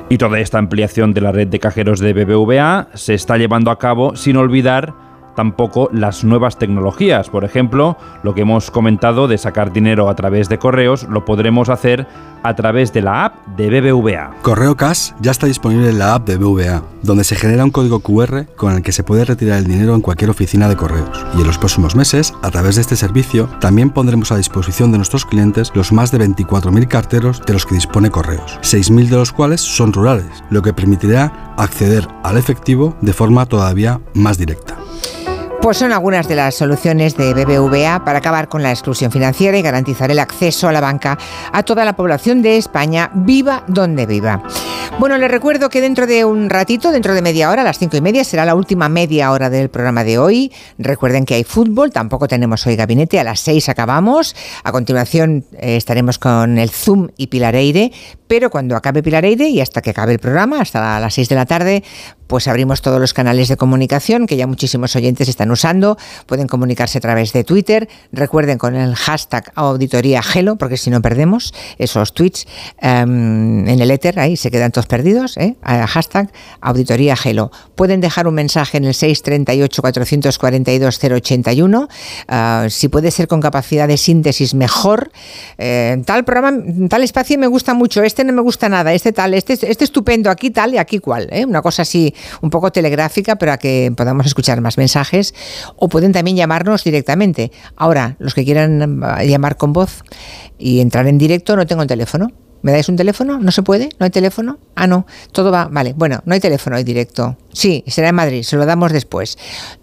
Speaker 7: Y toda esta ampliación de la red de cajeros de BBVA se está llevando a cabo sin olvidar tampoco las nuevas tecnologías. Por ejemplo, lo que hemos comentado de sacar dinero a través de correos, lo podremos hacer a través de la app de BBVA.
Speaker 71: Correo Cash ya está disponible en la app de BBVA, donde se genera un código QR con el que se puede retirar el dinero en cualquier oficina de correos. Y en los próximos meses, a través de este servicio, también pondremos a disposición de nuestros clientes los más de 24.000 carteros de los que dispone correos, 6.000 de los cuales son rurales, lo que permitirá acceder al efectivo de forma todavía más directa.
Speaker 1: Pues son algunas de las soluciones de BBVA para acabar con la exclusión financiera y garantizar el acceso a la banca a toda la población de España, viva donde viva. Bueno, les recuerdo que dentro de un ratito, dentro de media hora, a las cinco y media, será la última media hora del programa de hoy. Recuerden que hay fútbol, tampoco tenemos hoy gabinete, a las seis acabamos. A continuación eh, estaremos con el Zoom y Pilareire, pero cuando acabe Pilareire y hasta que acabe el programa, hasta las seis de la tarde, pues abrimos todos los canales de comunicación que ya muchísimos oyentes están usando. Pueden comunicarse a través de Twitter. Recuerden con el hashtag auditoría Gelo, porque si no perdemos esos tweets em, en el éter, ahí se quedan todos perdidos. ¿eh? Hashtag auditoría Gelo. Pueden dejar un mensaje en el 638-442-081. Ah, si puede ser con capacidad de síntesis, mejor. Eh, tal programa, tal espacio me gusta mucho. Este no me gusta nada. Este tal, este, este estupendo. Aquí tal y aquí cual. ¿eh? Una cosa así un poco telegráfica para que podamos escuchar más mensajes o pueden también llamarnos directamente. Ahora, los que quieran eh, llamar con voz y entrar en directo, no tengo el teléfono. ¿Me dais un teléfono? ¿No se puede? ¿No hay teléfono? Ah, no, todo va. Vale, bueno, no hay teléfono hoy directo. Sí, será en Madrid, se lo damos después.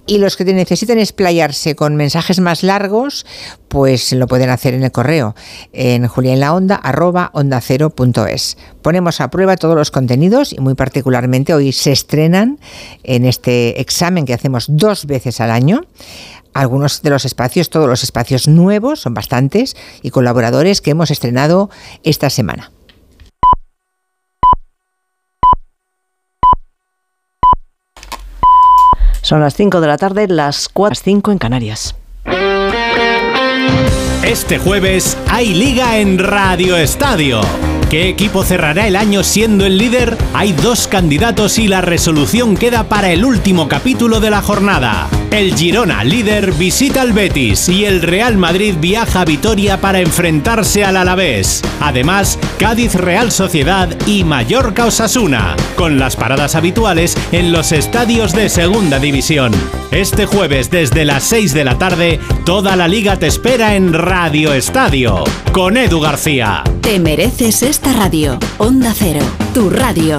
Speaker 1: Y los que necesiten explayarse con mensajes más largos, pues lo pueden hacer en el correo, en julianlaonda.es. Ponemos a prueba todos los contenidos y muy particularmente hoy se estrenan en este examen que hacemos dos veces al año algunos de los espacios, todos los espacios nuevos, son bastantes, y colaboradores que hemos estrenado esta semana.
Speaker 72: Son las 5 de la tarde, las 4, 5 en Canarias.
Speaker 73: Este jueves hay liga en Radio Estadio. ¿Qué equipo cerrará el año siendo el líder? Hay dos candidatos y la resolución queda para el último capítulo de la jornada. El Girona, líder, visita al Betis y el Real Madrid viaja a Vitoria para enfrentarse al Alavés. Además, Cádiz Real Sociedad y Mallorca Osasuna, con las paradas habituales en los estadios de Segunda División. Este jueves desde las 6 de la tarde, toda la liga te espera en Radio Estadio, con Edu García.
Speaker 53: Te mereces esta radio. Onda Cero, tu radio.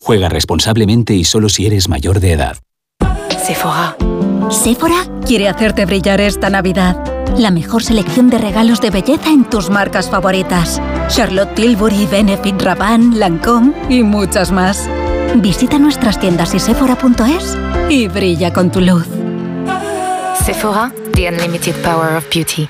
Speaker 18: Juega responsablemente y solo si eres mayor de edad.
Speaker 32: Sephora. Sephora quiere hacerte brillar esta Navidad. La mejor selección de regalos de belleza en tus marcas favoritas. Charlotte Tilbury, Benefit, Rabanne, Lancôme y muchas más. Visita nuestras tiendas y sephora.es y brilla con tu luz.
Speaker 74: Sephora, the unlimited power of beauty.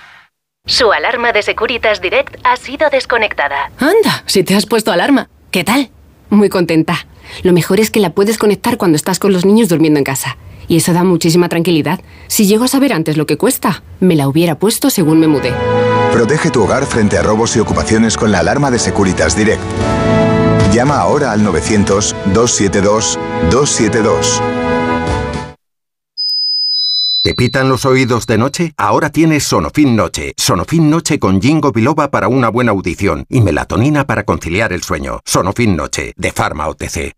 Speaker 75: Su alarma de Securitas Direct ha sido desconectada.
Speaker 27: Anda, si te has puesto alarma. ¿Qué tal? Muy contenta. Lo mejor es que la puedes conectar cuando estás con los niños durmiendo en casa. y eso da muchísima tranquilidad. Si llego a saber antes lo que cuesta, me la hubiera puesto según me mudé.
Speaker 14: Protege tu hogar frente a robos y ocupaciones con la alarma de Securitas Direct. Llama ahora al 900-272-272.
Speaker 76: ¿Te pitan los oídos de noche? Ahora tienes Sonofin Noche. Sonofin Noche con Jingo Biloba para una buena audición y melatonina para conciliar el sueño. Sonofin Noche, de Pharma OTC.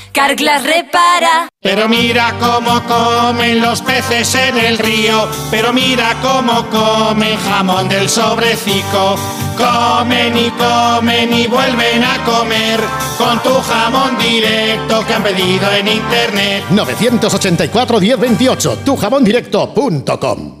Speaker 6: Carglass repara.
Speaker 77: Pero mira cómo comen los peces en el río, pero mira cómo comen jamón del sobrecico. Comen y comen y vuelven a comer con tu jamón directo que han pedido en internet.
Speaker 78: 984-1028, tujamondirecto.com.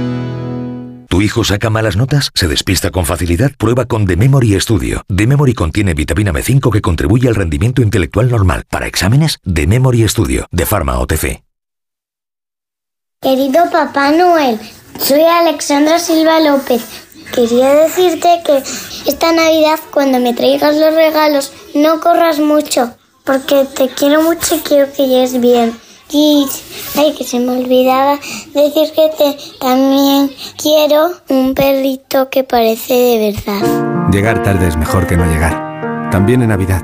Speaker 79: ¿Tu hijo saca malas notas? ¿Se despista con facilidad? Prueba con The Memory Studio. The Memory contiene vitamina B5 que contribuye al rendimiento intelectual normal. Para exámenes, The Memory Studio, de Pharma OTC.
Speaker 80: Querido Papá Noel, soy Alexandra Silva López. Quería decirte que esta Navidad cuando me traigas los regalos no corras mucho, porque te quiero mucho y quiero que llegues bien. Ay, que se me olvidaba decir que te también quiero un perrito que parece de verdad.
Speaker 81: Llegar tarde es mejor que no llegar. También en Navidad.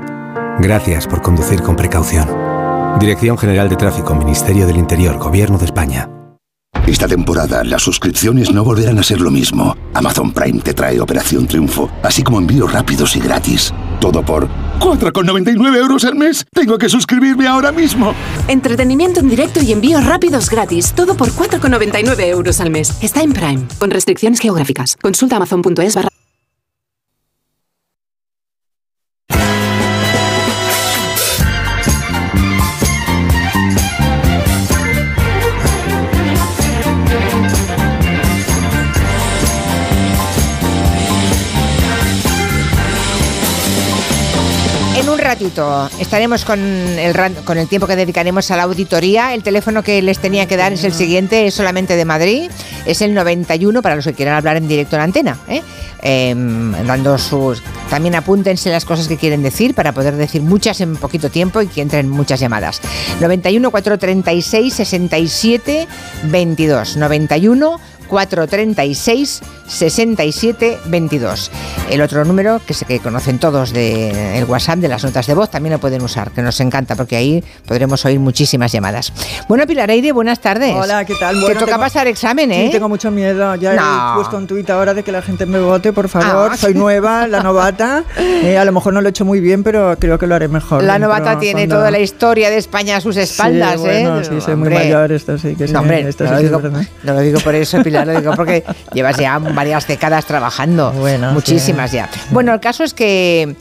Speaker 81: Gracias por conducir con precaución. Dirección General de Tráfico, Ministerio del Interior, Gobierno de España.
Speaker 82: Esta temporada las suscripciones no volverán a ser lo mismo. Amazon Prime te trae Operación Triunfo, así como envíos rápidos y gratis. Todo por 4,99 euros al mes. Tengo que suscribirme ahora mismo.
Speaker 27: Entretenimiento en directo y envíos rápidos gratis. Todo por 4,99 euros al mes. Está en Prime. Con restricciones geográficas. Consulta amazon.es barra.
Speaker 1: Estaremos con el, con el tiempo que dedicaremos a la auditoría. El teléfono que les tenía que dar es el siguiente, es solamente de Madrid. Es el 91 para los que quieran hablar en directo en antena. ¿eh? Em, dando sus. También apúntense las cosas que quieren decir para poder decir muchas en poquito tiempo y que entren muchas llamadas. 91 436 67 22. 91 436 67 22. El otro número que sé que conocen todos de el WhatsApp de las notas de voz también lo pueden usar, que nos encanta porque ahí podremos oír muchísimas llamadas. Bueno, Pilar Eire, buenas tardes.
Speaker 83: Hola, ¿qué tal?
Speaker 1: Te toca
Speaker 83: tengo-
Speaker 1: pasar examen, ¿eh?
Speaker 83: Sí, tengo mucho miedo. Ya
Speaker 1: No.
Speaker 83: he puesto un tuit ahora de que la gente me vote, por favor.
Speaker 1: Ah.
Speaker 83: Soy nueva, [laughs] la novata. Eh, a lo mejor no lo he hecho muy bien, pero creo que lo haré mejor.
Speaker 1: La
Speaker 83: dentro,
Speaker 1: novata tiene
Speaker 83: cuando-
Speaker 1: toda la historia de España a sus espaldas,
Speaker 83: sí, bueno,
Speaker 1: ¿eh?
Speaker 83: Sí, soy muy
Speaker 1: Hombre.
Speaker 83: mayor, esto sí que sí.
Speaker 1: No, hombre,
Speaker 83: esto
Speaker 1: no
Speaker 83: sí
Speaker 1: lo, digo, no lo digo por eso, Pilar, lo digo porque llevas ya varias décadas trabajando. muchísimas
Speaker 83: sí,
Speaker 1: ya. Bueno, el caso es que.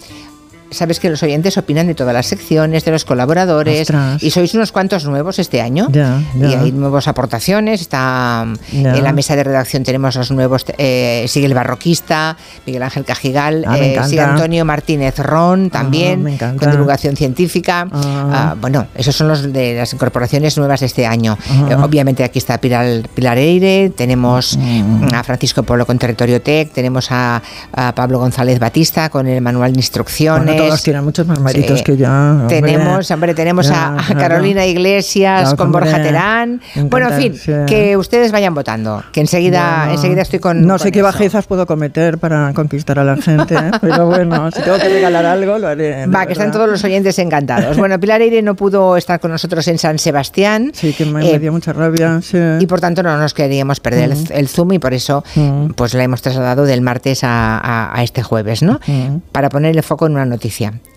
Speaker 1: Sabes que los oyentes opinan de todas las secciones, de los colaboradores,
Speaker 83: Ostras.
Speaker 1: y sois unos cuantos nuevos este año. Y hay nuevas aportaciones. Está
Speaker 83: Ya.
Speaker 1: en la mesa de redacción tenemos los nuevos. eh, sigue el barroquista, Miguel Ángel Cajigal,
Speaker 83: Ah,
Speaker 1: eh, sigue. Antonio Martínez Ron también,
Speaker 83: encanta.
Speaker 1: con divulgación científica.
Speaker 83: Ah.
Speaker 1: Ah, bueno, esos son los de las incorporaciones nuevas de este año.
Speaker 83: Ah.
Speaker 1: Eh, obviamente aquí está Pilar, Pilar Eire, tenemos
Speaker 83: Mm.
Speaker 1: a Francisco Polo con Territorio Tech, tenemos a, a Pablo González Batista con el manual de instrucciones.
Speaker 83: Bueno, todos tienen muchos más méritos
Speaker 1: Sí.
Speaker 83: que yo. hombre.
Speaker 1: Tenemos, hombre, tenemos
Speaker 83: Ya,
Speaker 1: a, a
Speaker 83: claro.
Speaker 1: Carolina Iglesias
Speaker 83: Claro,
Speaker 1: con Borja Terán. Bueno, en fin,
Speaker 83: sí.
Speaker 1: que ustedes vayan votando, que enseguida, enseguida estoy con.
Speaker 83: No
Speaker 1: con
Speaker 83: sé qué
Speaker 1: eso.
Speaker 83: bajezas puedo cometer para conquistar a la gente, ¿eh? pero bueno, si tengo que regalar algo, lo haré.
Speaker 1: Va, que están todos los oyentes encantados. Bueno, Pilar Eire no pudo estar con nosotros en San Sebastián.
Speaker 83: Sí, que me,
Speaker 1: eh,
Speaker 83: me dio mucha rabia. sí.
Speaker 1: y por tanto no nos queríamos perder el,
Speaker 83: Mm.
Speaker 1: el Zoom y por eso
Speaker 83: Mm.
Speaker 1: pues la hemos trasladado del martes a, a- a este jueves, ¿no?
Speaker 83: Mm.
Speaker 1: Para poner el foco en una noticia.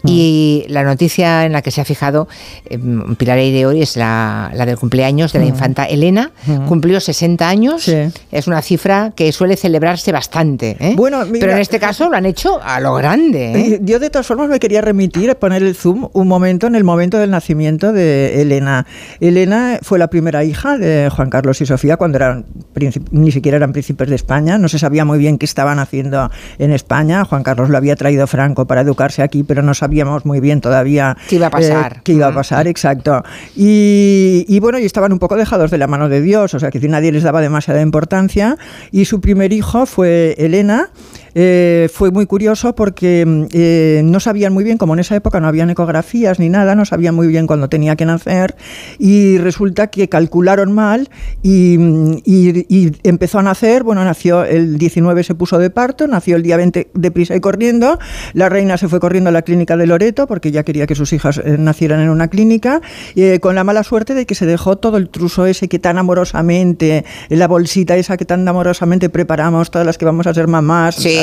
Speaker 1: Y la noticia en la que se ha fijado eh, Pilar hoy es la, la del cumpleaños de la
Speaker 83: Mm.
Speaker 1: infanta Elena.
Speaker 83: Mm.
Speaker 1: Cumplió 60 años. Es una cifra que suele celebrarse bastante. ¿eh?
Speaker 83: Bueno, mira-
Speaker 1: Pero en este caso lo han hecho a lo grande. ¿eh?
Speaker 83: Eh, Yo de todas formas me quería remitir, poner el zoom un momento en el momento del nacimiento de Elena. Elena fue la primera hija de Juan Carlos y Sofía cuando eran ni siquiera eran príncipes de España, no se sabía muy bien qué estaban haciendo en España. Juan Carlos lo había traído Franco para educarse aquí, pero no sabíamos muy bien todavía
Speaker 1: ¿Qué iba a pasar?
Speaker 83: eh, qué iba a pasar, exacto. Y, y bueno, y estaban un poco dejados de la mano de Dios, o sea que nadie les daba demasiada importancia. Y su primer hijo fue Elena. Eh, fue muy curioso porque mm, eh, no sabían muy bien, como en esa época no habían ecografías ni nada, no sabían muy bien cuándo tenía que nacer y resulta que calcularon mal y, mm, empezó a nacer, bueno, nació el 19 se puso de parto, nació el día 20 deprisa y corriendo, la reina se fue corriendo a la clínica de Loreto porque ya quería que sus hijas eh, nacieran en una clínica, eh, con la mala suerte de que se dejó todo el truso ese que tan amorosamente, la bolsita esa que tan amorosamente preparamos todas las que vamos a ser mamás,
Speaker 1: Sí.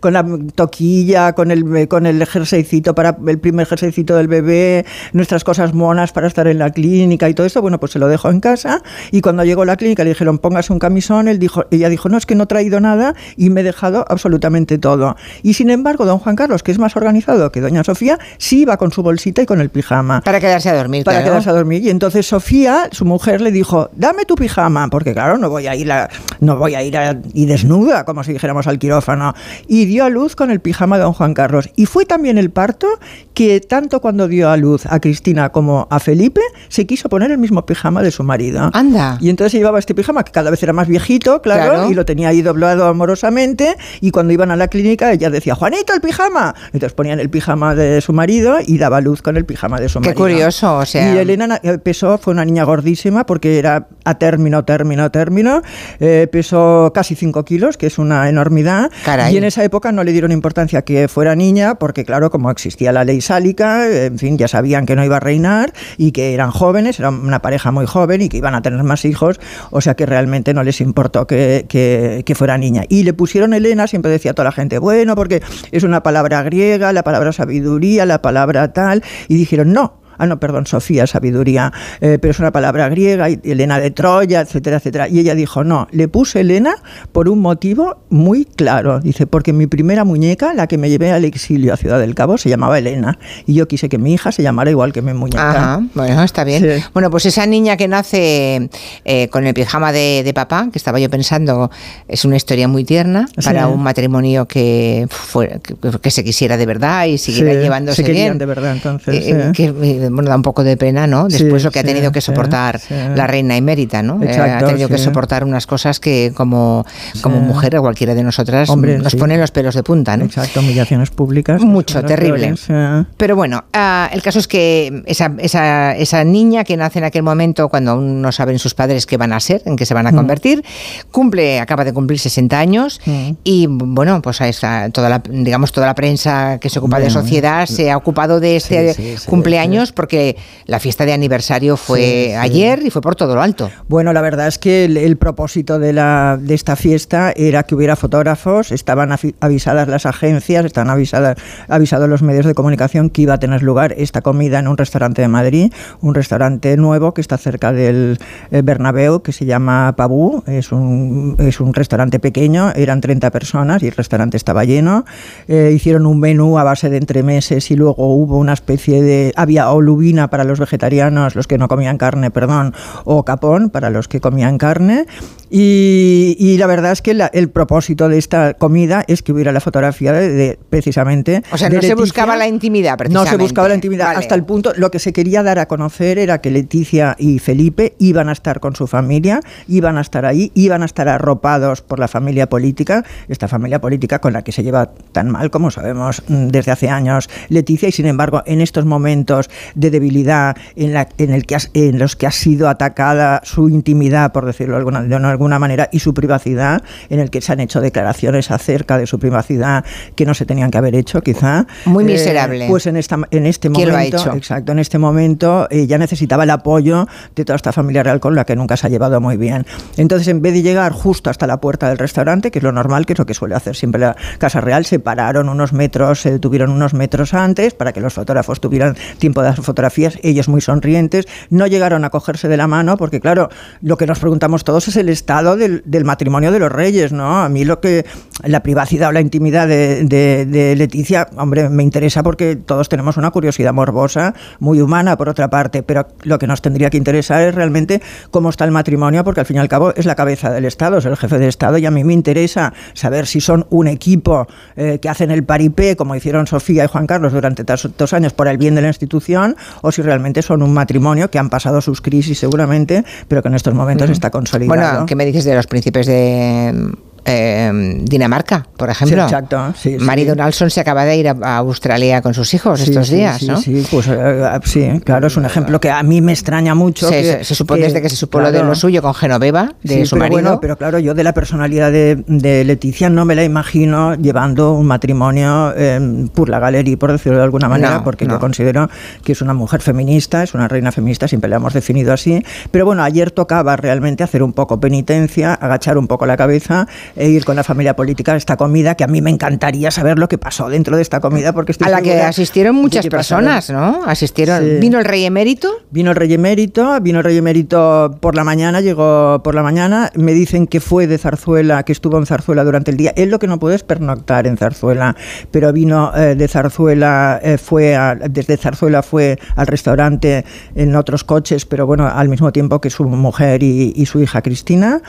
Speaker 83: Con la toquilla, con el, con el jerseycito para el primer jerseycito del bebé, nuestras cosas monas para estar en la clínica y todo esto, bueno, pues se lo dejó en casa y cuando llegó a la clínica le dijeron póngase un camisón, él dijo, ella dijo, no, es que no he traído nada y me he dejado absolutamente todo. Y sin embargo, don Juan Carlos, que es más organizado que doña Sofía, sí iba con su bolsita y con el pijama.
Speaker 1: Para quedarse a dormir,
Speaker 83: Para
Speaker 1: claro.
Speaker 83: quedarse a dormir. Y entonces Sofía, su mujer, le dijo, dame tu pijama, porque claro, no voy a ir, a- no voy a ir a- y desnuda, como si dijéramos al quirófano. Y dio a luz con el pijama de don Juan Carlos. Y fue también el parto que tanto cuando dio a luz a Cristina como a Felipe, se quiso poner el mismo pijama de su marido.
Speaker 1: Anda.
Speaker 83: Y entonces se llevaba este pijama que cada vez era más viejito, claro,
Speaker 1: Claro.
Speaker 83: y lo tenía ahí doblado amorosamente. Y cuando iban a la clínica, ella decía, Juanito, el pijama. Entonces ponían el pijama de su marido y daba luz con el pijama de su
Speaker 1: Qué
Speaker 83: marido.
Speaker 1: curioso, o sea.
Speaker 83: Y Elena na- eh, pesó, fue una niña gordísima porque era a término, término, término. Eh, pesó casi 5 kilos, que es una enormidad.
Speaker 1: Caray.
Speaker 83: Y en esa época no le dieron importancia que fuera niña, porque claro, como existía la ley sálica, en fin, ya sabían que no iba a reinar y que eran jóvenes, era una pareja muy joven y que iban a tener más hijos, o sea que realmente no les importó que, que- que fuera niña. Y le pusieron Elena, siempre decía toda la gente, bueno, porque es una palabra griega, la palabra sabiduría, la palabra tal, y dijeron, no. Ah, no, perdón, Sofía, sabiduría, eh, pero es una palabra griega, y Elena de Troya, etcétera, etcétera. Y ella dijo, no, le puse Elena por un motivo muy claro. Dice, porque mi primera muñeca, la que me llevé al exilio a Ciudad del Cabo, se llamaba Elena. Y yo quise que mi hija se llamara igual que mi muñeca.
Speaker 1: Ajá, bueno, está bien.
Speaker 83: Sí.
Speaker 1: Bueno, pues esa niña que nace eh, con el pijama de, de papá, que estaba yo pensando, es una historia muy tierna
Speaker 83: Sí.
Speaker 1: para un matrimonio que, fue, que, que se quisiera de verdad y siguiera
Speaker 83: Sí,
Speaker 1: llevándose
Speaker 83: se querían
Speaker 1: bien.
Speaker 83: de verdad, entonces.
Speaker 1: Eh,
Speaker 83: sí.
Speaker 1: que, eh, bueno, da un poco de pena, ¿no?
Speaker 83: Sí,
Speaker 1: Después lo que ha
Speaker 83: sí,
Speaker 1: tenido que
Speaker 83: sí,
Speaker 1: soportar
Speaker 83: sí.
Speaker 1: la reina emérita, ¿no? Eh,
Speaker 83: Exacto,
Speaker 1: ha tenido que
Speaker 83: sí.
Speaker 1: soportar unas cosas que como, como
Speaker 83: Sí.
Speaker 1: mujer o cualquiera de nosotras
Speaker 83: Hombre,
Speaker 1: nos
Speaker 83: sí.
Speaker 1: ponen los pelos de punta, ¿no?
Speaker 83: Exacto, humillaciones públicas.
Speaker 1: Mucho,
Speaker 83: Son las
Speaker 1: terrible.
Speaker 83: peores, sí.
Speaker 1: Pero bueno, ah, el caso es que esa, esa, esa niña que nace en aquel momento, cuando aún no saben sus padres qué van a ser, en qué se van a
Speaker 83: Mm.
Speaker 1: convertir, cumple, acaba de cumplir 60 años
Speaker 83: Mm.
Speaker 1: y bueno, pues a esa- toda la, digamos, toda la prensa que se ocupa de sociedad se ha ocupado de este
Speaker 83: sí, sí,
Speaker 1: cumpleaños porque la fiesta de aniversario fue
Speaker 83: Sí, sí.
Speaker 1: ayer y fue por todo lo alto.
Speaker 83: Bueno, la verdad es que el, el propósito de, la, de esta fiesta era que hubiera fotógrafos, estaban avisadas las agencias, estaban avisadas, avisados los medios de comunicación que iba a tener lugar esta comida en un restaurante de Madrid, un restaurante nuevo que está cerca del eh, Bernabéu, que se llama Pabú, es un, es un restaurante pequeño, eran 30 personas y el restaurante estaba lleno. Eh, hicieron un menú a base de entremeses y luego hubo una especie de... Había olubina para los vegetarianos, los que no comían carne, perdón, o capón para los que comían carne. Y, y la verdad es que la- el propósito de esta comida es que hubiera la fotografía de, de- precisamente.
Speaker 1: O sea, no se
Speaker 83: Leticia.
Speaker 1: buscaba la intimidad,
Speaker 83: No
Speaker 1: precisamente.
Speaker 83: se buscaba la intimidad.
Speaker 1: Vale.
Speaker 83: Hasta el punto, lo que se quería dar a conocer era que Leticia y Felipe iban a estar con su familia, iban a estar ahí, iban a estar arropados por la familia política, esta familia política con la que se lleva tan mal como sabemos mm, desde hace años Leticia, y sin embargo, en estos momentos de debilidad en, la, en, el que has- en los que ha sido atacada su intimidad, por decirlo de alguna, de alguna manera, y su privacidad, en el que se han hecho declaraciones acerca de su privacidad que no se tenían que haber hecho, quizá.
Speaker 1: Muy
Speaker 83: Eh,
Speaker 1: miserable.
Speaker 83: pues en, esta, en este
Speaker 1: ¿Quién
Speaker 83: momento,
Speaker 1: lo ha hecho?
Speaker 83: exacto, en este momento eh, ya necesitaba el apoyo de toda esta familia real con la que nunca se ha llevado muy bien. Entonces, en vez de llegar justo hasta la puerta del restaurante, que es lo normal, que es lo que suele hacer siempre la Casa Real, se pararon unos metros, se detuvieron unos metros antes para que los fotógrafos tuvieran tiempo de hacer fotografías, ellos muy sonrientes, no llegaron a cogerse de la mano, porque claro, lo que nos preguntamos todos es el estado del, del matrimonio de los reyes, ¿no? A mí lo que, la privacidad o la intimidad de, de- de Leticia, hombre, me interesa porque todos tenemos una curiosidad morbosa, muy humana por otra parte, pero lo que nos tendría que interesar es realmente cómo está el matrimonio, porque al fin y al cabo es la cabeza del Estado, es el jefe de Estado, y a mí me interesa saber si son un equipo eh, que hacen el paripé, como hicieron Sofía y Juan Carlos durante tantos años por el bien de la institución, o si realmente son un matrimonio que han pasado sus crisis seguramente, pero que en estos momentos está consolidado.
Speaker 1: Bueno, ¿qué me dices de los príncipes de eh, Dinamarca, por ejemplo?
Speaker 83: Sí, exacto, sí, sí.
Speaker 1: Mary Donaldson se acaba de ir a, a Australia con sus hijos
Speaker 83: Sí,
Speaker 1: estos
Speaker 83: sí,
Speaker 1: días,
Speaker 83: sí,
Speaker 1: ¿no?
Speaker 83: Sí, pues eh, sí, claro, es un ejemplo que a mí me extraña mucho.
Speaker 1: Se,
Speaker 83: que-
Speaker 1: se- se supone desde que se supo lo de lo suyo con Genoveva, de
Speaker 83: Sí,
Speaker 1: su
Speaker 83: pero
Speaker 1: marido.
Speaker 83: Bueno, pero claro, yo de la personalidad de, de Leticia no me la imagino llevando un matrimonio eh, por la galería, por decirlo de alguna manera,
Speaker 1: No,
Speaker 83: porque
Speaker 1: no.
Speaker 83: yo considero que es una mujer feminista, es una reina feminista, siempre la hemos definido así. Pero bueno, ayer tocaba realmente hacer un poco penitencia, agachar un poco la cabeza e ir con la familia política a esta comida, que a mí me encantaría saber lo que pasó dentro de esta comida, porque estoy
Speaker 1: a la que asistieron muchas personas, ¿no? Asistieron.
Speaker 83: Sí.
Speaker 1: ¿Vino el rey emérito?
Speaker 83: Vino el rey emérito, vino el rey emérito por la mañana, llegó por la mañana, me dicen que fue de Zarzuela, que estuvo en Zarzuela durante el día. Él lo que no puede es pernoctar en Zarzuela, pero vino eh, de Zarzuela, eh, fue a- desde Zarzuela fue al restaurante en otros coches, pero bueno, al mismo tiempo que su mujer y, y su hija Cristina,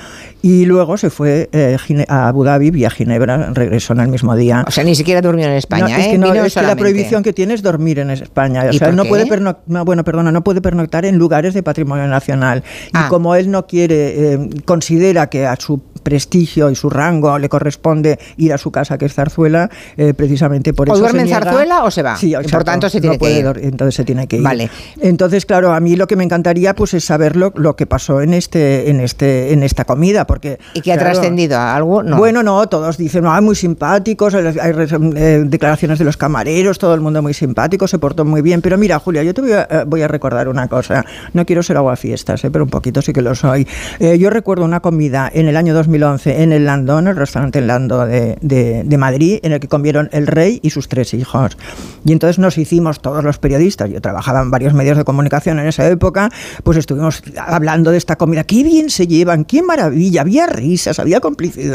Speaker 83: y luego se fue eh, Gine- a Abu Dhabi, vía Ginebra, regresó en el mismo día.
Speaker 1: O sea, ni siquiera durmió en España,
Speaker 83: No,
Speaker 1: ¿eh?
Speaker 83: es que, no,
Speaker 1: Vino
Speaker 83: es que la prohibición que tiene es dormir en España. O
Speaker 1: ¿Y
Speaker 83: sea, no
Speaker 1: qué?
Speaker 83: puede pernoc- no, bueno, perdona, no puede pernoctar en lugares de patrimonio nacional.
Speaker 1: Ah.
Speaker 83: Y como él no quiere, eh, considera que a su prestigio y su rango le corresponde ir a su casa, que es Zarzuela, eh, precisamente por
Speaker 1: ¿O
Speaker 83: eso.
Speaker 1: duerme
Speaker 83: se
Speaker 1: en. Zarzuela o se va?
Speaker 83: Sí,
Speaker 1: Y por
Speaker 83: exacto,
Speaker 1: tanto se tiene que ir.
Speaker 83: Entonces se tiene que ir.
Speaker 1: Vale.
Speaker 83: Entonces, claro, a mí lo que me encantaría pues es saber lo, lo que pasó en este, en este, en esta comida, porque
Speaker 1: ¿Y que ha trascendido a algo? No.
Speaker 83: bueno, no, todos dicen, ah, muy simpáticos, hay eh, declaraciones de los camareros, todo el mundo muy simpático, se portó muy bien. Pero mira, Julia, yo te voy a, eh, recordar una cosa. No quiero ser aguafiestas, eh, pero un poquito sí que lo soy. Eh, yo recuerdo una comida en el año 2011 en el Landón, el restaurante Lando de- de Madrid, en el que comieron el rey y sus tres hijos. Y entonces nos hicimos todos los periodistas, yo trabajaba en varios medios de comunicación en esa época, pues estuvimos hablando de esta comida. Qué bien se llevan, qué maravilla, había risas, había complicidad,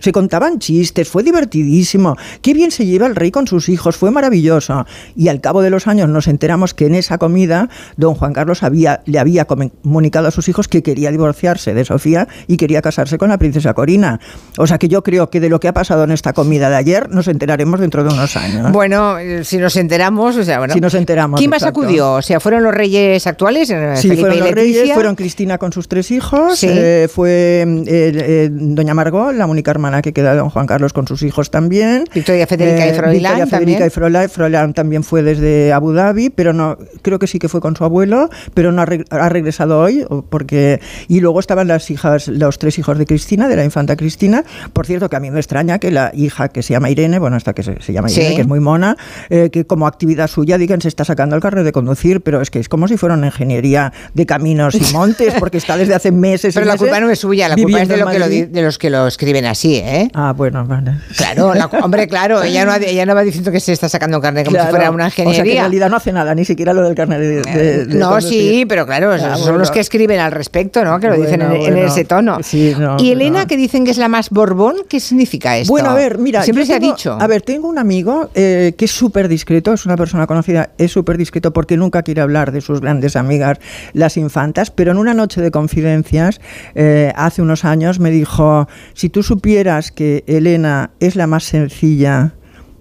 Speaker 83: se contaban chistes, fue divertidísimo. Qué bien se lleva el rey con sus hijos, fue maravilloso. Y al cabo de los años nos enteramos que en esa comida don Juan Carlos había, le había comunicado a sus hijos que quería divorciarse de Sofía y quería casarse con la princesa Corina. O sea que yo creo que de lo que ha pasado en esta comida de ayer nos enteraremos dentro de unos años.
Speaker 1: Bueno, eh, si nos enteramos, o sea, bueno.
Speaker 83: Si nos enteramos,
Speaker 1: ¿Quién más
Speaker 83: exacto.
Speaker 1: acudió? O sea, ¿fueron los reyes actuales? eh,
Speaker 83: Sí,
Speaker 1: Felipe
Speaker 83: fueron
Speaker 1: y
Speaker 83: los reyes, fueron Cristina con sus tres hijos,
Speaker 1: Sí.
Speaker 83: eh, fue eh, eh, doña Margot, la única hermana que queda de don Juan Carlos con sus hijos también.
Speaker 1: Victoria Federica y Froilán
Speaker 83: Victoria Federica
Speaker 1: también.
Speaker 83: y Froilán, Froilán también fue desde Abu Dhabi, pero no, creo que sí que fue con su abuelo, pero no ha, reg- ha regresado hoy, porque y luego estaban las hijas, los tres hijos de Cristina, de la infanta Cristina. Por cierto, que a mí me extraña que la hija que se llama Irene, bueno, esta que se, se llama
Speaker 1: Sí.
Speaker 83: Irene, que es muy mona, eh, que como actividad suya digan se está sacando el carnet de conducir, pero es que es como si fuera una ingeniería de caminos y montes, porque está desde hace meses. y
Speaker 1: Pero la
Speaker 83: meses
Speaker 1: culpa no es suya, la culpa es de, lo que lo de los que lo escriben. Escriben así, ¿eh?
Speaker 83: Ah, bueno, vale.
Speaker 1: Claro, la- hombre, claro, ella no, ella no va diciendo que se está sacando carne como
Speaker 83: Claro.
Speaker 1: si fuera una
Speaker 83: O sea, que en
Speaker 1: ingeniería.
Speaker 83: realidad no hace nada, ni siquiera lo del carnet de, de- de
Speaker 1: no, sí, pero claro,
Speaker 83: Ya,
Speaker 1: son
Speaker 83: bueno.
Speaker 1: los que escriben al respecto, ¿no? Que lo dicen en,
Speaker 83: Bueno,
Speaker 1: en
Speaker 83: bueno.
Speaker 1: ese tono.
Speaker 83: Sí, no,
Speaker 1: y Elena,
Speaker 83: no.
Speaker 1: que dicen que es la más borbón, ¿qué significa esto?
Speaker 83: Bueno, a ver, mira.
Speaker 1: Siempre se
Speaker 83: tengo-
Speaker 1: ha dicho.
Speaker 83: A ver, tengo un amigo eh, que es súper discreto, es una persona conocida, es súper discreto porque nunca quiere hablar de sus grandes amigas, las infantas, pero en una noche de confidencias, eh, hace unos años, me dijo: si tú supieras que Elena es la más sencilla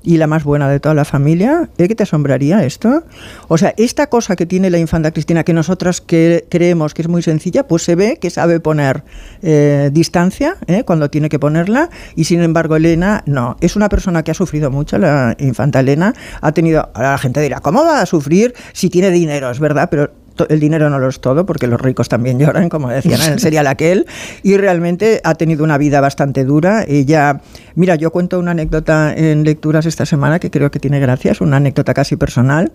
Speaker 83: y la más buena de toda la familia, ¿eh, que te asombraría esto? O sea, esta cosa que tiene la infanta Cristina, que nosotras que creemos que es muy sencilla, pues se ve que sabe poner eh, distancia ¿eh? cuando tiene que ponerla, y sin embargo Elena no. Es una persona que ha sufrido mucho, la infanta Elena, ha tenido, ahora la gente dirá, ¿cómo va a sufrir si tiene dinero? Es verdad, pero el dinero no lo es todo, porque los ricos también [laughs] lloran, como decían en el serial aquel, y realmente ha tenido una vida bastante dura. Ella, mira, yo cuento una anécdota en lecturas esta semana que creo que tiene gracia, es una anécdota casi personal.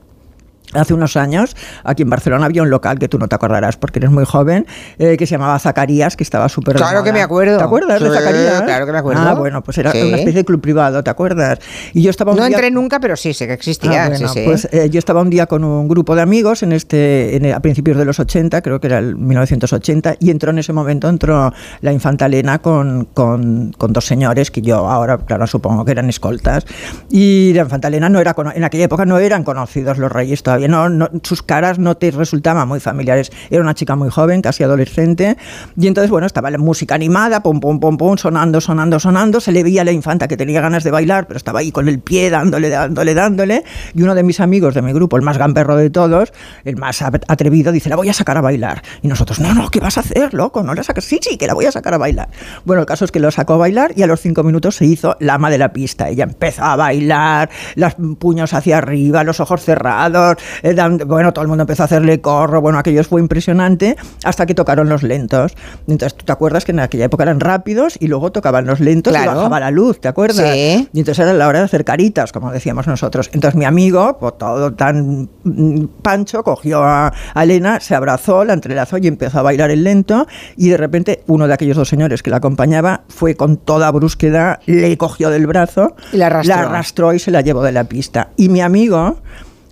Speaker 83: Hace unos años, aquí en Barcelona había un local que tú no te acordarás porque eres muy joven, eh, que se llamaba Zacarías, que estaba súper. de
Speaker 1: Claro que me acuerdo.
Speaker 83: ¿Te acuerdas de
Speaker 1: Sí,
Speaker 83: Zacarías?
Speaker 1: claro que me acuerdo.
Speaker 83: Ah, bueno, pues era
Speaker 1: Sí.
Speaker 83: una especie de club privado, ¿te acuerdas? Y yo estaba un
Speaker 1: No
Speaker 83: día-
Speaker 1: entré nunca, pero sí, sé que existía.
Speaker 83: Ah, bueno,
Speaker 1: sí.
Speaker 83: Pues eh, yo estaba un día con un grupo de amigos en este, en a principios de los 80, creo que era el 1980, y entró en ese momento, entró la infanta Elena con, con, con dos señores que yo ahora, claro, supongo que eran escoltas. Y la infanta Elena no era, en aquella época no eran conocidos los reyes todavía, no, no- sus caras no te resultaban muy familiares. Era una chica muy joven, casi adolescente, y entonces, bueno, estaba la música animada, pum, pum, pum, pum, sonando, sonando, sonando, se le veía a la infanta que tenía ganas de bailar, pero estaba ahí con el pie dándole, dándole, dándole, y uno de mis amigos de mi grupo, el más gamberro de todos, el más atre- atrevido, dice, la voy a sacar a bailar. Y nosotros, no, no, ¿qué vas a hacer, loco? No la sacas. Sí, sí, que la voy a sacar a bailar. Bueno, el caso es que lo sacó a bailar y a los cinco minutos se hizo la ama de la pista. Ella empezó a bailar, los puños hacia arriba, los ojos cerrados, eh, dan- bueno, todo el mundo empezó a hacerle corro, bueno, aquello fue impresionante, hasta que tocaron los lentos. Entonces, ¿tú te acuerdas que en aquella época eran rápidos y luego tocaban los lentos y bajaba la luz, ¿te acuerdas?
Speaker 1: Sí.
Speaker 83: Y entonces era la hora de hacer caritas, como decíamos nosotros. Entonces mi amigo, pues, todo tan mm, pancho, cogió a, a Elena, se abrazó, la entrelazó y empezó a bailar el lento. Y de repente uno de aquellos dos señores que la acompañaba fue con toda brusquedad, le cogió del brazo,
Speaker 1: Y la arrastró.
Speaker 83: arrastró y se la llevó de la pista. Y mi amigo...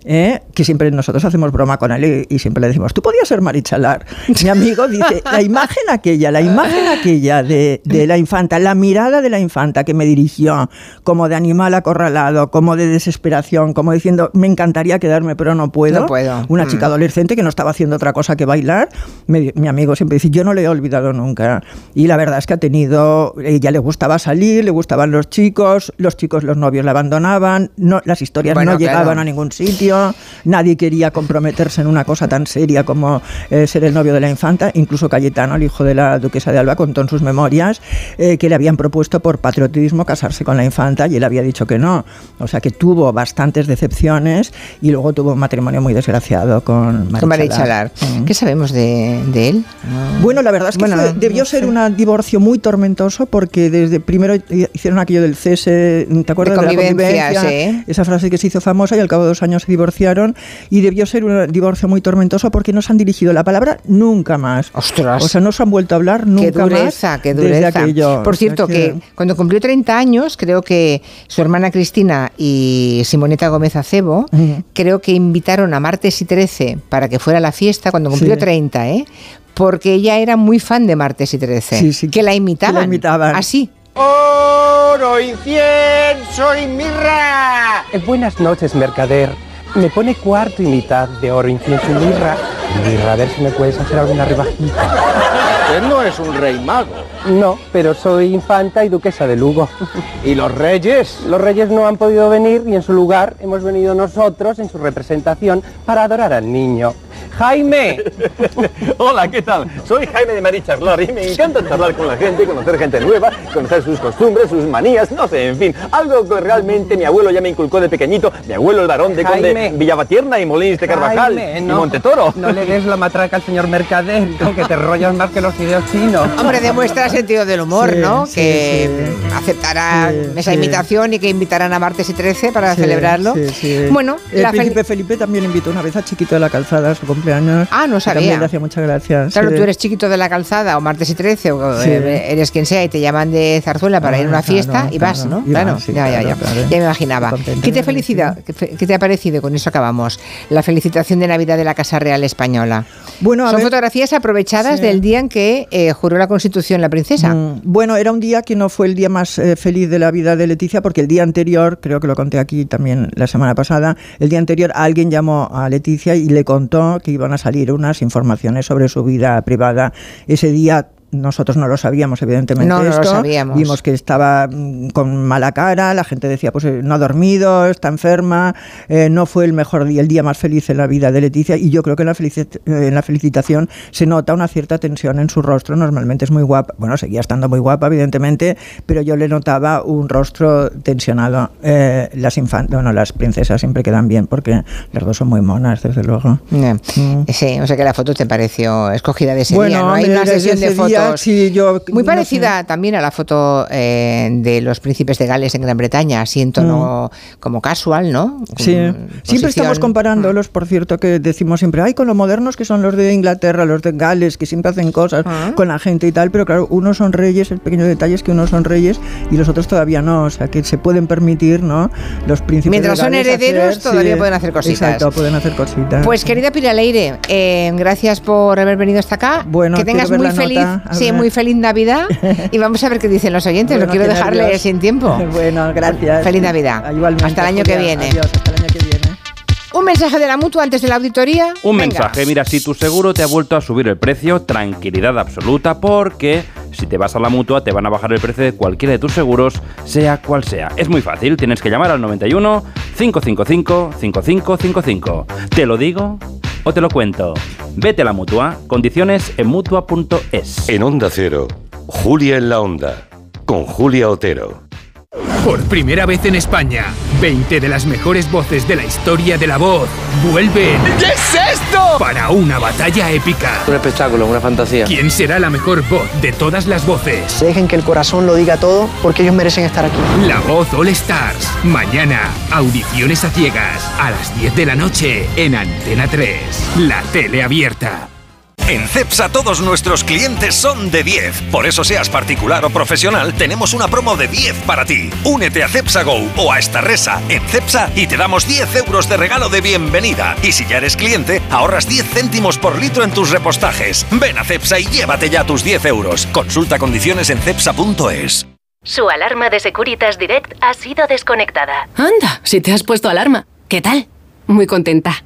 Speaker 83: ¿eh? que siempre nosotros hacemos broma con él y, y siempre le decimos, tú podías ser Marichalar. Mi amigo dice, la imagen aquella, la imagen aquella de, de la infanta, la mirada de la infanta que me dirigió, como de animal acorralado, como de desesperación, como diciendo, me encantaría quedarme, pero no puedo.
Speaker 1: No puedo.
Speaker 83: Una
Speaker 1: Mm.
Speaker 83: chica adolescente que no estaba haciendo otra cosa que bailar. Me- mi amigo siempre dice, yo no le he olvidado nunca. Y la verdad es que ha tenido, ella le gustaba salir, le gustaban los chicos, los chicos, los novios la abandonaban, no, las historias
Speaker 1: Bueno,
Speaker 83: no llegaban
Speaker 1: claro.
Speaker 83: a ningún sitio, nadie quería comprometerse en una cosa tan seria como eh, ser el novio de la infanta, incluso Cayetano, el hijo de la duquesa de Alba, contó en sus memorias eh, que le habían propuesto por patriotismo casarse con la infanta y él había dicho que no. O sea que tuvo bastantes decepciones y luego tuvo un matrimonio muy desgraciado con
Speaker 1: Con
Speaker 83: Marichalar.
Speaker 1: Marichalar.
Speaker 83: Mm.
Speaker 1: ¿Qué sabemos de, de él?
Speaker 83: Bueno, la verdad es que
Speaker 1: Bueno,
Speaker 83: fue- debió
Speaker 1: no
Speaker 83: ser un divorcio muy tormentoso porque desde primero hicieron aquello del cese, ¿te acuerdas de, la
Speaker 1: convivencia, sí.
Speaker 83: Esa frase que se hizo famosa y al cabo de dos años se divorciaron y debió ser un divorcio muy tormentoso porque no se han dirigido la palabra nunca más.
Speaker 1: Ostras.
Speaker 83: O sea, no se han vuelto a hablar nunca
Speaker 1: Qué dureza,
Speaker 83: más
Speaker 1: qué
Speaker 83: desde
Speaker 1: dureza.
Speaker 83: aquello.
Speaker 1: Por cierto, que... cuando cumplió 30 años, creo que su hermana Cristina y Simoneta Gómez Acebo, creo que invitaron a Martes y 13 para que fuera a la fiesta cuando cumplió
Speaker 83: Sí.
Speaker 1: 30, ¿eh? Porque ella era muy fan de Martes y 13.
Speaker 83: Sí, sí,
Speaker 1: que la imitaban.
Speaker 83: que la imitaban.
Speaker 1: Así.
Speaker 84: ¡Oro, incienso y mirra!
Speaker 85: Eh, Buenas noches, mercader. Me pone cuarto y mitad de oro, incienso y mirra. Mirra, a ver si me puedes hacer alguna rebajita.
Speaker 84: Usted no es un rey mago.
Speaker 85: No, pero soy infanta y duquesa de Lugo.
Speaker 84: ¿Y los reyes?
Speaker 85: Los reyes no han podido venir y en su lugar hemos venido nosotros en su representación para adorar al niño. Jaime, [laughs]
Speaker 84: Hola, ¿qué tal? Soy Jaime de Marie Charlotte y me encanta charlar con la gente, conocer gente nueva, conocer sus costumbres, sus manías, no sé, en fin, algo que realmente mi abuelo ya me inculcó de pequeñito, mi abuelo el varón de Conde. Villabatierna y Molins de Carvajal
Speaker 85: Jaime,
Speaker 84: y
Speaker 85: no.
Speaker 84: Montetoro.
Speaker 85: no le des la matraca al señor mercader, con que te rollas más que los fideos chinos.
Speaker 1: Hombre, demuestra sentido del humor,
Speaker 83: Sí,
Speaker 1: ¿no?
Speaker 83: sí,
Speaker 1: que
Speaker 83: sí.
Speaker 1: aceptará
Speaker 83: Sí,
Speaker 1: esa
Speaker 83: sí.
Speaker 1: imitación y que invitarán a Martes y 13 para
Speaker 83: Sí,
Speaker 1: celebrarlo.
Speaker 83: sí, sí.
Speaker 1: Bueno,
Speaker 83: el
Speaker 1: la fel-
Speaker 83: príncipe Felipe también invitó una vez a Chiquito de la Calzada, su cumpleaños.
Speaker 1: Ah, no sabía.
Speaker 83: También le hacía mucha gracia.
Speaker 1: Claro,
Speaker 83: sí.
Speaker 1: tú eres chiquito de la calzada o martes y 13 o
Speaker 83: Sí.
Speaker 1: eh, eres quien sea y te llaman de Zarzuela para
Speaker 83: Ah,
Speaker 1: ir a una
Speaker 83: claro,
Speaker 1: fiesta y vas,
Speaker 83: claro.
Speaker 1: ¿no?
Speaker 83: Y
Speaker 1: claro,
Speaker 83: sí,
Speaker 1: ya, ya,
Speaker 83: claro,
Speaker 1: ya. Ya me imaginaba. ¿Qué te? ¿Qué te ha parecido? Con eso acabamos. La felicitación de Navidad de la Casa Real Española.
Speaker 83: Bueno, a
Speaker 1: Son
Speaker 83: ver-
Speaker 1: fotografías aprovechadas del día en que eh, juró la Constitución la princesa.
Speaker 83: Mm, Bueno, era un día que no fue el día más eh, feliz de la vida de Leticia, porque el día anterior, creo que lo conté aquí también la semana pasada, el día anterior alguien llamó a Leticia y le contó que iban a salir unas informaciones sobre su vida privada. Ese día nosotros no lo sabíamos, evidentemente.
Speaker 1: No, no lo
Speaker 83: esto.
Speaker 1: sabíamos.
Speaker 83: Vimos que estaba mm, con mala cara, la gente decía, pues eh, no ha dormido, está enferma, eh, no fue el mejor día, el día más feliz en la vida de Leticia, y yo creo que en la, eh, en la felicitación se nota una cierta tensión en su rostro, normalmente es muy guapa, bueno, seguía estando muy guapa, evidentemente, pero yo le notaba un rostro tensionado. Eh, las infan- bueno, las princesas siempre quedan bien, porque las dos son muy monas, desde luego.
Speaker 1: Eh, Sí, o sea que la foto te pareció escogida de ese
Speaker 83: Bueno,
Speaker 1: día, ¿no? Hay una sesión de fotos
Speaker 83: día, sí, yo,
Speaker 1: muy
Speaker 83: no
Speaker 1: parecida también a la foto eh, de los príncipes de Gales en Gran Bretaña, así en tono como casual, ¿no?
Speaker 83: Mm. Sí,
Speaker 1: Con
Speaker 83: siempre
Speaker 1: posición-
Speaker 83: estamos comparándolos, por cierto, que decimos siempre, ay, con lo modernos que son los de Inglaterra, los de Gales, que siempre hacen cosas
Speaker 1: Ah.
Speaker 83: con la gente y tal, pero claro, unos son reyes, el pequeño detalle es que unos son reyes y los otros todavía no, o sea, que se pueden permitir, ¿no? Los príncipes
Speaker 1: Mientras
Speaker 83: de
Speaker 1: son
Speaker 83: Gales
Speaker 1: herederos,
Speaker 83: hacer-
Speaker 1: todavía pueden hacer cositas.
Speaker 83: Exacto, pueden hacer cositas.
Speaker 1: Pues querida Piraleire, eh, gracias por haber venido hasta acá.
Speaker 83: Bueno,
Speaker 1: que tengas muy feliz,
Speaker 83: nota,
Speaker 1: sí, muy feliz Navidad y vamos a ver qué dicen los oyentes.
Speaker 83: Bueno,
Speaker 1: no quiero
Speaker 83: nervios.
Speaker 1: sin tiempo. [laughs]
Speaker 83: bueno, gracias.
Speaker 1: Feliz Navidad.
Speaker 83: Igualmente,
Speaker 1: hasta el año que viene.
Speaker 83: Adiós, hasta el año que viene.
Speaker 1: Un mensaje de la mutua antes de la auditoría.
Speaker 7: Un
Speaker 1: Venga.
Speaker 7: mensaje, mira, si tu seguro te ha vuelto a subir el precio, tranquilidad absoluta, porque si te vas a la mutua te van a bajar el precio de cualquiera de tus seguros, sea cual sea. Es muy fácil, tienes que llamar al 91 555 5555. ¿Te lo digo o te lo cuento? Vete a la mutua, condiciones en mutua.es.
Speaker 86: En Onda Cero, Julia en la Onda, con Julia Otero.
Speaker 18: Por primera vez en España, 20 de las mejores voces de la historia de la voz vuelven. ¿Qué es esto? Para una batalla épica.
Speaker 87: Un espectáculo, una fantasía.
Speaker 18: ¿Quién será la mejor voz de todas las voces?
Speaker 88: Dejen que el corazón lo diga todo porque ellos merecen estar aquí.
Speaker 18: La voz All Stars. Mañana, audiciones a ciegas. A las 10 de la noche en Antena 3. La tele abierta.
Speaker 16: En CEPSA todos nuestros clientes son de 10. Por eso seas particular o profesional, tenemos una promo de 10 para ti. Únete a CEPSA Go o a esta resa en CEPSA y te damos 10 euros de regalo de bienvenida. Y si ya eres cliente, ahorras 10 céntimos por litro en tus repostajes. Ven a CEPSA y llévate ya tus 10 euros. Consulta condiciones en CEPSA.es.
Speaker 89: Su alarma de Securitas Direct ha sido desconectada.
Speaker 27: Anda, si te has puesto alarma. ¿Qué tal? Muy contenta.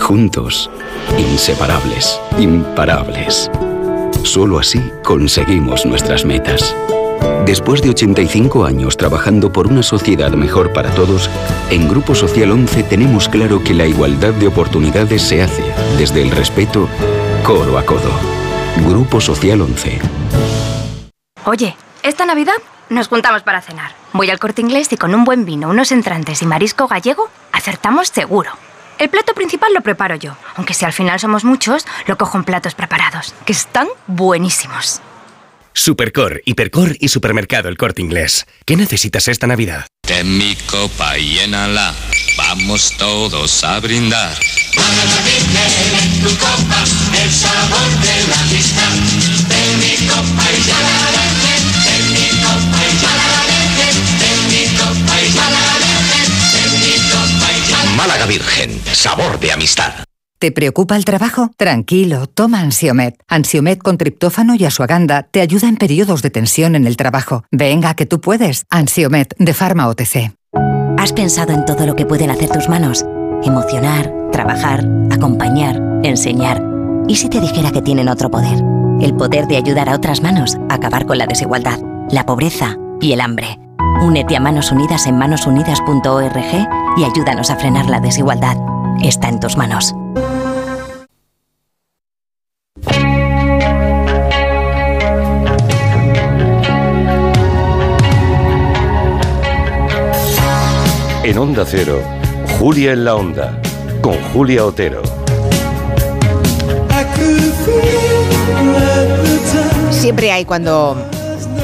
Speaker 79: Juntos, inseparables, imparables. Solo así conseguimos nuestras metas. Después de 85 años trabajando por una sociedad mejor para todos, en Grupo Social 11 tenemos claro que la igualdad de oportunidades se hace desde el respeto, codo a codo. Grupo Social 11.
Speaker 90: Oye, esta Navidad nos juntamos para cenar. Voy al corte inglés y con un buen vino, unos entrantes y marisco gallego, acertamos seguro. El plato principal lo preparo yo, aunque si al final somos muchos, lo cojo en platos preparados, que están buenísimos.
Speaker 91: Supercor, Hipercor y Supermercado El Corte Inglés. ¿Qué necesitas esta Navidad?
Speaker 92: Ten mi copa y llénala, vamos todos a brindar.
Speaker 93: en tu copa el sabor de la amistad. De mi copa y ya
Speaker 94: Virgen, sabor de amistad.
Speaker 26: ¿Te preocupa el trabajo? Tranquilo, toma Ansiomet. Ansiomet con triptófano y asuaganda te ayuda en periodos de tensión en el trabajo. Venga, que tú puedes. Ansiomet de Pharma OTC.
Speaker 32: ¿Has pensado en todo lo que pueden hacer tus manos? emocionar, trabajar, acompañar, enseñar. ¿Y si te dijera que tienen otro poder? El poder de ayudar a otras manos a acabar con la desigualdad, la pobreza y el hambre. Únete a Manos Unidas en manosunidas.org y ayúdanos a frenar la desigualdad. Está en tus manos.
Speaker 95: En Onda Cero, Julia en la Onda, con Julia Otero.
Speaker 1: Siempre hay cuando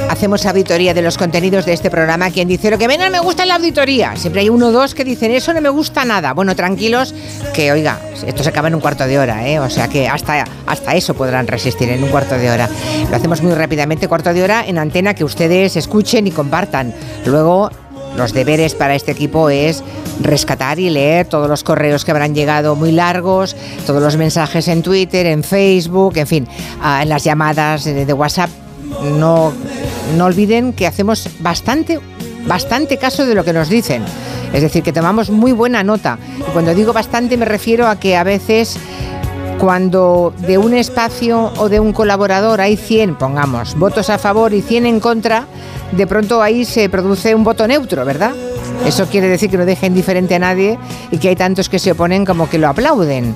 Speaker 1: hacemos auditoría de los contenidos de este programa quien dice lo que menos me gusta en la auditoría. Siempre hay uno o dos que dicen eso no me gusta nada. Bueno, tranquilos, que oiga, esto se acaba en un cuarto de hora, ¿eh? o sea que hasta, hasta eso podrán resistir en un cuarto de hora. Lo hacemos muy rápidamente, cuarto de hora en antena que ustedes escuchen y compartan. Luego los deberes para este equipo es rescatar y leer todos los correos que habrán llegado muy largos, todos los mensajes en Twitter, en Facebook, en fin, ah, en las llamadas de WhatsApp. No, no olviden que hacemos bastante, bastante caso de lo que nos dicen. Es decir, que tomamos muy buena nota. Y cuando digo bastante me refiero a que a veces cuando de un espacio o de un colaborador hay 100, pongamos, votos a favor y 100 en contra, de pronto ahí se produce un voto neutro, ¿verdad? Eso quiere decir que no deja indiferente a nadie y que hay tantos que se oponen como que lo aplauden.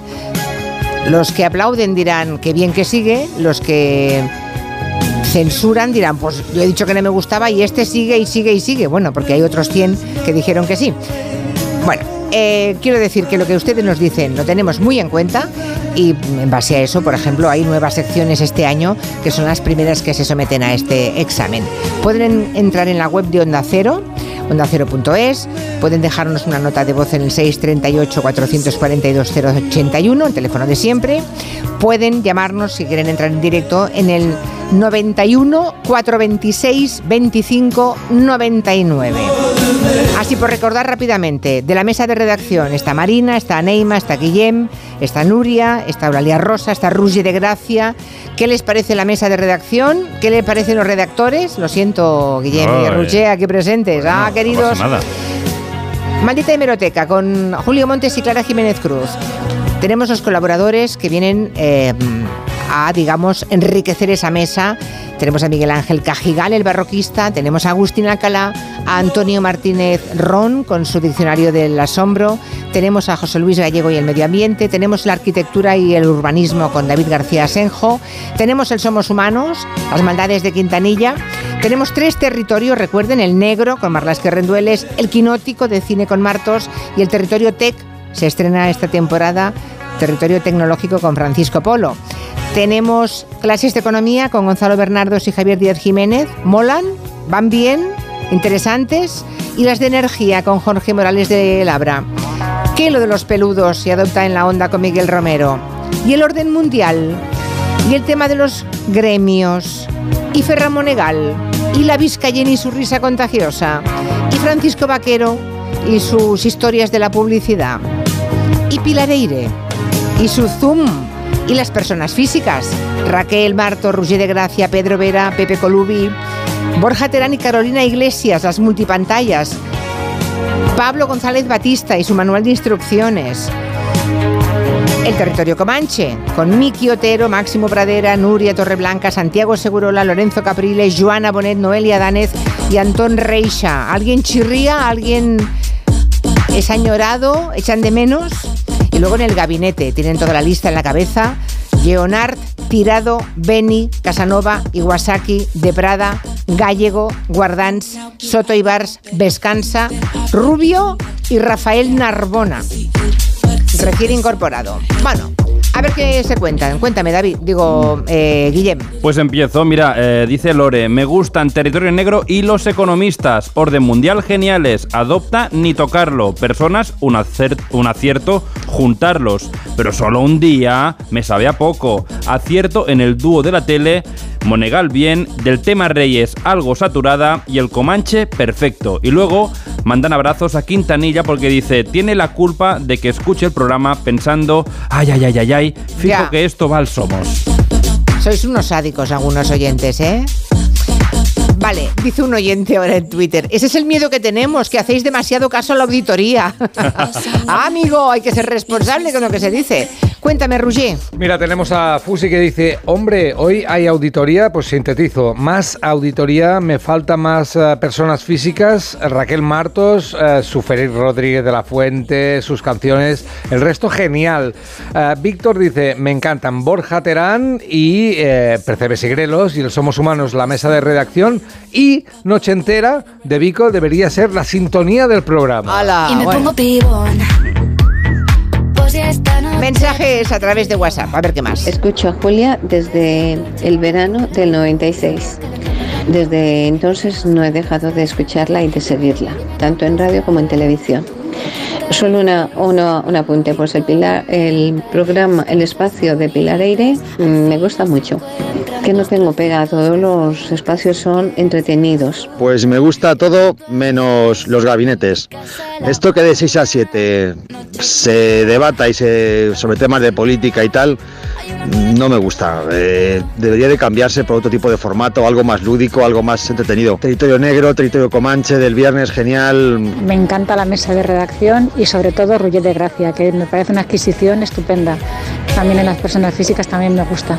Speaker 1: Los que aplauden dirán que bien que sigue, los que censuran dirán, pues yo he dicho que no me gustaba y este sigue y sigue y sigue. Bueno, porque hay otros 100 que dijeron que sí. Bueno, eh, quiero decir que lo que ustedes nos dicen lo tenemos muy en cuenta y en base a eso, por ejemplo, hay nuevas secciones este año que son las primeras que se someten a este examen. Pueden entrar en la web de Onda Cero, ondacero.es, pueden dejarnos una nota de voz en el 638 442 081, el teléfono de siempre, pueden llamarnos si quieren entrar en directo en el 91 426 25 99. Así por recordar rápidamente, de la mesa de redacción está Marina, está Neima, está Guillem, está Nuria, está Eulalia Rosa, está Rugi de Gracia. ¿Qué les parece la mesa de redacción? ¿Qué les parecen los redactores? Lo siento, Guillem y. Ruge, aquí presentes. ah, queridos. Maldita hemeroteca con Julio Montes y Clara Jiménez Cruz. Tenemos los colaboradores que vienen eh, a, digamos, enriquecer esa mesa. Tenemos a Miguel Ángel Cajigal, el barroquista. Tenemos a Agustín Alcalá, a Antonio Martínez Ron con su diccionario del asombro. Tenemos a José Luis Gallego y el medio ambiente. Tenemos la arquitectura y el urbanismo con David García Asenjo. Tenemos el Somos Humanos, las maldades de Quintanilla. Tenemos tres territorios, recuerden, el negro con Marlasque Rendueles, el quinótico de cine con Martos y el territorio tech. Se estrena esta temporada Territorio Tecnológico con Francisco Polo. Tenemos clases de economía con Gonzalo Bernardos y Javier Díaz Jiménez. ¿Molan? ¿Van bien? ¿Interesantes? Y las de energía con Jorge Morales de Labra. ¿Qué lo de los peludos se adopta en la onda con Miguel Romero? ¿Y el orden mundial? ¿Y el tema de los gremios? ¿Y Ferran Monegal? ¿Y la Vizcayena y su risa contagiosa? ¿Y Francisco Vaquero y sus historias de la publicidad? ¿Y Pilareire? ¿Y su Zoom? ¿Y las personas físicas? Raquel, Marto, Roger de Gracia, Pedro Vera, Pepe Colubi, Borja Terán y Carolina Iglesias, las multipantallas. Pablo González Batista y su manual de instrucciones. El territorio Comanche, con Miki Otero, Máximo Pradera, Nuria Torreblanca, Santiago Segurola, Lorenzo Capriles, Joana Bonet, Noelia Danez y Antón Reixa. ¿Alguien chirría? ¿Alguien es añorado? ¿Echan de menos? Y luego en el gabinete, tienen toda la lista en la cabeza. Leonard, Tirado, Beni, Casanova, Iwasaki, De Prada, Gallego, Guardans, Soto Ibars, Vescansa, Rubio y Rafael Narbona. Recién incorporado. Bueno, a ver qué se cuentan. Cuéntame, David. Digo, eh, Guillem.
Speaker 7: Pues empiezo, mira, eh, dice Lore, me gustan Territorio Negro y los economistas. Orden mundial geniales, adopta ni tocarlo. Personas, un, un acierto, juntarlos. Pero solo un día me sabe a poco. Acierto en el dúo de la tele, Monegal bien, del tema Reyes algo saturada y el Comanche perfecto. Y luego mandan abrazos a Quintanilla porque dice, tiene la culpa de que escuche el programa pensando, ay, ay, ay, ay, ay, fijo
Speaker 1: Ya.
Speaker 7: que esto va al Somos.
Speaker 1: Sois unos sádicos algunos oyentes, ¿eh? Vale, dice un oyente ahora en Twitter. Ese es el miedo que tenemos, que hacéis demasiado caso a la auditoría. [laughs] ah, amigo, hay que ser responsable con lo que se dice. Cuéntame, Roger.
Speaker 3: Mira, tenemos a Fusi que dice, hombre, hoy hay auditoría, pues sintetizo, más auditoría, me faltan más eh, personas físicas, Raquel Martos, uh, Suferir Rodríguez de la Fuente, sus canciones, el resto genial. Eh, Víctor dice, me encantan Borja Terán y eh, Percebes y Grelos y el Somos Humanos, la mesa de redacción y Noche Entera de Vico debería ser la sintonía del programa.
Speaker 1: Ala,
Speaker 96: Y me
Speaker 1: bueno.
Speaker 96: pongo pibón. Pues
Speaker 1: Mensajes a través de WhatsApp, a ver qué más.
Speaker 97: Escucho a Julia desde el verano del 96. Desde entonces no he dejado de escucharla y de seguirla, tanto en radio como en televisión. Solo una, una- un apunte, pues el, Pilar, el programa, el espacio de Pilar Eire mm, me gusta mucho. Que no tengo pega, todos los espacios son entretenidos.
Speaker 98: Pues me gusta todo menos los gabinetes. Esto que de 6 a 7 se debata y se sobre temas de política y tal, no me gusta. Eh, debería de cambiarse por otro tipo de formato, algo más lúdico, algo más entretenido. Territorio Negro, Territorio Comanche, del viernes, genial.
Speaker 99: Me encanta la mesa de redacción y sobre todo Ruller de Gracia, que me parece una adquisición estupenda. También en las personas físicas también me gusta.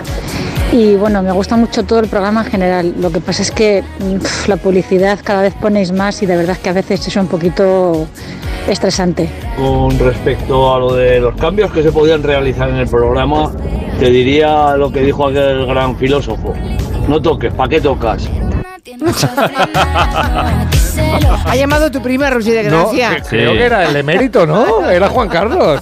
Speaker 99: Y bueno, me gusta mucho todo el programa en general. Lo que pasa es que la publicidad cada vez ponéis más y de verdad que a veces es un poquito estresante.
Speaker 6: Con respecto a lo de los cambios que se podían realizar en el programa, te diría lo que dijo aquel gran filósofo. No toques, ¿para qué tocas?
Speaker 1: Ha llamado tu prima Roger de
Speaker 3: No,
Speaker 1: Gracia.
Speaker 3: que- creo que era el emérito, ¿no? Era Juan Carlos.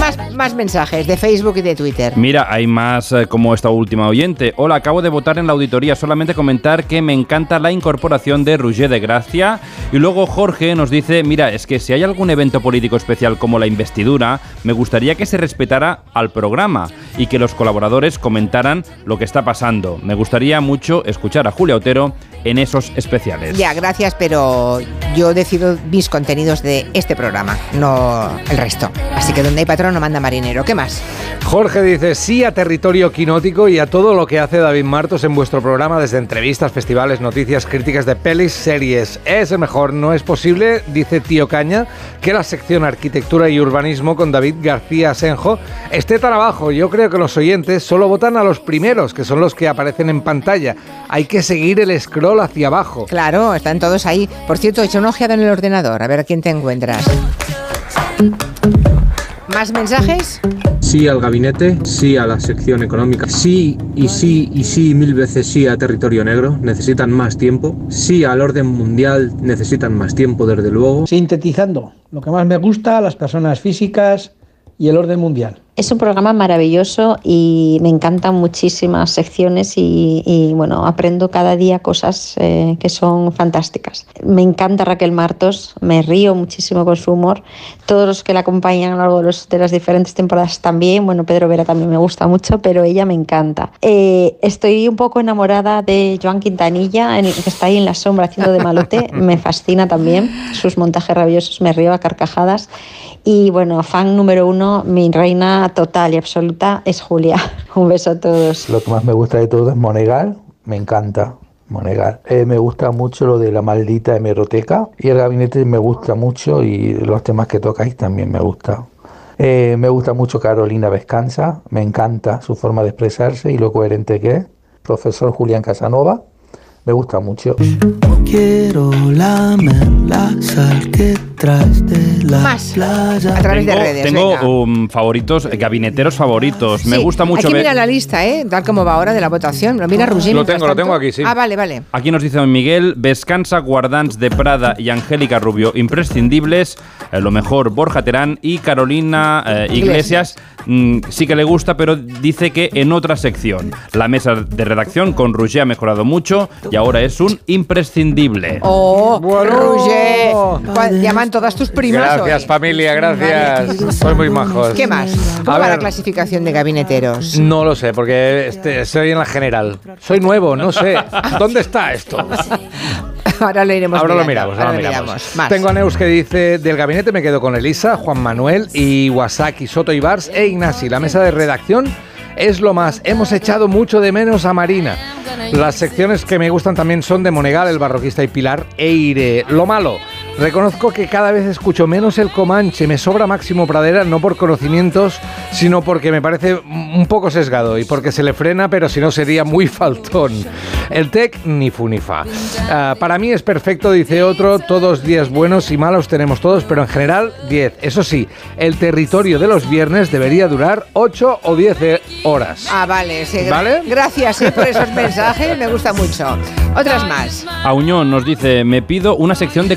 Speaker 1: Más, más mensajes de Facebook y de Twitter.
Speaker 7: Mira, hay más eh, como esta última oyente. Hola, acabo de votar en la auditoría. Solamente comentar que me encanta la incorporación de Roger de Gracia. Y luego Jorge nos dice, mira, es que si hay algún evento político especial como la investidura, me gustaría que se respetara al programa y que los colaboradores comentaran lo que está pasando. Me gustaría mucho escuchar a Julia Otero en esos especiales.
Speaker 1: Ya, gracias, pero yo decido mis contenidos de este programa, no el resto. Así que donde hay patrón no manda marinero. ¿Qué más?
Speaker 3: Jorge dice sí a territorio quinótico y a todo lo que hace David Martos en vuestro programa, desde entrevistas, festivales, noticias, críticas de pelis, series. Es el mejor, no es posible, dice Tío Caña, que la sección Arquitectura y Urbanismo con David García Senjo esté tan abajo. Yo creo que los oyentes solo votan a los primeros, que son los que aparecen en pantalla. Hay que seguir el scroll hacia abajo.
Speaker 1: Claro, están todos ahí. Por cierto, echa una ojeada en el ordenador, a ver a quién te encuentras. ¿Más mensajes?
Speaker 100: Sí al gabinete, sí a la sección económica, sí y sí y sí mil veces sí a territorio negro, necesitan más tiempo, sí al orden mundial, necesitan más tiempo desde luego.
Speaker 101: Sintetizando, lo que más me gusta, las personas físicas y el orden mundial.
Speaker 97: Es un programa maravilloso y me encantan muchísimas secciones y, y, bueno, aprendo cada día cosas eh, que son fantásticas. Me encanta Raquel Martos, me río muchísimo con su humor. Todos los que la acompañan a lo largo de, los- de las diferentes temporadas también. Bueno, Pedro Vera también me gusta mucho, pero ella me encanta. Eh, estoy un poco enamorada de Joan Quintanilla, en el que está ahí en la sombra haciendo de malote. [laughs] Me fascina también. Sus montajes rabiosos, me río a carcajadas. Y bueno, fan número uno, mi reina total y absoluta es Julia. [laughs] Un beso a todos.
Speaker 102: Lo que más me gusta de todo es Monegal, me encanta Monegal. Eh, me gusta mucho lo de la maldita hemeroteca y el gabinete me gusta mucho y los temas que tocáis también me gusta. Eh, me gusta mucho Carolina Vescanza, me encanta su forma de expresarse y lo coherente que es. Profesor Julián Casanova, me gusta mucho.
Speaker 103: Quiero lamer la sal que traes de la
Speaker 1: Más.
Speaker 103: playa.
Speaker 1: A través de
Speaker 7: Tengo,
Speaker 1: redes.
Speaker 7: tengo, um, favoritos, eh, gabineteros favoritos. Me gusta mucho
Speaker 1: Aquí
Speaker 7: ver.
Speaker 1: mira la lista, ¿eh? Tal como va ahora de la votación. Lo mira Roger.
Speaker 7: Lo tengo, lo tengo aquí, sí.
Speaker 1: Ah, vale, vale.
Speaker 7: Aquí nos dice don Miguel, Vescansa, Guardans de Prada y Angélica Rubio, imprescindibles. Eh, lo mejor, Borja Terán y Carolina eh, Iglesias. Mm, sí que le gusta, pero dice que en otra sección. La mesa de redacción con Roger ha mejorado mucho y ahora es un imprescindible.
Speaker 1: Oh, Roger. Cua- Llaman todas tus primas
Speaker 3: Gracias
Speaker 1: hoy.
Speaker 3: familia, gracias. Soy muy majos.
Speaker 1: ¿Qué más? ¿Cómo
Speaker 3: A
Speaker 1: va la clasificación de gabineteros?
Speaker 3: No lo sé, porque este, soy en la general. Soy nuevo, no sé. ¿Dónde está esto? [laughs] [laughs]
Speaker 1: Ahora lo iremos
Speaker 3: Ahora lo miramos, ahora lo
Speaker 1: lo
Speaker 3: miramos.
Speaker 1: Más.
Speaker 3: Tengo a Neus que dice, del gabinete me quedo con Elisa, Juan Manuel y Wasaki, Soto Ibars e Ignasi. La mesa de redacción es lo más. Hemos echado mucho de menos a Marina. Las secciones que me gustan también son de Monegal, el barroquista y Pilar Eire. Lo malo, reconozco que cada vez escucho menos el Comanche, me sobra Máximo Pradera, no por conocimientos, sino porque me parece un poco sesgado y porque se le frena, pero si no sería muy faltón. El TEC ni fu ni fa. Ah, para mí es perfecto, dice otro, todos días buenos y malos tenemos todos, pero en general 10. Eso sí, el territorio de los viernes debería durar 8 o 10 horas.
Speaker 1: Ah, vale, sí.
Speaker 3: ¿Vale?
Speaker 1: Gracias eh, por esos mensajes, me gusta mucho. Otras más.
Speaker 7: Auñón nos dice, me pido una sección de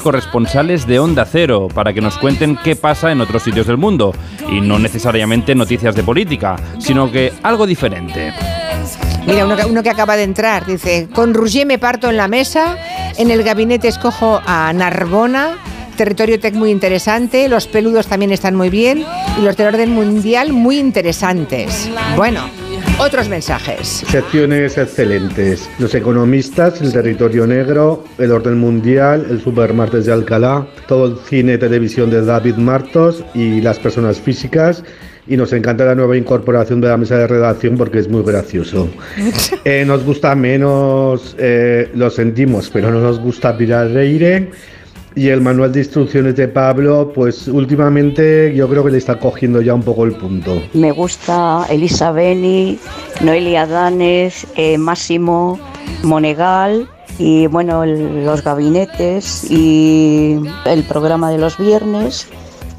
Speaker 7: corresponsales de Onda Cero para que nos cuenten qué pasa en otros sitios del mundo. Y no necesariamente noticias de política, sino que algo diferente.
Speaker 1: Mira, uno que, uno que acaba de entrar, dice, con Rouget me parto en la mesa, en el gabinete escojo a Narbona, territorio tech muy interesante, los peludos también están muy bien y los del orden mundial muy interesantes. Bueno, otros mensajes.
Speaker 98: Secciones excelentes. Los economistas, el territorio negro, el orden mundial, el supermartes de Alcalá, todo el cine y televisión de David Martos y las personas físicas. Y nos encanta la nueva incorporación de la mesa de redacción porque es muy gracioso. [laughs] Eh, nos gusta menos, eh, lo sentimos, pero no nos gusta Pilar Reire. Y el manual de instrucciones de Pablo, pues últimamente yo creo que le está cogiendo ya un poco el punto.
Speaker 104: Me gusta Elisa Beni, Noelia Danes, eh, Máximo Monegal y bueno, los gabinetes y el programa de los viernes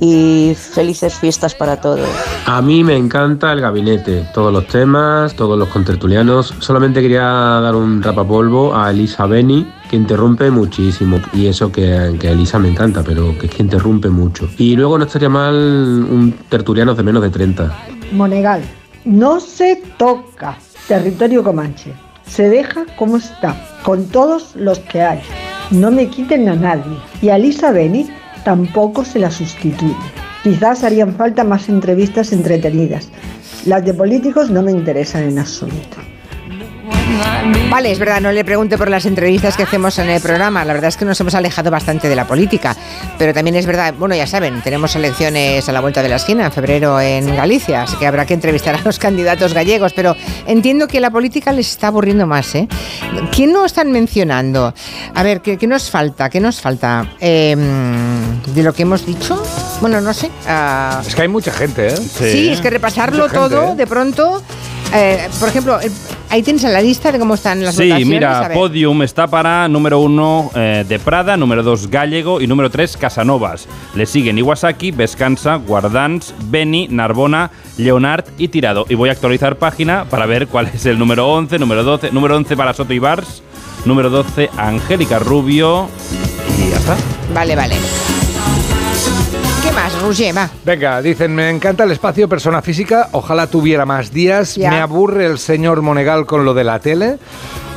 Speaker 104: y felices fiestas para todos.
Speaker 105: A mí me encanta el gabinete, todos los temas, todos los contertulianos. Solamente quería dar un rapapolvo a Elisa Beni, que interrumpe muchísimo. Y eso que, que a Elisa me encanta, pero que es que interrumpe mucho. Y luego no estaría mal un tertuliano de menos de 30.
Speaker 64: Monegal, no se toca territorio comanche, se deja como está, con todos los que hay. No me quiten a nadie. Y a Lisa Beni tampoco se la sustituye. Quizás harían falta más entrevistas entretenidas. Las de políticos no me interesan en absoluto.
Speaker 1: Vale, es verdad, no le pregunte por las entrevistas que hacemos en el programa. La verdad es que nos hemos alejado bastante de la política. Pero también es verdad, bueno, ya saben, tenemos elecciones a la vuelta de la esquina en febrero en Galicia, así que habrá que entrevistar a los candidatos gallegos. Pero entiendo que la política les está aburriendo más, ¿eh? ¿Quién no están mencionando? A ver, ¿qué, qué nos falta? ¿Qué nos falta? Eh, ¿De lo que hemos dicho? Bueno, no sé. ah,
Speaker 3: Es que hay mucha gente, ¿eh?
Speaker 1: Sí, es que repasarlo
Speaker 3: gente,
Speaker 1: todo,
Speaker 3: ¿eh?
Speaker 1: de pronto. eh, por ejemplo, eh, ahí tienes la lista de cómo están las
Speaker 7: Sí,
Speaker 1: votaciones.
Speaker 7: mira,
Speaker 1: a ver.
Speaker 7: Podium está para número uno eh, de Prada, número dos Gallego y número tres Casanovas. Le siguen Iwasaki, Vescansa, Guardans, Beni, Narbona, Leonard y Tirado. Y voy a actualizar página para ver cuál es el número 11, número 12, número 11 para Soto y Bars, número 12 Angélica Rubio y ya está.
Speaker 1: Vale, vale.
Speaker 3: Venga, dicen, me encanta el espacio persona física, ojalá tuviera más días,
Speaker 1: Ya.
Speaker 3: me aburre el señor Monegal con lo de la tele.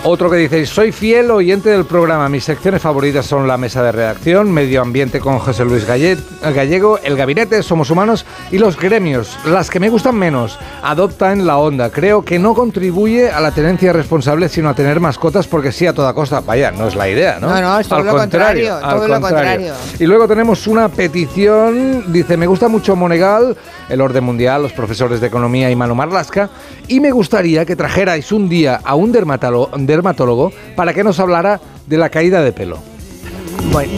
Speaker 3: Otro que dice, soy fiel oyente del programa, mis secciones favoritas son la mesa de redacción, medio ambiente con José Luis Galle- Gallego, el gabinete, somos humanos y los gremios, las que me gustan menos, adopta en la onda, creo que no contribuye a la tenencia responsable sino a tener mascotas porque sí a toda costa, vaya, no es la idea, ¿no?
Speaker 1: No, no, es todo
Speaker 3: Al
Speaker 1: lo contrario,
Speaker 3: al
Speaker 1: todo lo contrario.
Speaker 3: y luego tenemos una petición, dice, me gusta mucho Monegal, el orden mundial, los profesores de economía y Manu Marlasca, y me gustaría que trajerais un día a un dermatólogo, dermatólogo para que nos hablara de la caída de pelo.
Speaker 1: Bueno,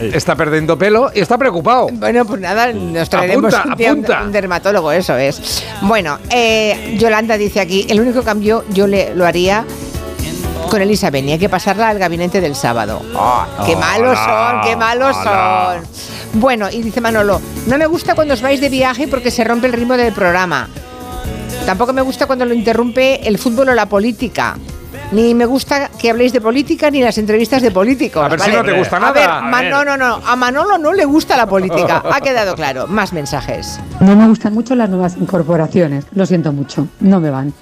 Speaker 3: está perdiendo pelo y está preocupado.
Speaker 1: Bueno, pues nada, nos traeremos
Speaker 3: Apunta,
Speaker 1: un, día un-
Speaker 3: apunta.
Speaker 1: un dermatólogo, eso es. Bueno, eh, Yolanda dice aquí, el único cambio yo le, lo haría con Elisa Beni, hay que pasarla al gabinete del sábado. ¡Ah, ¡Qué malos son, qué malos
Speaker 7: hola.
Speaker 1: son! Bueno, y dice Manolo, no me gusta cuando os vais de viaje porque se rompe el ritmo del programa. Tampoco me gusta cuando lo interrumpe el fútbol o la política. Ni me gusta que habléis de política ni las entrevistas de políticos.
Speaker 3: A ver si no te gusta
Speaker 1: A
Speaker 3: nada.
Speaker 1: ver,
Speaker 3: A ver.
Speaker 1: no, no, no. A Manolo no le gusta la política. Ha quedado claro. Más mensajes.
Speaker 106: No me gustan mucho las nuevas incorporaciones, lo siento mucho, no me van.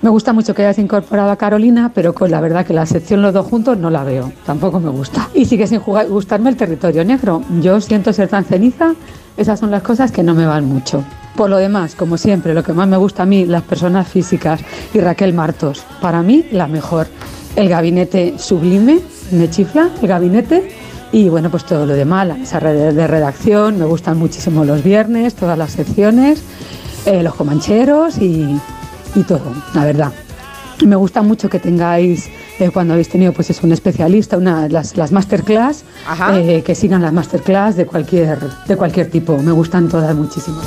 Speaker 106: Me gusta mucho que hayas incorporado a Carolina, pero con la verdad que la sección los dos juntos no la veo, tampoco me gusta. Y sigue sin jugar- gustarme el territorio negro. Yo siento ser tan ceniza, esas son las cosas que no me van mucho. Por lo demás, como siempre, lo que más me gusta a mí, las personas físicas y Raquel Martos, para mí la mejor. El gabinete sublime, me chifla, el gabinete. Y bueno, pues todo lo demás, la mesa de redacción, me gustan muchísimo los viernes, todas las secciones, eh, los comancheros y, y todo, la verdad. Me gusta mucho que tengáis, eh, cuando habéis tenido pues es un especialista, una, las, las masterclass, eh, que sigan las masterclass de cualquier, de cualquier tipo. Me gustan todas muchísimo.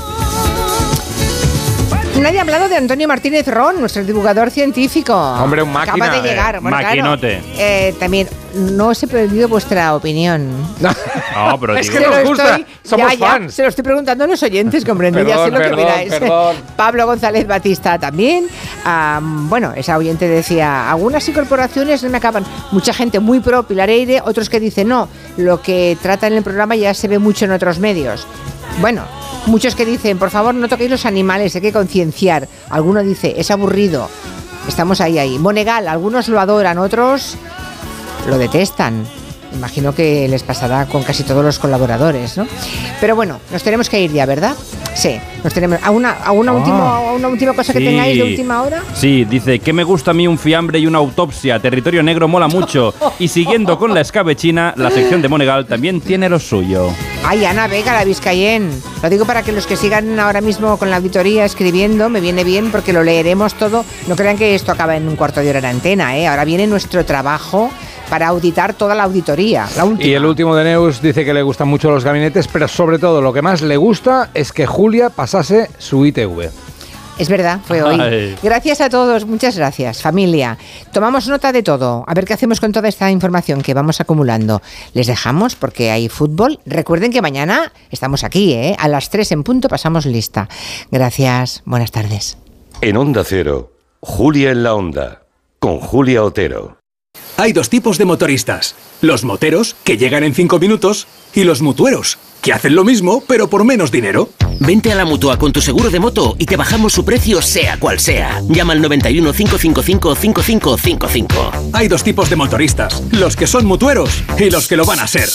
Speaker 1: Nadie ha hablado de Antonio Martínez Ron, nuestro divulgador científico.
Speaker 3: Hombre, un máquina,
Speaker 1: Acaba de
Speaker 3: eh,
Speaker 1: llegar. Claro,
Speaker 7: maquinote.
Speaker 1: eh, también, no os he pedido vuestra opinión. [laughs]
Speaker 7: No, pero
Speaker 3: Es
Speaker 7: digo-
Speaker 3: que nos
Speaker 1: Se lo
Speaker 3: gusta, somos
Speaker 1: ya, ya,
Speaker 3: fans.
Speaker 1: se lo estoy preguntando a los oyentes, comprendo, ya sé
Speaker 3: Perdón,
Speaker 1: lo que
Speaker 3: perdón. [laughs]
Speaker 1: Pablo González Batista también. Am, bueno, esa oyente decía, algunas incorporaciones no me acaban. Mucha gente muy pro Pilar Eire, otros que dicen no, lo que trata en el programa ya se ve mucho en otros medios. Bueno, muchos que dicen, por favor, no toquéis los animales, hay que concienciar. Alguno dice, es aburrido. Estamos ahí, ahí. Monegal, algunos lo adoran, otros lo detestan. Imagino que les pasará con casi todos los colaboradores, ¿no? Pero bueno, nos tenemos que ir ya, ¿verdad? Sí, nos tenemos. ¿Alguna, alguna,
Speaker 7: Ah.
Speaker 1: última, alguna última cosa que
Speaker 7: Sí.
Speaker 1: tengáis de última hora?
Speaker 7: Sí, dice que me gusta a mí un fiambre y una autopsia. Territorio negro mola mucho. Y siguiendo con la escabechina, la sección de Monegal también tiene lo suyo.
Speaker 1: Ay, Ana Vega, la Vizcayen. Lo digo para que los que sigan ahora mismo con la auditoría escribiendo, me viene bien porque lo leeremos todo. No crean que esto acaba en un cuarto de hora en antena, ¿eh? Ahora viene nuestro trabajo para auditar toda la auditoría. La última.
Speaker 3: Y el último de Neus dice que le gustan mucho los gabinetes, pero sobre todo lo que más le gusta es que Julia pasase su ITV.
Speaker 1: Es verdad, fue hoy.
Speaker 3: Ay.
Speaker 1: Gracias a todos, muchas gracias, familia. Tomamos nota de todo, a ver qué hacemos con toda esta información que vamos acumulando. Les dejamos porque hay fútbol. Recuerden que mañana estamos aquí, ¿eh? A las 3 en punto pasamos lista. Gracias, buenas tardes.
Speaker 79: En Onda Cero, Julia en la Onda, con Julia Otero.
Speaker 18: Hay dos tipos de motoristas. Los moteros, que llegan en 5 minutos, y los mutueros, que hacen lo mismo, pero por menos dinero.
Speaker 16: Vente a la mutua con tu seguro de moto y te bajamos su precio sea cual sea. Llama al 91 555 5555.
Speaker 18: Hay dos tipos de motoristas. Los que son mutueros y los que lo van a ser.